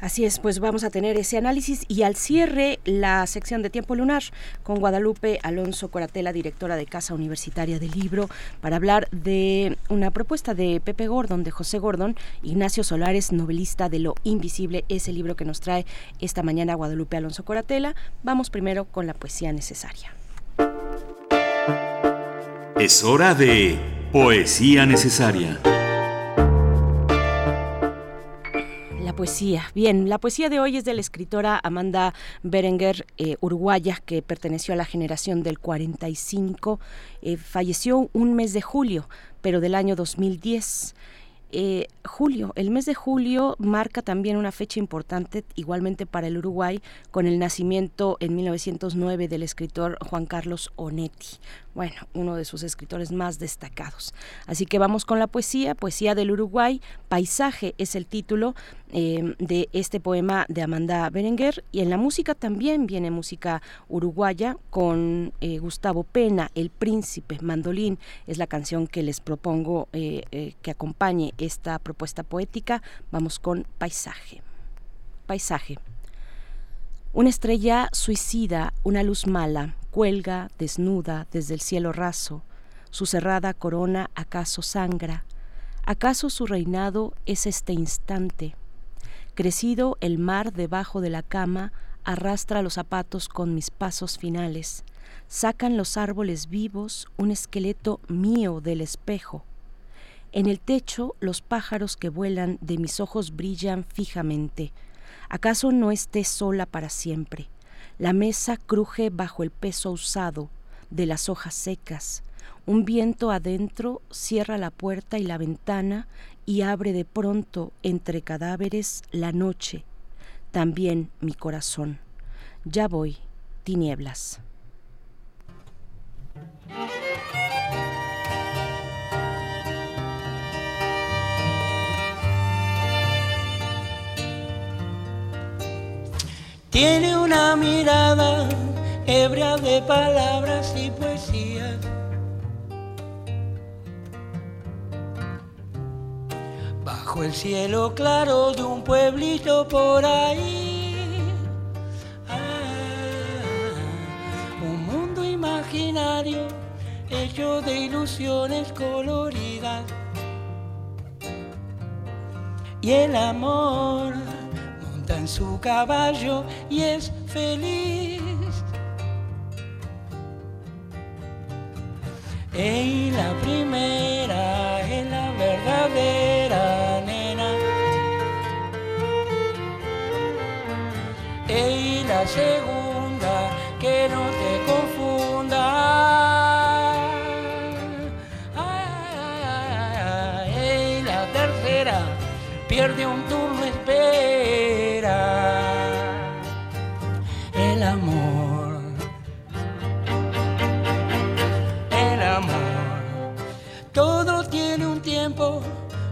Así es, pues vamos a tener ese análisis y al cierre la sección de Tiempo Lunar con Guadalupe Alonso Coratela, directora de Casa Universitaria del Libro, para hablar de una propuesta de Pepe Gordon, de José Gordon, Ignacio Solares, novelista de Lo Invisible, ese libro que nos trae esta mañana Guadalupe Alonso Coratela. Vamos primero con la poesía necesaria.
Es hora de Poesía Necesaria.
La poesía. Bien, la poesía de hoy es de la escritora Amanda Berenguer, eh, uruguaya, que perteneció a la generación del 45. Eh, falleció un mes de julio, pero del año 2010. Eh, julio, el mes de julio marca también una fecha importante igualmente para el Uruguay con el nacimiento en 1909 del escritor Juan Carlos Onetti, bueno, uno de sus escritores más destacados. Así que vamos con la poesía, poesía del Uruguay, Paisaje es el título eh, de este poema de Amanda Berenguer y en la música también viene música uruguaya con eh, Gustavo Pena, El Príncipe, Mandolín, es la canción que les propongo eh, que acompañe esta propuesta poética. Vamos con Paisaje. Paisaje. Una estrella suicida, una luz mala, cuelga desnuda desde el cielo raso, su cerrada corona acaso sangra, acaso su reinado es este instante. Crecido el mar debajo de la cama, arrastra los zapatos con mis pasos finales, sacan los árboles vivos un esqueleto mío del espejo. En el techo los pájaros que vuelan de mis ojos brillan fijamente. ¿Acaso no esté sola para siempre? La mesa cruje bajo el peso usado de las hojas secas. Un viento adentro cierra la puerta y la ventana y abre de pronto entre cadáveres la noche, también mi corazón. Ya voy, tinieblas.
Tiene una mirada ebria de palabras y poesías. Bajo el cielo claro de un pueblito por ahí. Ah, un mundo imaginario hecho de ilusiones coloridas. Y el amor en su caballo y es feliz. Y la primera es la verdadera nena. Y la segunda que no te confunda. Y la tercera pierde un turno espera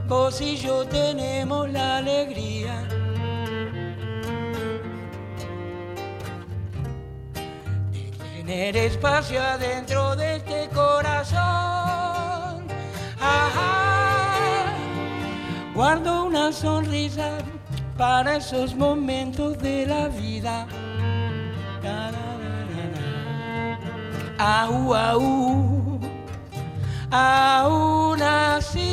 vos y yo tenemos la alegría. De tener espacio adentro de este corazón. Guardo una sonrisa para esos momentos de la vida. Así.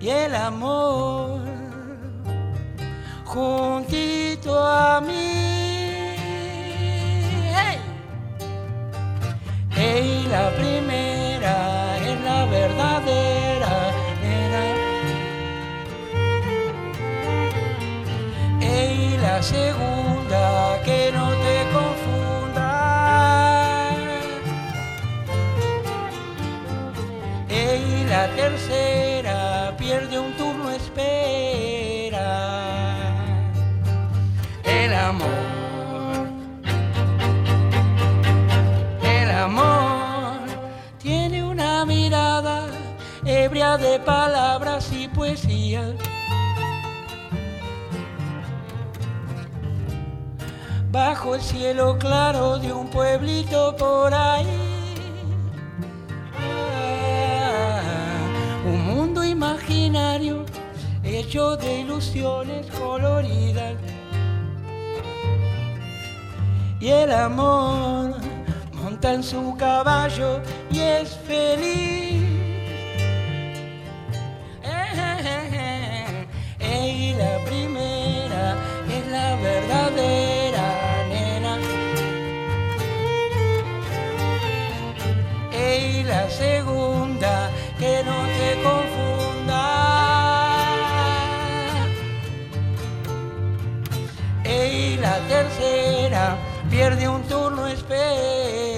Y el amor juntito a mí. ¡Hey! ¡Hey! La primera es la verdadera. nena. y la segunda que no te confunda. Y la tercera de palabras y poesías. bajo el cielo claro de un pueblito por ahí. Ah, un mundo imaginario hecho de ilusiones coloridas. Y el amor monta en su caballo y es feliz. la primera es la verdadera, nena. Y la segunda, que no te confunda, Y la tercera, pierde un turno, espera.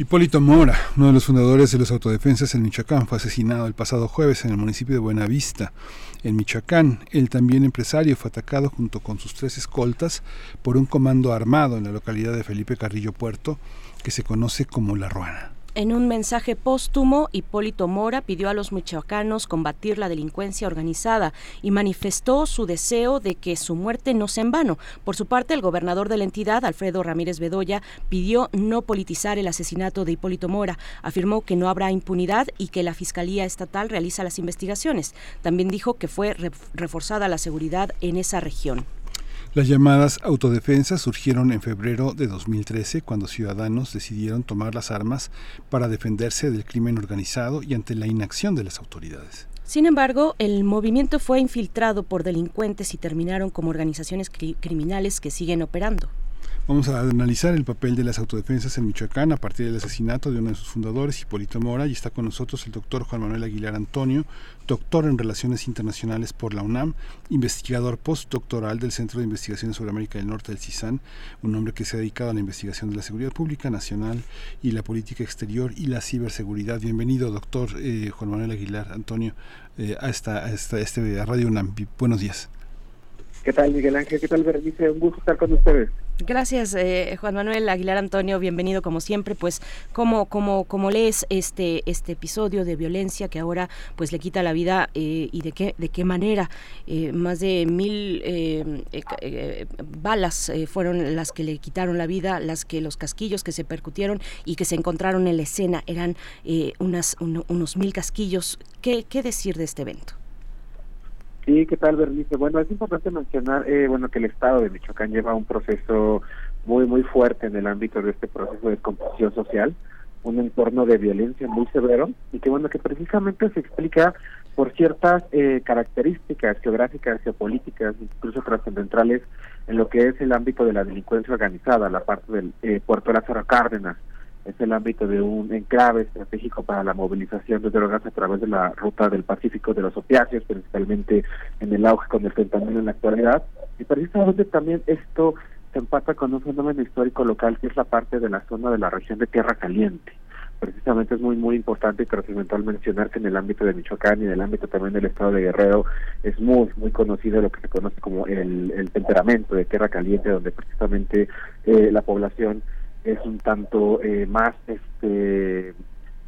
Hipólito Mora, uno de los fundadores de los autodefensas en Michoacán, fue asesinado el pasado jueves en el municipio de Buenavista, en Michoacán. El también empresario fue atacado junto con sus tres escoltas por un comando armado en la localidad de Felipe Carrillo Puerto, que se conoce como La Ruana.
En un mensaje póstumo, Hipólito Mora pidió a los michoacanos combatir la delincuencia organizada y manifestó su deseo de que su muerte no sea en vano. Por su parte, el gobernador de la entidad, Alfredo Ramírez Bedoya, pidió no politizar el asesinato de Hipólito Mora. Afirmó que no habrá impunidad y que la Fiscalía Estatal realiza las investigaciones. También dijo que fue reforzada la seguridad en esa región.
Las llamadas autodefensas surgieron en febrero de 2013 cuando ciudadanos decidieron tomar las armas para defenderse del crimen organizado y ante la inacción de las autoridades.
Sin embargo, el movimiento fue infiltrado por delincuentes y terminaron como organizaciones cri criminales que siguen operando.
Vamos a analizar el papel de las autodefensas en Michoacán a partir del asesinato de uno de sus fundadores, Hipólito Mora, y está con nosotros el doctor Juan Manuel Aguilar Antonio, doctor en Relaciones Internacionales por la UNAM, investigador postdoctoral del Centro de Investigaciones sobre América del Norte del CISAN, un hombre que se ha dedicado a la investigación de la seguridad pública nacional y la política exterior y la ciberseguridad. Bienvenido, doctor eh, Juan Manuel Aguilar Antonio, eh, a, esta, a, esta, este Radio UNAM. Buenos días.
¿Qué tal, Miguel Ángel? ¿Qué tal, Berenice? Un gusto estar con ustedes.
Gracias, eh, Juan Manuel Aguilar Antonio. Bienvenido, como siempre. Pues, ¿cómo, cómo, cómo lees este, este episodio de violencia que ahora pues le quita la vida eh, y de qué, de qué manera? Eh, más de mil eh, balas fueron las que le quitaron la vida, las que los casquillos que se percutieron y que se encontraron en la escena eran unas, un, unos mil casquillos. ¿Qué, ¿Qué decir de este evento?
Sí, ¿qué tal, Bernice? Bueno, es importante mencionar eh, bueno que el Estado de Michoacán lleva un proceso muy, muy fuerte en el ámbito de este proceso de descomposición social, un entorno de violencia muy severo y que, bueno, que precisamente se explica por ciertas eh, características geográficas, geopolíticas, incluso trascendentales en lo que es el ámbito de la delincuencia organizada, la parte del eh, Puerto Lázaro Cárdenas, es el ámbito de un enclave estratégico para la movilización de drogas a través de la ruta del Pacífico de los opiáceos, principalmente en el auge con el fentanilo en la actualidad. Y precisamente también esto se empata con un fenómeno histórico local que es la parte de la zona de la región de Tierra Caliente. Precisamente es muy, muy importante y trascendental mencionar que en el ámbito de Michoacán y en el ámbito también del estado de Guerrero es muy, muy conocido lo que se conoce como el, el temperamento de Tierra Caliente, donde precisamente eh, la población es un tanto eh, más este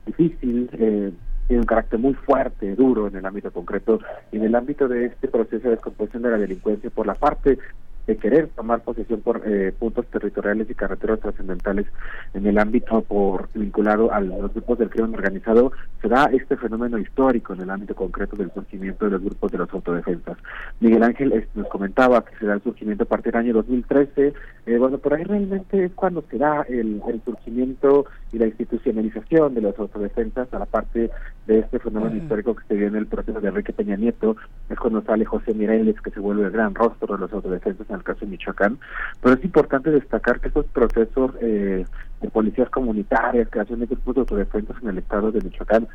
difícil, eh, tiene un carácter muy fuerte, duro en el ámbito concreto, y en el ámbito de este proceso de descomposición de la delincuencia por la parte de querer tomar posesión por eh, puntos territoriales y carreteras trascendentales en el ámbito por vinculado a los grupos del crimen organizado, se da este fenómeno histórico en el ámbito concreto del surgimiento de los grupos de los autodefensas. Miguel Ángel eh, nos comentaba que se da el surgimiento a partir del año 2013, eh, bueno, por ahí realmente es cuando se da el, el surgimiento y la institucionalización de los autodefensas a la parte de este fenómeno histórico que se dio en el proceso de Enrique Peña Nieto, es cuando sale José Mireles, que se vuelve el gran rostro de los autodefensas en el caso de Michoacán, pero es importante destacar que estos procesos eh, de policías comunitarias, creación de grupos de autodefensas en el estado de Michoacán,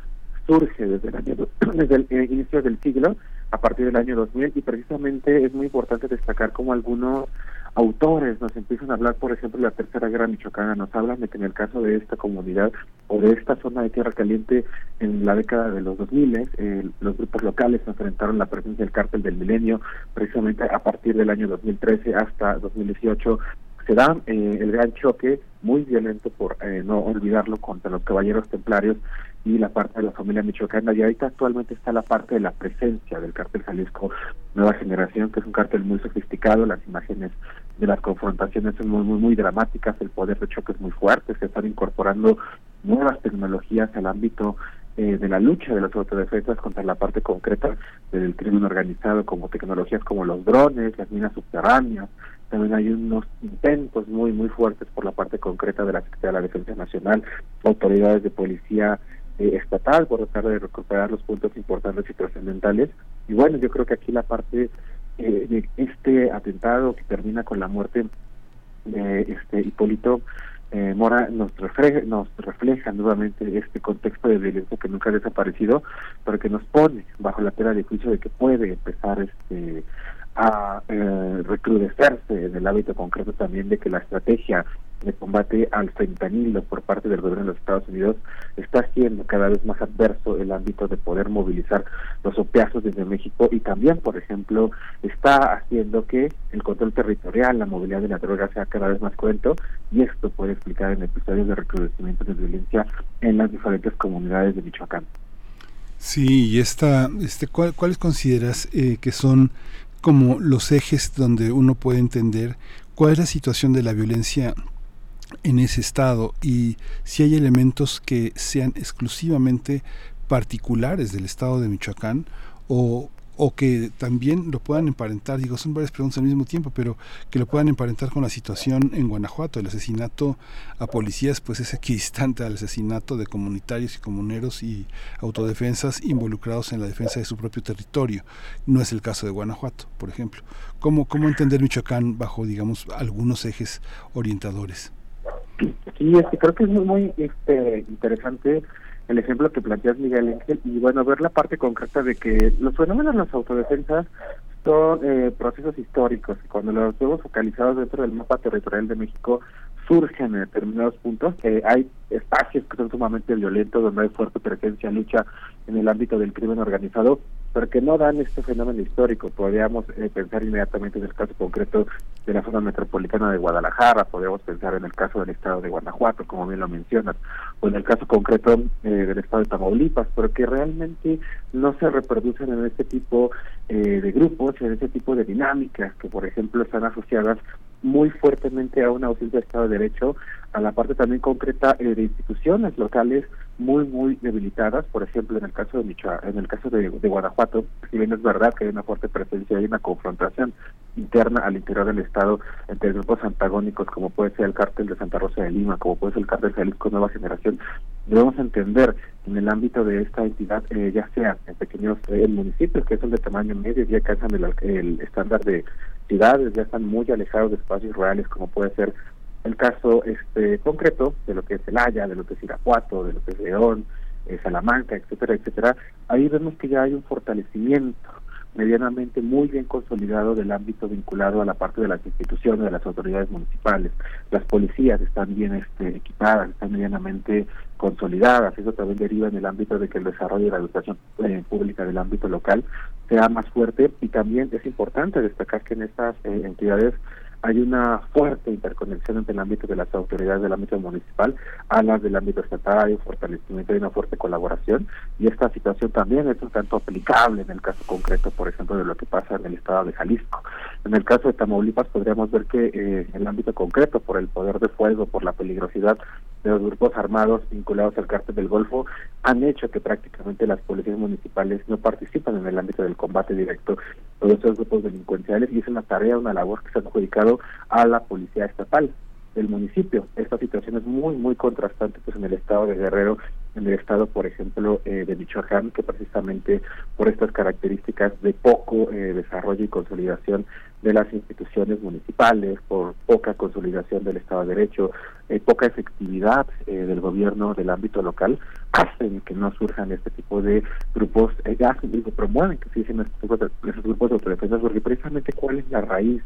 surge desde el año desde el eh, inicio del siglo a partir del año 2000 y precisamente es muy importante destacar como algunos autores nos empiezan a hablar, por ejemplo, de la Tercera Guerra Michoacana, nos hablan de que en el caso de esta comunidad o de esta zona de Tierra Caliente en la década de los 2000, eh, los grupos locales enfrentaron la presencia del cártel del milenio, precisamente a partir del año 2013 hasta 2018 se da eh, el gran choque muy violento por eh, no olvidarlo contra los caballeros templarios y la parte de la familia michoacana. Y ahorita actualmente está la parte de la presencia del cártel Jalisco Nueva Generación que es un cártel muy sofisticado. Las imágenes de las confrontaciones son muy muy muy dramáticas. El poder de choque es muy fuerte. Se están incorporando nuevas tecnologías al ámbito eh, de la lucha de las autodefensas contra la parte concreta del crimen organizado, como tecnologías como los drones, las minas subterráneas. También hay unos intentos muy, muy fuertes por la parte concreta de la Secretaría de la Defensa Nacional, autoridades de policía eh, estatal, por tratar de recuperar los puntos importantes y trascendentales. Y bueno, yo creo que aquí la parte eh, de este atentado que termina con la muerte de este Hipólito eh, Mora nos refleja, nos refleja nuevamente este contexto de violencia que nunca ha desaparecido, pero que nos pone bajo la tela de juicio de que puede empezar este a eh, recrudecerse en el hábito concreto también de que la estrategia de combate al fentanilo por parte del gobierno de los Estados Unidos está haciendo cada vez más adverso el ámbito de poder movilizar los opiáceos desde México y también, por ejemplo, está haciendo que el control territorial, la movilidad de la droga sea cada vez más cuento y esto puede explicar en episodios de recrudecimiento de violencia en las diferentes comunidades de Michoacán.
Sí, y esta, este, ¿cuál, ¿cuáles consideras eh, que son como los ejes donde uno puede entender cuál es la situación de la violencia en ese estado y si hay elementos que sean exclusivamente particulares del estado de Michoacán o, o que también lo puedan emparentar, digo, son varias preguntas al mismo tiempo, pero que lo puedan emparentar con la situación en Guanajuato. El asesinato a policías pues es equidistante al asesinato de comunitarios y comuneros y autodefensas involucrados en la defensa de su propio territorio. No es el caso de Guanajuato, por ejemplo. ¿Cómo, cómo entender Michoacán bajo, digamos, algunos ejes orientadores?
Sí, es que creo que es muy este, interesante el ejemplo que planteas Miguel Ángel y bueno ver la parte concreta de que los fenómenos de las autodefensas son eh, procesos históricos cuando los vemos focalizados dentro del mapa territorial de México surgen en determinados puntos que hay espacios que son sumamente violentos donde hay fuerte presencia lucha en el ámbito del crimen organizado pero que no dan este fenómeno histórico. Podríamos eh, pensar inmediatamente en el caso concreto de la zona metropolitana de Guadalajara, podríamos pensar en el caso del estado de Guanajuato, como bien lo mencionas, o en el caso concreto eh, del estado de Tamaulipas, pero que realmente no se reproducen en este tipo eh, de grupos, en este tipo de dinámicas que, por ejemplo, están asociadas muy fuertemente a una ausencia de Estado de Derecho, a la parte también concreta eh, de instituciones locales muy muy debilitadas. Por ejemplo en el caso de Michoa, en el caso de, Guanajuato si bien es verdad que hay una fuerte presencia hay una confrontación interna al interior del estado entre grupos antagónicos como puede ser el cártel de Santa Rosa de Lima como puede ser el cártel Jalisco Nueva Generación debemos entender en el ámbito de esta entidad eh, ya sea en pequeños eh, municipios que son de tamaño medio ya alcanzan el, el estándar de ciudades ya están muy alejados de espacios reales como puede ser el caso este concreto de lo que es el Haya, de lo que es Irapuato, de lo que es León, eh, Salamanca, etcétera, etcétera, ahí vemos que ya hay un fortalecimiento medianamente muy bien consolidado del ámbito vinculado a la parte de las instituciones, de las autoridades municipales. Las policías están bien este, equipadas, están medianamente consolidadas. Eso también deriva en el ámbito de que el desarrollo de la educación eh, pública del ámbito local sea más fuerte y también es importante destacar que en estas eh, entidades hay una fuerte interconexión entre el ámbito de las autoridades del ámbito municipal a las del ámbito estatal, hay un fortalecimiento y una fuerte colaboración y esta situación también es un tanto aplicable en el caso concreto, por ejemplo, de lo que pasa en el estado de Jalisco. En el caso de Tamaulipas podríamos ver que eh, en el ámbito concreto, por el poder de fuego, por la peligrosidad de los grupos armados vinculados al cártel del Golfo, han hecho que prácticamente las policías municipales no participan en el ámbito del combate directo con estos grupos delincuenciales y es una tarea, una labor que se ha adjudicado a la policía estatal del municipio. Esta situación es muy, muy contrastante pues en el estado de Guerrero, el estado, por ejemplo, eh, de Michoacán, que precisamente por estas características de poco eh, desarrollo y consolidación de las instituciones municipales, por poca consolidación del Estado de Derecho, eh, poca efectividad del gobierno del ámbito local, hacen que no surjan este tipo de grupos, hacen, que promueven que se dicen esos grupos de autodefensa, porque precisamente cuál es la raíz,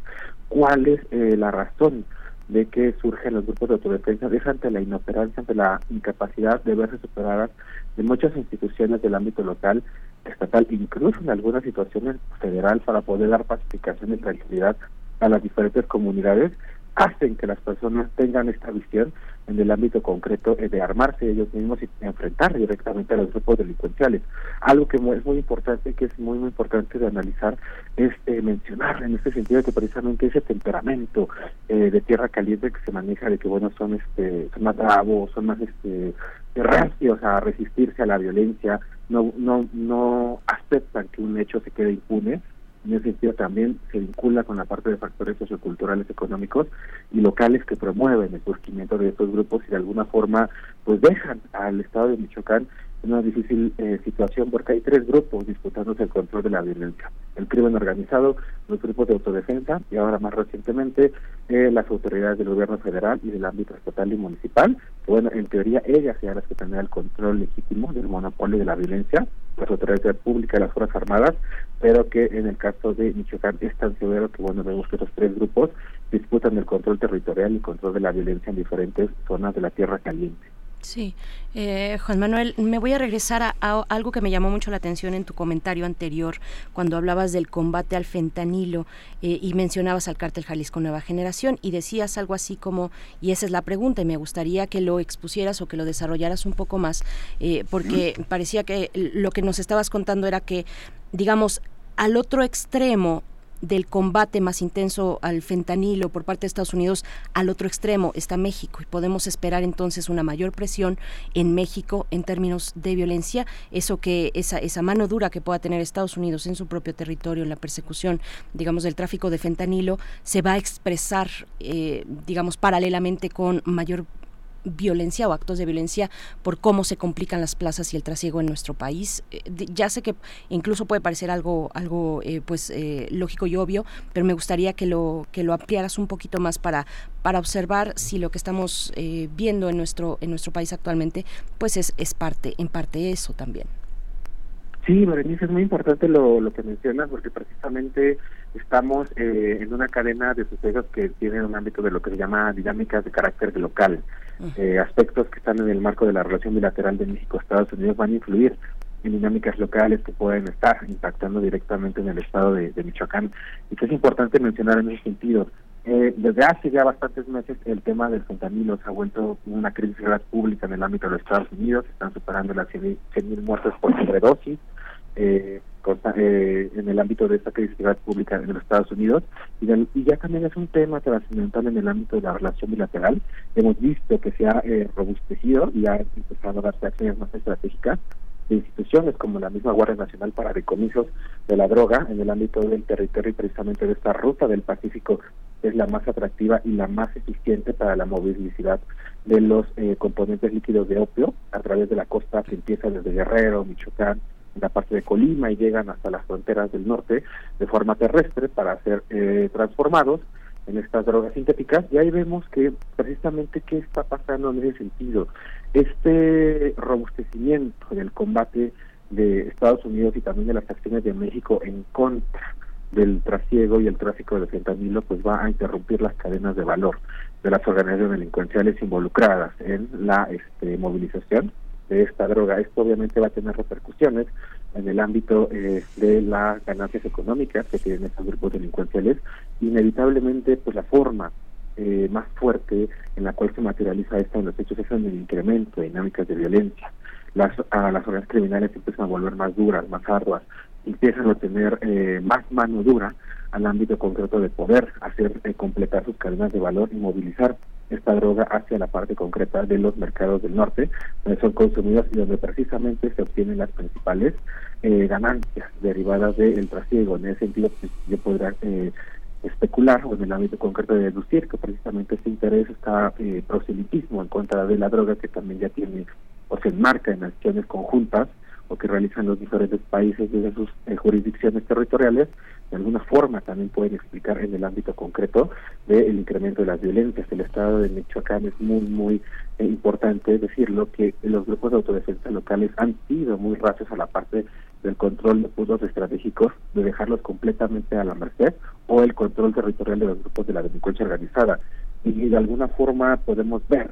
cuál es la razón de que surgen los grupos de autodefensa es ante la inoperancia, ante la incapacidad de verse superadas de muchas instituciones del ámbito local, estatal, incluso en algunas situaciones federal para poder dar pacificación y tranquilidad a las diferentes comunidades, hacen que las personas tengan esta visión en el ámbito concreto de armarse ellos mismos y enfrentar directamente a los grupos delincuenciales. Algo que es muy importante, que es muy, muy importante de analizar, es eh, mencionar en este sentido que precisamente ese temperamento eh, de tierra caliente que se maneja de que, bueno, son este son más bravos, son más este reacios a resistirse a la violencia, no, no, no aceptan que un hecho se quede impune. En ese sentido también se vincula con la parte de factores socioculturales, económicos y locales que promueven el surgimiento de estos grupos y de alguna forma pues dejan al Estado de Michoacán una difícil eh, situación porque hay tres grupos disputándose el control de la violencia. El crimen organizado, los grupos de autodefensa y ahora más recientemente eh, las autoridades del gobierno federal y del ámbito estatal y municipal. Bueno, en teoría ellas sean las que tendrán el control legítimo del monopolio de la violencia, las autoridades públicas las Fuerzas Armadas, pero que en el caso de Michoacán es tan severo que bueno, vemos que esos tres grupos disputan el control territorial y el control de la violencia en diferentes zonas de la Tierra Caliente.
Sí, eh, Juan Manuel, me voy a regresar a, algo que me llamó mucho la atención en tu comentario anterior, cuando hablabas del combate al fentanilo eh, y mencionabas al cártel Jalisco Nueva Generación y decías algo así como, y esa es la pregunta, y me gustaría que lo expusieras o que lo desarrollaras un poco más, eh, porque parecía que lo que nos estabas contando era que, digamos, al otro extremo del combate más intenso al fentanilo por parte de Estados Unidos, al otro extremo está México y podemos esperar entonces una mayor presión en México en términos de violencia, eso que esa, esa mano dura que pueda tener Estados Unidos en su propio territorio en la persecución, digamos, del tráfico de fentanilo, se va a expresar, eh, digamos, paralelamente con mayor violencia o actos de violencia por cómo se complican las plazas y el trasiego en nuestro país. Eh, ya sé que incluso puede parecer algo, algo eh, pues eh, lógico y obvio, pero me gustaría que lo que lo ampliaras un poquito más para para observar si lo que estamos viendo en nuestro en nuestro país actualmente, pues es es parte en parte eso también.
Sí, Berenice, es muy importante lo, lo que mencionas porque precisamente estamos en una cadena de sucesos que tienen un ámbito de lo que se llama dinámicas de carácter local eh, aspectos que están en el marco de la relación bilateral de México-Estados Unidos van a influir en dinámicas locales que pueden estar impactando directamente en el estado de, Michoacán. Y que es importante mencionar en ese sentido. Eh, desde hace ya bastantes meses el tema del fentanilo se ha vuelto una crisis pública en el ámbito de los Estados Unidos, están superando las 100.000 muertes por sobredosis. Eh, eh, en el ámbito de esta crisis pública en los Estados Unidos y, ya también es un tema trascendental en el ámbito de la relación bilateral. Hemos visto que se ha eh, robustecido y ha empezado a darse acciones más estratégicas de instituciones como la misma Guardia Nacional para decomisos de la droga en el ámbito del territorio y precisamente de esta ruta del Pacífico es la más atractiva y la más eficiente para la movilidad de los eh, componentes líquidos de opio a través de la costa que empieza desde Guerrero, Michoacán, la parte de Colima y llegan hasta las fronteras del norte de forma terrestre para ser eh, transformados en estas drogas sintéticas y ahí vemos que precisamente qué está pasando en ese sentido. Este robustecimiento del combate de Estados Unidos y también de las acciones de México en contra del trasiego y el tráfico de fentanilo pues va a interrumpir las cadenas de valor de las organizaciones delincuenciales involucradas en la este, movilización de esta droga. Esto obviamente va a tener repercusiones en el ámbito eh, de las ganancias económicas que tienen estos grupos delincuenciales. Inevitablemente, pues la forma eh, más fuerte en la cual se materializa esto en los hechos es en el incremento de dinámicas de violencia. Las, a las organizaciones criminales empiezan a volver más duras, más arduas, empiezan a tener eh, más mano dura al ámbito concreto de poder hacer completar sus cadenas de valor y movilizar esta droga hacia la parte concreta de los mercados del norte, donde son consumidas y donde precisamente se obtienen las principales eh, ganancias derivadas del trasiego. En ese sentido, pues, yo podría eh, especular o en el ámbito concreto de deducir que precisamente este interés está eh, proselitismo en contra de la droga que también ya tiene o se enmarca en acciones conjuntas o que realizan los diferentes países desde sus eh, jurisdicciones territoriales, de alguna forma también pueden explicar en el ámbito concreto del incremento de las violencias. El estado de Michoacán es muy, muy eh, importante decirlo, que los grupos de autodefensa locales han sido muy racios a la parte del control de puntos estratégicos, de dejarlos completamente a la merced, o el control territorial de los grupos de la delincuencia organizada. Y de alguna forma podemos ver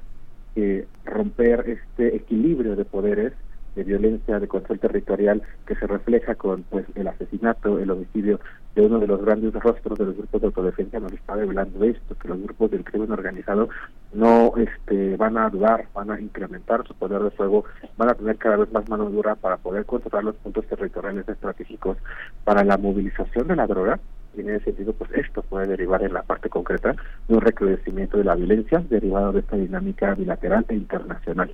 que romper este equilibrio de poderes de violencia, de control territorial que se refleja con pues el asesinato, el homicidio de uno de los grandes rostros de los grupos de autodefensa nos está revelando esto, que los grupos del crimen organizado no este van a dudar, van a incrementar su poder de fuego, van a tener cada vez más mano dura para poder controlar los puntos territoriales estratégicos para la movilización de la droga y en ese sentido pues esto puede derivar en la parte concreta de un recrudecimiento de la violencia derivado de esta dinámica bilateral e internacional.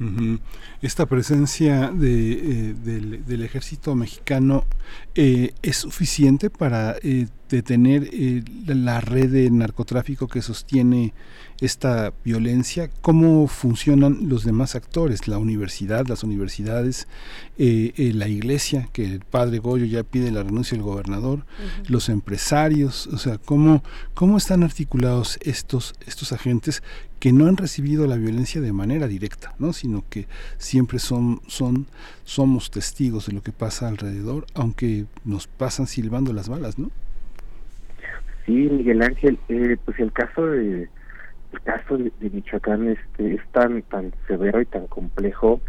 Ujú. Esta presencia de, eh, del, del ejército mexicano eh, es suficiente para eh, detener eh, la- red de narcotráfico que sostiene esta violencia. ¿Cómo funcionan los demás actores? La universidad, las universidades, eh, la iglesia, que el padre Goyo ya pide la renuncia del gobernador, los empresarios, o sea, ¿cómo, cómo están articulados estos, estos agentes que no han recibido la violencia de manera directa, ¿no? sino que siempre son, son, somos testigos de lo que pasa alrededor, aunque nos pasan silbando las balas, ¿no?
Sí, Miguel Ángel, eh, pues el caso de el caso de, Michoacán este, es tan tan severo y tan complejo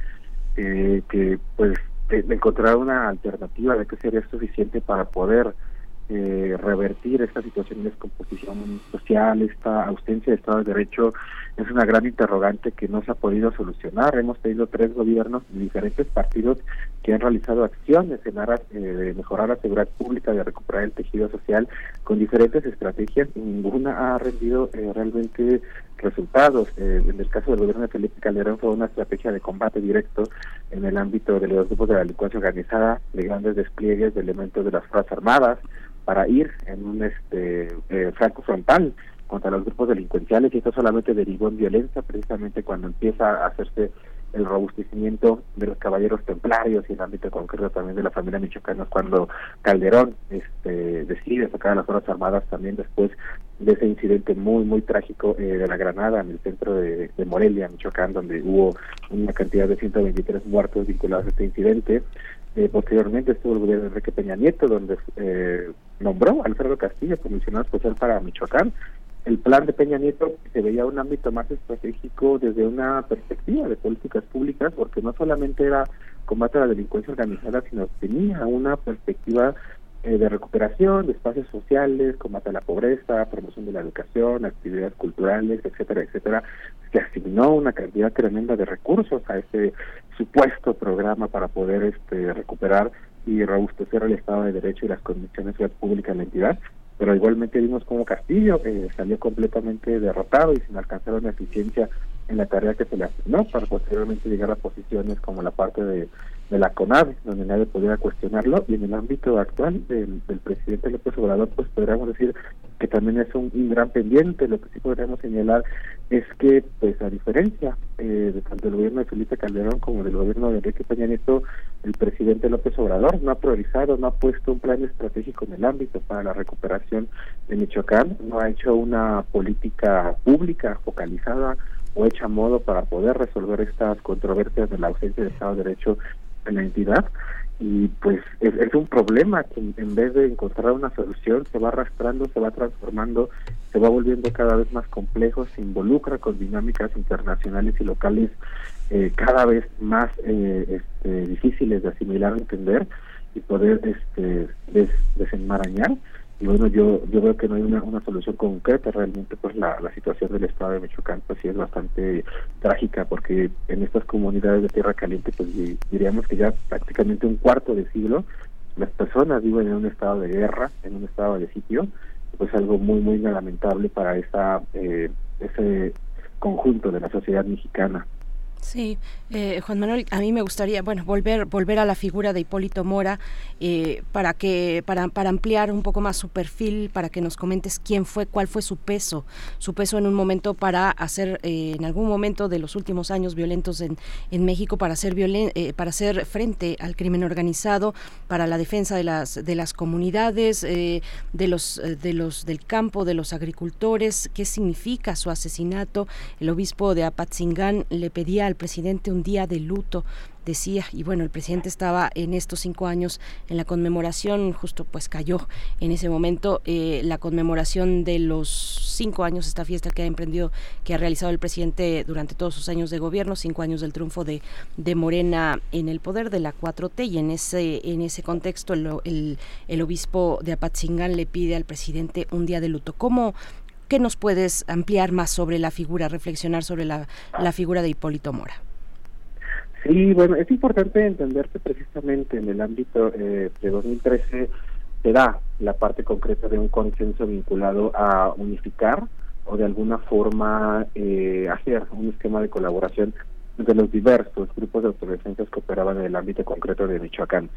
eh, que pues de encontrar una alternativa de que sería suficiente para poder eh, revertir esta situación de descomposición social, esta ausencia de Estado de Derecho, es una gran interrogante que no se ha podido solucionar. Hemos tenido tres gobiernos de diferentes partidos que han realizado acciones en aras eh, de mejorar la seguridad pública, de recuperar el tejido social, con diferentes estrategias y ninguna ha rendido eh, realmente resultados. Eh, en el caso del gobierno de Felipe Calderón fue una estrategia de combate directo en el ámbito de los grupos de la delincuencia organizada, de grandes despliegues de elementos de las Fuerzas Armadas, para ir en un este eh, franco frontal contra los grupos delincuenciales y esto solamente derivó en violencia precisamente cuando empieza a hacerse el robustecimiento de los caballeros templarios y el ámbito concreto también de la familia michoacana cuando Calderón este decide sacar a las fuerzas armadas también después de ese incidente muy muy trágico eh, de la Granada en el centro de, de Morelia, Michoacán, donde hubo una cantidad de 123 muertos vinculados a este incidente. Eh, posteriormente estuvo el gobierno de Enrique Peña Nieto, donde eh, nombró a Alfredo Castillo comisionado especial para Michoacán. El plan de Peña Nieto se veía un ámbito más estratégico desde una perspectiva de políticas públicas, porque no solamente era combate a la delincuencia organizada, sino tenía una perspectiva eh, de recuperación de espacios sociales, combate a la pobreza, promoción de la educación, actividades culturales, etcétera, etcétera, que asignó una cantidad tremenda de recursos a este supuesto programa para poder este recuperar y robustecer el Estado de Derecho y las condiciones de seguridad pública en la entidad pero igualmente vimos como Castillo eh, salió completamente derrotado y sin alcanzar una eficiencia en la tarea que se le asignó para posteriormente llegar a posiciones como la parte de, la CONAVE, donde nadie pudiera cuestionarlo, y en el ámbito actual del, del presidente López Obrador, pues podríamos decir que también es un gran pendiente. Lo que sí podríamos señalar es que, pues a diferencia eh, tanto del gobierno de Felipe Calderón como del gobierno de Enrique Peña Nieto, el presidente López Obrador no ha priorizado, no ha puesto un plan estratégico en el ámbito para la recuperación de Michoacán, no ha hecho una política pública focalizada o hecha a modo para poder resolver estas controversias de la ausencia de Estado de Derecho en la entidad y pues es, es un problema que en- vez de encontrar una solución se va arrastrando, se va transformando, se va volviendo cada vez más complejo, se involucra con dinámicas internacionales y locales eh, cada vez más eh, este, difíciles de asimilar, entender y poder este des- desenmarañar y bueno yo yo veo que no hay una, una solución concreta realmente pues la, la situación del estado de Michoacán pues sí es bastante trágica porque en estas comunidades de tierra caliente pues di- diríamos que ya prácticamente un cuarto de siglo las personas viven en un estado de guerra en un estado de sitio pues algo muy muy lamentable para esa eh, ese conjunto de la sociedad mexicana
Sí, eh, Juan Manuel, a mí me gustaría, bueno, volver volver a la figura de Hipólito Mora eh, para que para, para ampliar un poco más su perfil, para que nos comentes quién fue, cuál fue su peso, su peso en un momento para hacer, eh, en algún momento de los últimos años violentos en, en México, para hacer violen, eh, para hacer frente al crimen organizado, para la defensa de las de las comunidades, eh, de los de los del campo, de los agricultores, qué significa su asesinato. El obispo de Apatzingán le pedía al presidente un día de luto decía y bueno el presidente estaba en estos cinco años en la conmemoración justo pues cayó en ese momento eh, la conmemoración de los cinco años esta fiesta que ha emprendido que ha realizado el presidente durante todos sus años de gobierno cinco años del triunfo de, de Morena en el poder de la 4T y en ese en ese contexto el, el, obispo de Apatzingán le pide al presidente un día de luto. Cómo ¿Qué nos puedes ampliar más sobre la figura, reflexionar sobre la, figura de Hipólito Mora?
Sí, bueno, es importante entender que precisamente en el ámbito eh, de 2013 se da la parte concreta de un consenso vinculado a unificar o de alguna forma eh, hacer un esquema de colaboración de los diversos grupos de autodefensas que operaban en el ámbito concreto de Michoacán.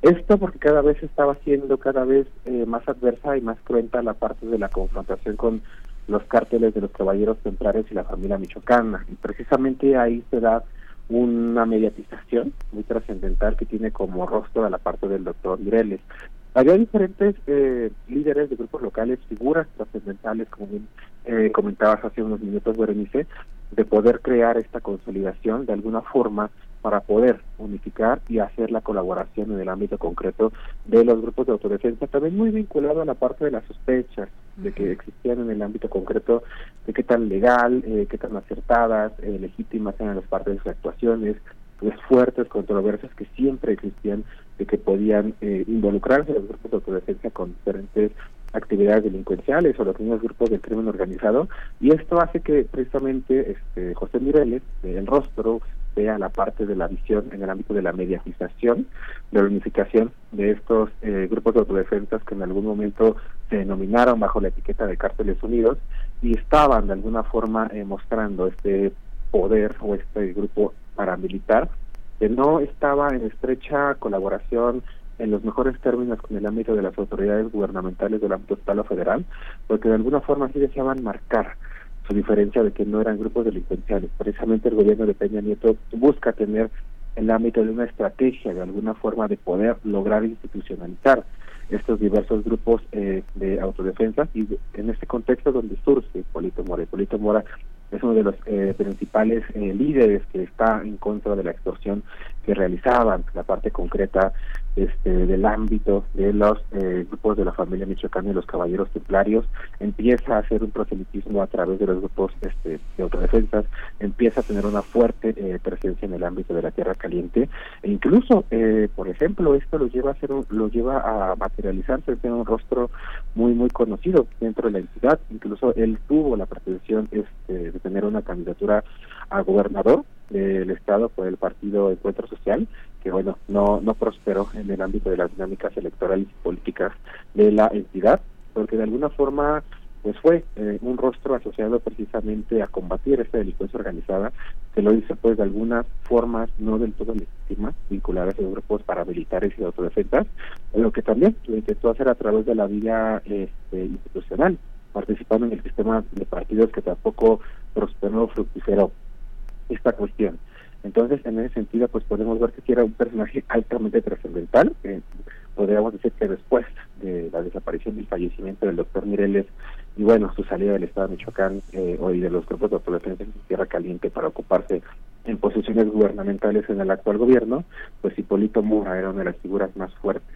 Esto porque cada vez estaba siendo cada vez eh, más adversa y más cruenta la parte de la confrontación con los cárteles de los caballeros templarios y la familia michoacana. Y precisamente ahí se da una mediatización muy trascendental que tiene como rostro a la parte del doctor Mireles. Había diferentes eh, líderes de grupos locales, figuras trascendentales, como bien eh, comentabas hace unos minutos, Berenice, de poder crear esta consolidación de alguna forma para poder unificar y hacer la colaboración en el ámbito concreto de los grupos de autodefensa, también muy vinculado a la parte de las sospechas de que existían en el ámbito concreto, de qué tan legal, eh, qué tan acertadas, eh, legítimas eran las partes de sus actuaciones, las fuertes controversias que siempre existían de que podían eh, involucrarse los grupos de autodefensa con diferentes actividades delincuenciales o los mismos grupos del crimen organizado y esto hace que precisamente este José Mireles, el rostro, vea la parte de la visión en el ámbito de la mediatización, de la unificación de estos eh, grupos de autodefensas que en algún momento se denominaron bajo la etiqueta de Cárteles Unidos y estaban de alguna forma eh, mostrando este poder o este grupo paramilitar que no estaba en estrecha colaboración en los mejores términos con el ámbito de las autoridades gubernamentales del ámbito estatal o federal, porque de alguna forma sí deseaban marcar su diferencia de que no eran grupos delincuenciales. Precisamente el gobierno de Peña Nieto busca tener el ámbito de una estrategia, de alguna forma, de poder lograr institucionalizar estos diversos grupos eh, de autodefensa y en este contexto donde surge Polito Mora. Polito Mora es uno de los eh, principales eh, líderes que está en contra de la extorsión que realizaban la parte concreta este, del ámbito de los eh, grupos de la familia michoacana y los caballeros templarios, empieza a hacer un proselitismo a través de los grupos este, de autodefensas, empieza a tener una fuerte eh, presencia en el ámbito de la tierra caliente e incluso, eh, por ejemplo, esto lo lleva a ser lo lleva a materializarse en un rostro muy muy conocido dentro de la entidad, incluso él tuvo la pretensión este, de tener una candidatura a gobernador del estado por el partido Encuentro Social que bueno no no prosperó en el ámbito de las dinámicas electorales y políticas de la entidad porque de alguna forma pues fue eh, un rostro asociado precisamente a combatir esta delincuencia organizada se lo dice pues de algunas formas no del todo legítimas vinculadas a grupos paramilitares y de autodefensas lo que también lo intentó hacer a través de la vía este, institucional participando en el sistema de partidos que tampoco prosperó fructífero esta cuestión. Entonces, en ese sentido, pues podemos ver que si era un personaje altamente trascendental. podríamos decir que después de la desaparición y el fallecimiento del doctor Mireles y bueno, su salida del Estado de Michoacán eh, y de los grupos de autodefensa en Tierra Caliente para ocuparse en posiciones gubernamentales en el actual gobierno, pues Hipólito Mura era una de las figuras más fuertes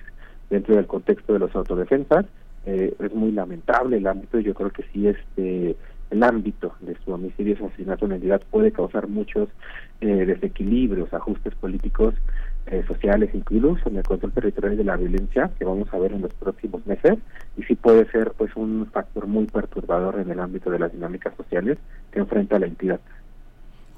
dentro del contexto de los autodefensas. Eh, es muy lamentable el ámbito, yo creo que sí este el ámbito de su homicidio y asesinato en entidad puede causar muchos eh, desequilibrios, ajustes políticos, eh, sociales, incluso en el control territorial de la violencia que vamos a ver en los próximos meses y sí puede ser pues un factor muy perturbador en el ámbito de las dinámicas sociales que enfrenta la entidad.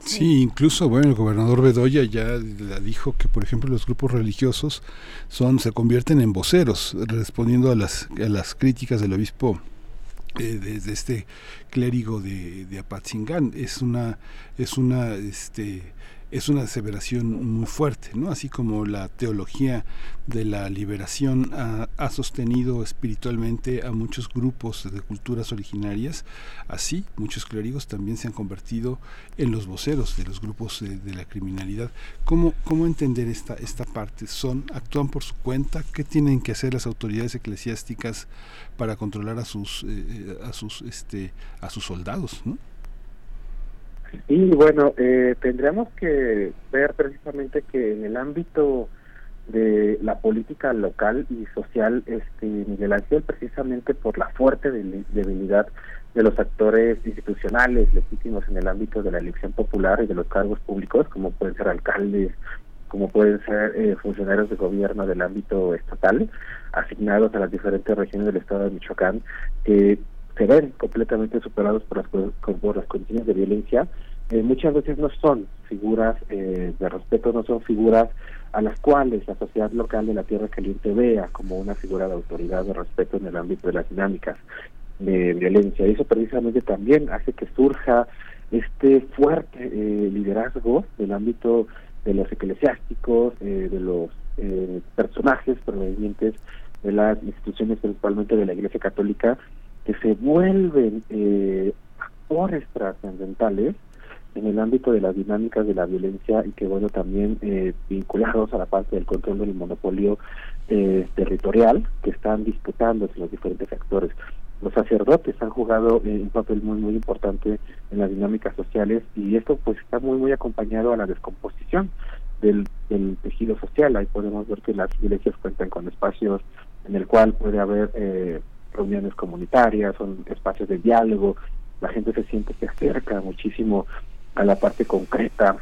Sí, incluso bueno, el gobernador Bedoya ya dijo que por ejemplo los grupos religiosos son se convierten en voceros respondiendo a las a las críticas del obispo desde este clérigo de, de Apatzingán. Es una es una este es una aseveración muy fuerte, ¿no? Así como la teología de la liberación ha, sostenido espiritualmente a muchos grupos de culturas originarias, así muchos clérigos también se han convertido en los voceros de los grupos de, la criminalidad. ¿Cómo, ¿Cómo entender esta, esta parte? ¿Son, actúan por su cuenta? ¿Qué tienen que hacer las autoridades eclesiásticas para controlar a sus, eh, eh, a sus, este, a sus soldados, ¿no?
Y bueno, eh, tendríamos que ver precisamente que en el ámbito de la política local y social, este Miguel Ángel, precisamente por la fuerte debilidad de los actores institucionales legítimos en el ámbito de la elección popular y de los cargos públicos, como pueden ser alcaldes, como pueden ser eh, funcionarios de gobierno del ámbito estatal, asignados a las diferentes regiones del estado de Michoacán, que se ven completamente superados por las, por las condiciones de violencia, eh, muchas veces no son figuras eh, de respeto, no son figuras a las cuales la sociedad local de la Tierra Caliente vea como una figura de autoridad, de respeto en el ámbito de las dinámicas de violencia. Y eso precisamente también hace que surja este fuerte eh, liderazgo del ámbito de los eclesiásticos, eh, de los eh, personajes provenientes de las instituciones, principalmente de la Iglesia Católica, que se vuelven eh, actores trascendentales en el ámbito de las dinámicas de la violencia y que bueno también eh, vinculados a la parte del control del monopolio eh, territorial que están disputándose los diferentes actores. Los sacerdotes han jugado eh, un papel muy muy importante en las dinámicas sociales y esto pues está muy muy acompañado a la descomposición del, del tejido social. Ahí podemos ver que las iglesias cuentan con espacios en el cual puede haber eh, reuniones comunitarias, son espacios de diálogo, la gente se siente se acerca muchísimo a la parte concreta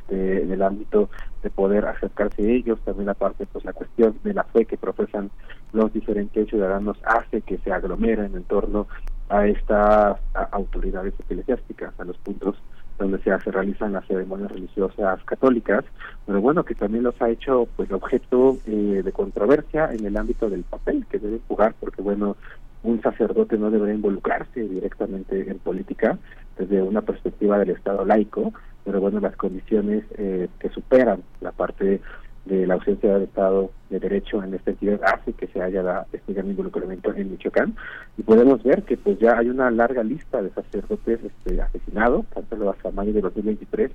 este, en el ámbito de poder acercarse a ellos, también la parte, pues la cuestión de la fe que profesan los diferentes ciudadanos hace que se aglomeren en torno a estas autoridades eclesiásticas, a los puntos donde se, se realizan las ceremonias religiosas católicas, pero bueno, que también los ha hecho pues objeto eh, de controversia en el ámbito del papel que deben jugar, porque bueno, un sacerdote no debería involucrarse directamente en política desde una perspectiva del Estado laico, pero bueno, las condiciones eh, que superan la parte de la ausencia del Estado de Derecho en este sentido hace que se haya da- este gran involucramiento en Michoacán y podemos ver que pues ya hay una larga lista de sacerdotes este, asesinados, tanto hasta mayo de 2023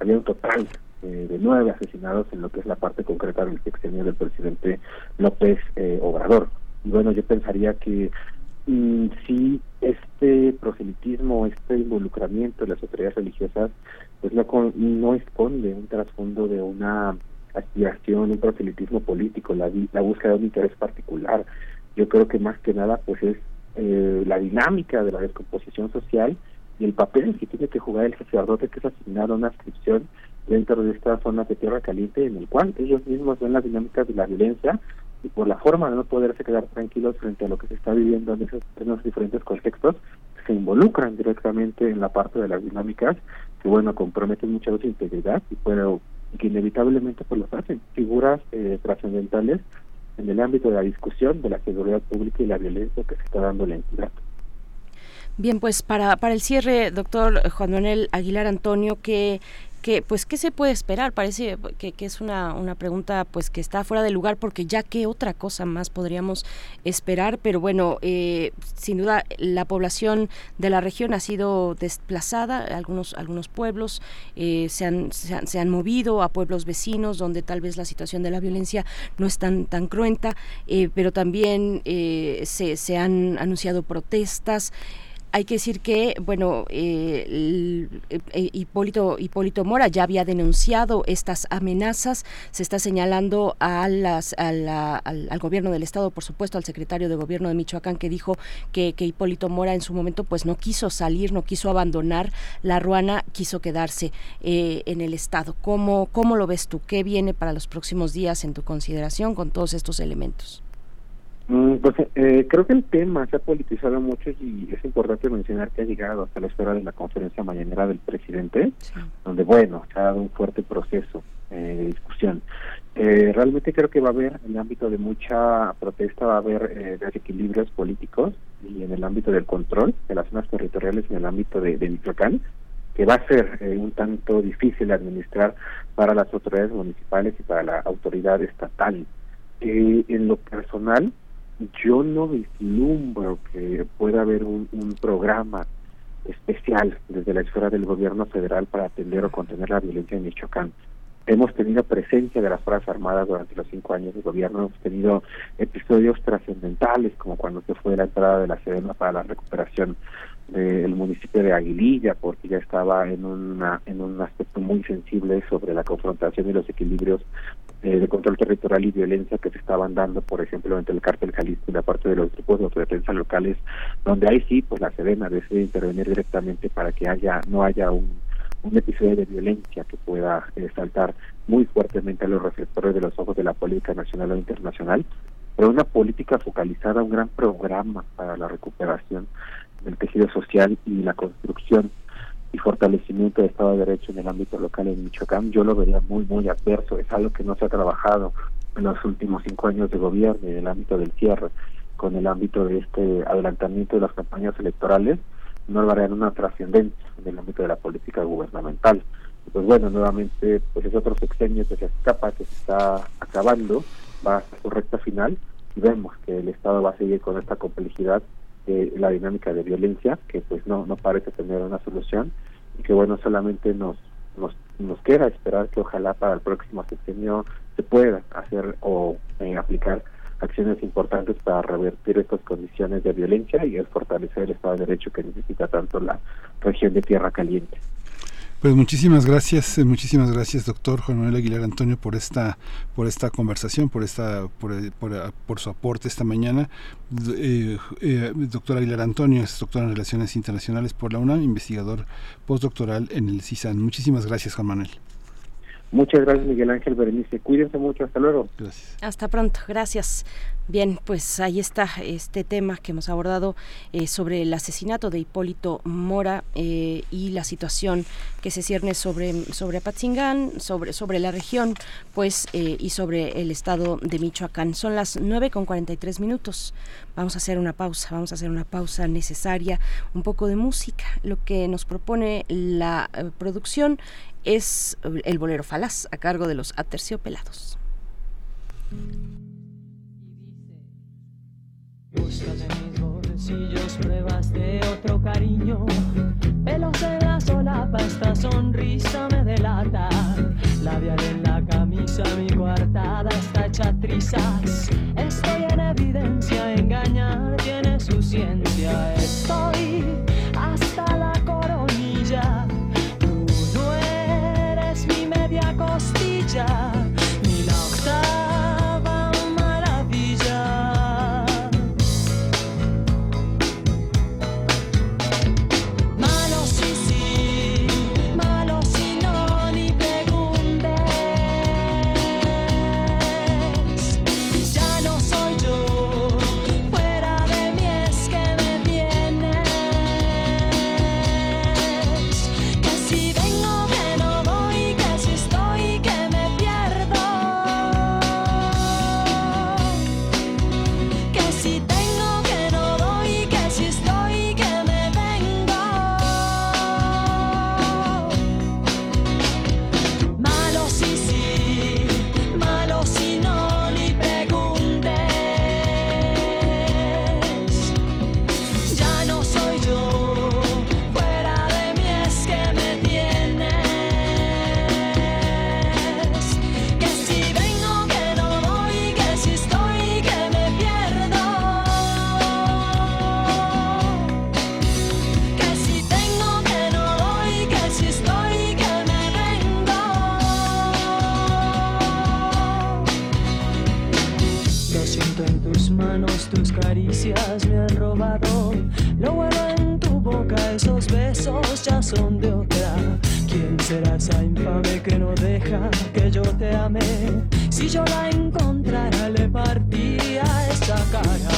había un total eh, de nueve asesinados en lo que es la parte concreta del sexenio del presidente López eh, Obrador. Y bueno, yo pensaría que mm, si este proselitismo, este involucramiento de las autoridades religiosas, pues no, con- no esconde un trasfondo de una aspiración, un proselitismo político, la, la búsqueda de un interés particular. Yo creo que más que nada pues es eh, la dinámica de la descomposición social y el papel que tiene que jugar el sacerdote que es asignado a una inscripción dentro de esta zona de tierra caliente en el cual ellos mismos ven las dinámicas de la violencia y por la forma de no poderse quedar tranquilos frente a lo que se está viviendo en esos, los diferentes contextos, se involucran directamente en la parte de las dinámicas que bueno comprometen mucho su integridad y y que inevitablemente pues los hacen figuras eh, trascendentales en el ámbito de la discusión de la seguridad pública y la violencia que se está dando en la entidad.
Bien, pues para, para el cierre, doctor Juan Manuel Aguilar Antonio, que, que pues qué se puede esperar? Parece que, que es una, una pregunta pues que está fuera de lugar porque ya qué otra cosa más podríamos esperar, pero bueno, eh, sin duda la población de la región ha sido desplazada, algunos, algunos pueblos eh, se, han, se, han, se han movido a pueblos vecinos donde tal vez la situación de la violencia no es tan, tan cruenta, eh, pero también eh, se, se han anunciado protestas hay que decir que, bueno, eh, eh, Hipólito, Hipólito Mora ya había denunciado estas amenazas, se está señalando a las, al, al, gobierno del Estado, por supuesto, al secretario de gobierno de Michoacán, que dijo que, que, Hipólito Mora en su momento pues no quiso salir, no quiso abandonar la ruana, quiso quedarse eh, en el Estado. ¿Cómo, ¿Cómo lo ves tú? ¿Qué viene para los próximos días en tu consideración con todos estos elementos?
Pues eh, creo que el tema se ha politizado mucho y es importante mencionar que ha llegado hasta la espera de la conferencia mañanera del presidente, sí. donde, bueno, se ha dado un fuerte proceso eh, de discusión. Eh, realmente creo que va a haber, en el ámbito de mucha protesta, va a haber eh, desequilibrios políticos y en el ámbito del control de las zonas territoriales, en el ámbito de, de Michoacán, que va a ser eh, un tanto difícil de administrar para las autoridades municipales y para la autoridad estatal. Eh, en lo personal, yo no vislumbro que pueda haber un, programa especial desde la esfera del gobierno federal para atender o contener la violencia en Michoacán. Hemos tenido presencia de las Fuerzas Armadas durante los cinco años de gobierno, hemos tenido episodios trascendentales como cuando se fue la entrada de la Sedena para la recuperación del municipio de Aguililla, porque ya estaba en una en un aspecto muy sensible sobre la confrontación y los equilibrios eh, de control territorial y violencia que se estaban dando, por ejemplo, entre el cártel Jalisco y la parte de los grupos de autodefensa locales, donde ahí sí, pues la Sedena decide intervenir directamente para que haya no haya un, un episodio de violencia que pueda eh, saltar muy fuertemente a los reflectores de los ojos de la política nacional o internacional, pero una política focalizada, un gran programa para la recuperación del tejido social y la construcción y fortalecimiento del Estado de Derecho en el ámbito local en Michoacán, yo lo vería muy, muy adverso. Es algo que no se ha trabajado en los últimos cinco años de gobierno en el ámbito del cierre, con el ámbito de este adelantamiento de las campañas electorales, no logran una trascendencia en el ámbito de la política gubernamental. Pues bueno, nuevamente, pues es otro sexenio que se escapa, que se está acabando, va hasta su recta final y vemos que el Estado va a seguir con esta complejidad de la dinámica de violencia, que pues no, no parece tener una solución y que bueno, solamente nos, nos, nos queda esperar que ojalá para el próximo sexenio se pueda hacer o eh, aplicar acciones importantes para revertir estas condiciones de violencia y fortalecer el Estado de Derecho que necesita tanto la región de Tierra Caliente.
Pues muchísimas gracias, eh, muchísimas gracias, doctor Juan Manuel Aguilar Antonio, por esta, por esta conversación, por esta, por, eh, por, eh, por su aporte esta mañana. Eh, eh, doctor Aguilar Antonio es doctor en Relaciones Internacionales por la UNAM, investigador postdoctoral en el CISAN. Muchísimas gracias, Juan Manuel.
Muchas gracias, Miguel Ángel Berenice. Cuídense mucho. Hasta luego.
Gracias.
Hasta pronto. Gracias. Bien, pues ahí está este tema que hemos abordado eh, sobre el asesinato de Hipólito Mora eh, y la situación que se cierne sobre, sobre Apatzingán, sobre, sobre la región, pues, eh, y sobre el estado de Michoacán. Son las 9 con 43 minutos. Vamos a hacer una pausa, vamos a hacer una pausa necesaria, un poco de música. Lo que nos propone la producción es el bolero falaz a cargo de los aterciopelados.
Busca de mis bolsillos pruebas de otro cariño. Pelos en la solapa, esta sonrisa me delata. Labial en la camisa, mi coartada está hecha trizas. Estoy en evidencia, engañar tiene su ciencia. Estoy me han robado. Lo bueno en tu boca, esos besos ya son de otra. ¿Quién será esa infame que no deja que yo te ame? Si yo la encontrara, le partía esa cara.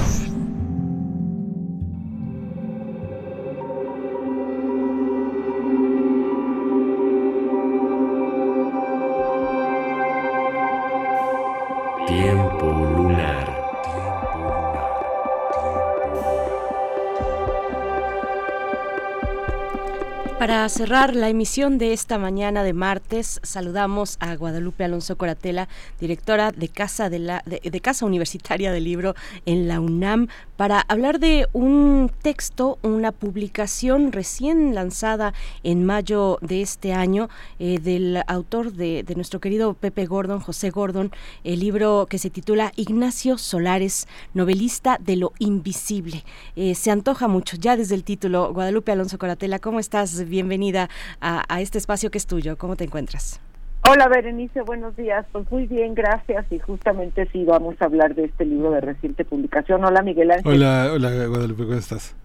Para cerrar la emisión de esta mañana de martes, saludamos a Guadalupe Alonso Coratela, directora de Casa, de, la, de, Casa Universitaria del Libro en la UNAM, para hablar de un texto, una publicación recién lanzada en mayo de este año eh, del autor de, nuestro querido Pepe Gordon, José Gordon, el libro que se titula Ignacio Solares, novelista de lo invisible. Eh, se antoja mucho ya desde el título. Guadalupe Alonso Coratela, ¿cómo estás? Bienvenida a, este espacio que es tuyo. ¿Cómo te encuentras?
Hola Berenice, buenos días. Pues muy bien, gracias. Y justamente sí vamos a hablar de este libro de reciente publicación. Hola Miguel Ángel.
Hola, hola Guadalupe, ¿cómo estás?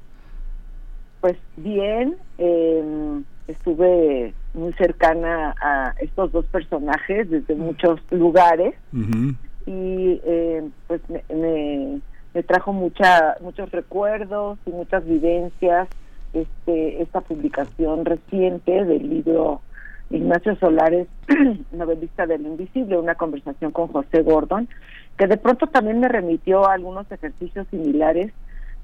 Pues bien, em, estuve muy cercana a estos dos personajes desde muchos lugares y em, pues me, me, trajo mucha, muchos recuerdos y muchas vivencias este, esta publicación reciente del libro Ignacio Solares, novelista del invisible, una conversación con José Gordon, que de pronto también me remitió a algunos ejercicios similares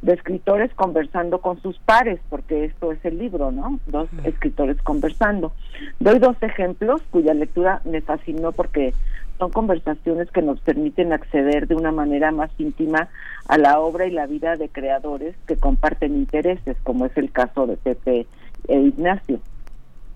de escritores conversando con sus pares, porque esto es el libro, ¿no? Dos escritores conversando. Doy dos ejemplos cuya lectura me fascinó porque son conversaciones que nos permiten acceder de una manera más íntima a la obra y la vida de creadores que comparten intereses, como es el caso de Pepe e Ignacio.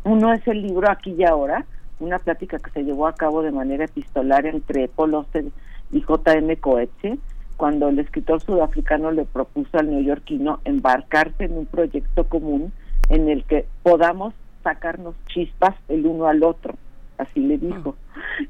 Uno es el libro Aquí y Ahora, una plática que se llevó a cabo de manera epistolar entre Paul Auster y J.M. Coetzee, cuando el escritor sudafricano le propuso al neoyorquino embarcarse en un proyecto común en el que podamos sacarnos chispas el uno al otro así le dijo.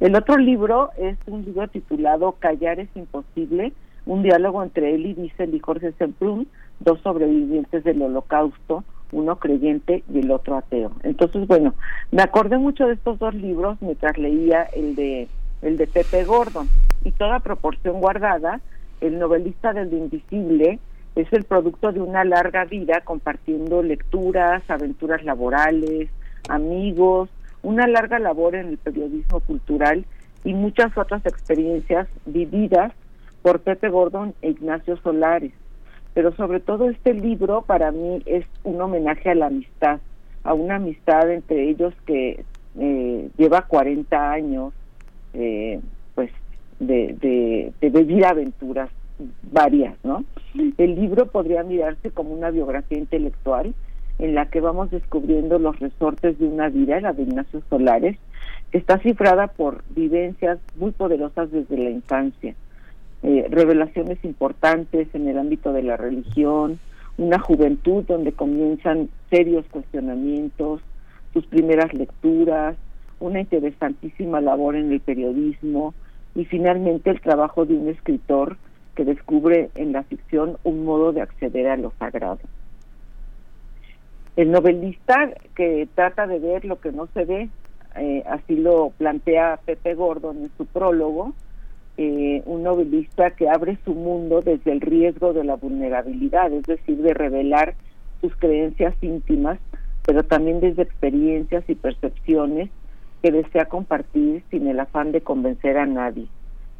El otro libro es un libro titulado Callar es imposible, un diálogo entre él y Diesel y Jorge Semprún, dos sobrevivientes del holocausto, uno creyente y el otro ateo. Entonces, bueno, me acordé mucho de estos dos libros mientras leía el de el de Pepe Gordon y toda proporción guardada, el novelista del invisible es el producto de una larga vida compartiendo lecturas, aventuras laborales, amigos, una larga labor en el periodismo cultural y muchas otras experiencias vividas por Pepe Gordon e Ignacio Solares. Pero sobre todo este libro para mí es un homenaje a la amistad, a una amistad entre ellos que eh, lleva 40 años eh, pues de, de, de vivir aventuras varias, ¿no? El libro podría mirarse como una biografía intelectual, en la que vamos descubriendo los resortes de una vida, la de Ignacio Solares, que está cifrada por vivencias muy poderosas desde la infancia, eh, revelaciones importantes en el ámbito de la religión, una juventud donde comienzan serios cuestionamientos, sus primeras lecturas, una interesantísima labor en el periodismo y finalmente el trabajo de un escritor que descubre en la ficción un modo de acceder a lo sagrado. El novelista que trata de ver lo que no se ve, eh, así lo plantea Pepe Gordon en su prólogo, eh, un novelista que abre su mundo desde el riesgo de la vulnerabilidad, es decir, de revelar sus creencias íntimas, pero también desde experiencias y percepciones que desea compartir sin el afán de convencer a nadie.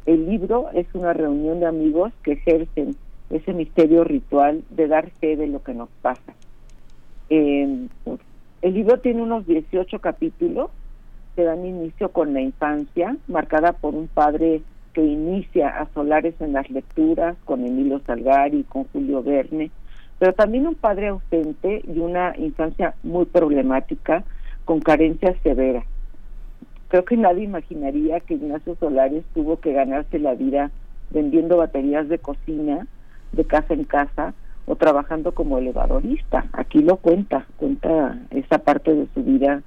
El libro es una reunión de amigos que ejercen ese misterio ritual de dar fe de lo que nos pasa. Eh, el libro tiene unos 18 capítulos que dan inicio con la infancia, marcada por un padre que inicia a Solares en las lecturas, con Emilio Salgari, con Julio Verne, pero también un padre ausente y una infancia muy problemática, con carencias severas. Creo que nadie imaginaría que Ignacio Solares tuvo que ganarse la vida vendiendo baterías de cocina de casa en casa o trabajando como elevadorista. Aquí lo cuenta, cuenta esa parte de su vida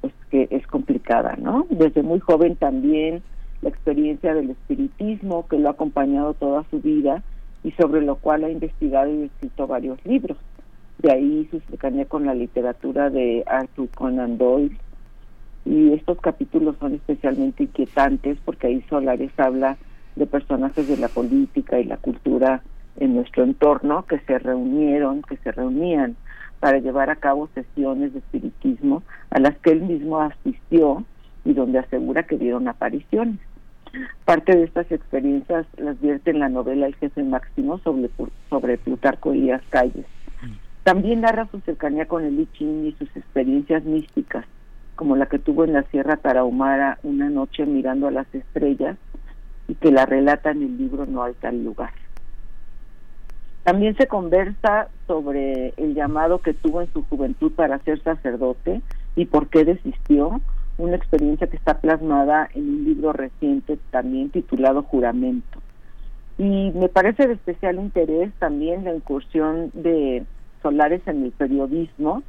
pues que es complicada, ¿no? Desde muy joven también la experiencia del espiritismo que lo ha acompañado toda su vida y sobre lo cual ha investigado y escrito varios libros. De ahí su cercanía con la literatura de Arthur Conan Doyle. Y estos capítulos son especialmente inquietantes porque ahí Solares habla de personajes de la política y la cultura en nuestro entorno que se reunieron, que se reunían para llevar a cabo sesiones de espiritismo a las que él mismo asistió y donde asegura que vieron apariciones. Parte de estas experiencias las vierte en la novela El jefe máximo sobre, sobre Plutarco Elías Calles. También narra su cercanía con el I y sus experiencias místicas, como la que tuvo en la Sierra Tarahumara una noche mirando a las estrellas y que la relata en el libro No hay tal lugar. También se conversa sobre el llamado que tuvo en su juventud para ser sacerdote y por qué desistió, una experiencia que está plasmada en un libro reciente también titulado Juramento. Y me parece de especial interés también la incursión de Solares en el periodismo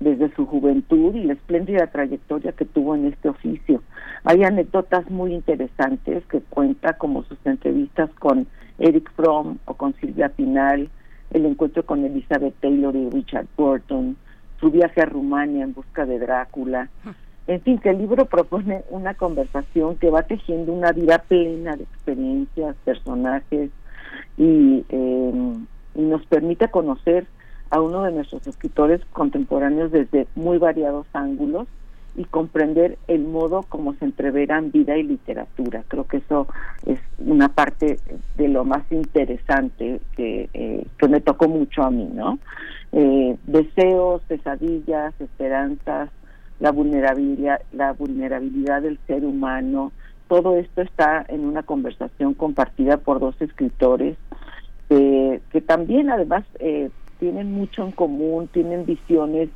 desde su juventud y la espléndida trayectoria que tuvo en este oficio. Hay anécdotas muy interesantes que cuenta como sus entrevistas con Eric Fromm o con Silvia Pinal, el encuentro con Elizabeth Taylor y Richard Burton, su viaje a Rumania en busca de Drácula. En fin, que el libro propone una conversación que va tejiendo una vida plena de experiencias, personajes y, eh, y nos permite conocer a uno de nuestros escritores contemporáneos desde muy variados ángulos y comprender el modo como se entreveran vida y literatura. Creo que eso es una parte de lo más interesante que, eh, que me tocó mucho a mí, ¿no? Eh, deseos, pesadillas, esperanzas, la vulnerabilidad, la vulnerabilidad del ser humano, todo esto está en una conversación compartida por dos escritores eh, que también además eh, tienen mucho en común, tienen visiones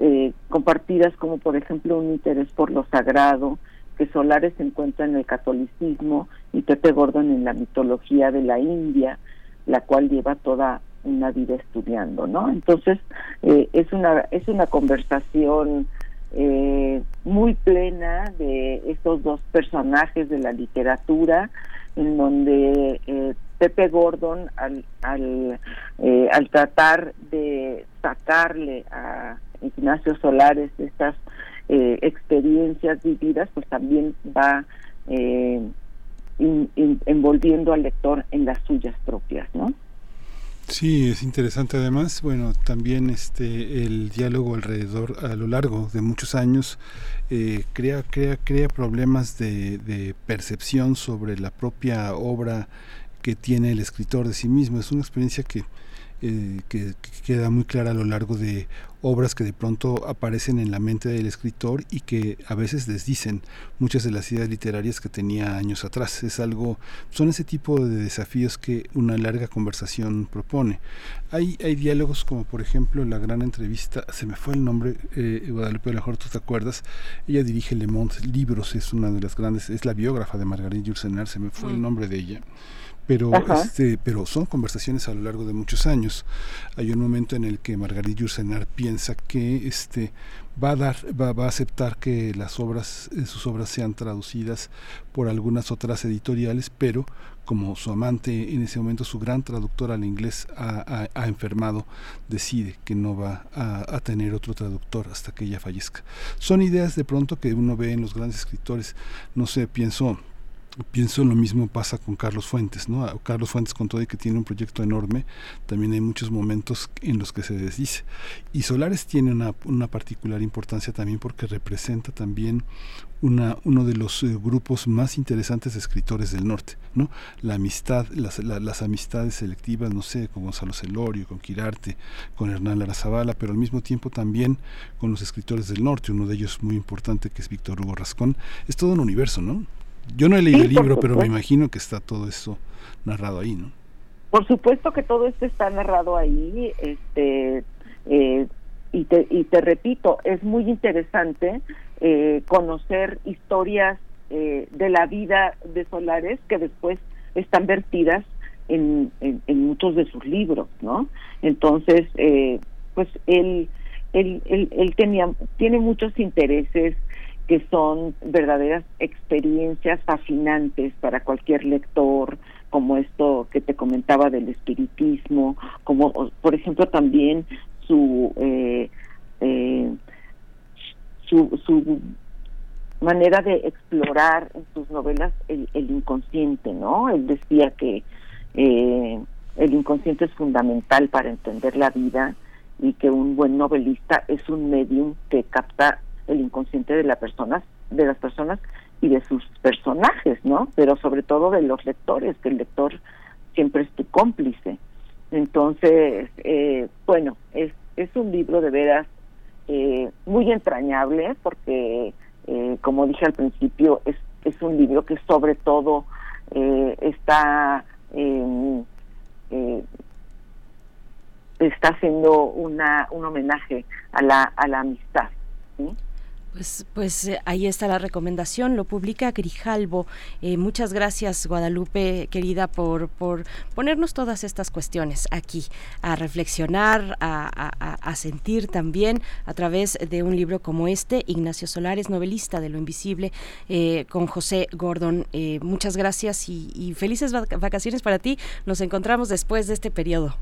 eh, compartidas como por ejemplo un interés por lo sagrado, que Solares encuentra en el catolicismo y Pepe Gordon en la mitología de la India, la cual lleva toda una vida estudiando, ¿no? Entonces eh, es una es una conversación eh, muy plena de estos dos personajes de la literatura, en donde eh, Pepe Gordon al al, eh, al tratar de sacarle a Ignacio Solares estas eh, experiencias vividas, pues también va eh, in- envolviendo al lector en las suyas propias, ¿no?
Sí, es interesante además, bueno, también este el diálogo alrededor a lo largo de muchos años eh, crea crea crea problemas de, de percepción sobre la propia obra que tiene el escritor de sí mismo. Es una experiencia que eh, que, que queda muy clara a lo largo de obras que de pronto aparecen en la mente del escritor y que a veces desdicen muchas de las ideas literarias que tenía años atrás. Es algo, son ese tipo de desafíos que una larga conversación propone. Hay, hay diálogos como por ejemplo la gran entrevista, se me fue el nombre, eh, Guadalupe, a lo mejor tú te acuerdas, ella dirige Le Monde Libros, es una de las grandes, es la biógrafa de Marguerite Yourcenar, se me fue el
Mm.
nombre de ella pero
Ajá.
este pero son conversaciones a lo largo de muchos años. Hay un momento en el que Margarita Yourcenar piensa que este va a dar va, va a aceptar que las obras eh, sus obras sean traducidas por algunas otras editoriales pero como su amante en ese momento su gran traductor al inglés ha, ha- ha enfermado decide que no va a, a tener otro traductor hasta que ella fallezca. Son ideas de pronto que uno ve en los grandes escritores. No sé pienso Pienso lo mismo pasa con Carlos Fuentes, ¿no? Carlos Fuentes con todo y que tiene un proyecto enorme, también hay muchos momentos en los que se desdice. Y Solares tiene una, particular importancia también porque representa también una, uno de los eh, grupos más interesantes de escritores del norte, ¿no? La amistad, las, la- las amistades selectivas, no sé, con Gonzalo Celorio, con Quirarte, con Hernán Larazabala, pero al mismo tiempo también con los escritores del norte, uno de ellos muy importante que es Víctor Hugo Rascón. Es todo un universo, ¿no? Yo no he leído
Sí,
el libro, pero me imagino que está todo eso narrado ahí, ¿no?
Por supuesto que todo esto está narrado ahí, este, eh, y, te, y te repito, es muy interesante eh, conocer historias eh, de la vida de Solares que después están vertidas en, en, en muchos de sus libros, ¿no? Entonces, eh, pues él, él, él, él tenía, tiene muchos intereses que son verdaderas experiencias fascinantes para cualquier lector, como esto que te comentaba del espiritismo, como por ejemplo también su eh, eh, su, su manera de explorar en sus novelas el, el inconsciente, ¿no? Él decía que eh, el inconsciente es fundamental para entender la vida y que un buen novelista es un medium que capta el inconsciente de la persona, de las personas y de sus personajes, ¿no? Pero sobre todo de los lectores, que el lector siempre es tu cómplice. Entonces, eh, bueno, es es un libro de veras eh, muy entrañable porque, eh, como dije al principio, es, un libro que sobre todo eh, está eh, está haciendo una un homenaje a la a la amistad ¿sí?
Pues, pues eh, ahí está la recomendación, lo publica Grijalvo. Eh, muchas gracias, Guadalupe, querida, por, por ponernos todas estas cuestiones aquí, a reflexionar, a, a- sentir también a través de un libro como este, Ignacio Solares, novelista de lo invisible, eh, con José Gordon. Eh, muchas gracias y, y felices vac- vacaciones para ti. Nos encontramos después de este periodo.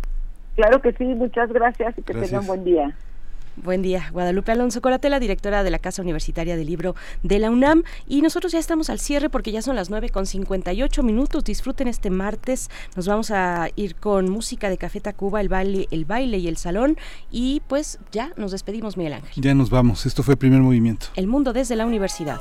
Claro que sí, muchas gracias y que
Gracias.
tengan buen día.
Buen día, Guadalupe Alonso Coratela, directora de la Casa Universitaria del Libro de la UNAM. Y nosotros ya estamos al cierre porque ya son las 9 con 58 minutos. Disfruten este martes. Nos vamos a ir con música de Café Tacuba, el baile, el baile y el salón. Y pues ya nos despedimos, Miguel Ángel.
Ya nos vamos. Esto fue primer movimiento.
El mundo desde la universidad.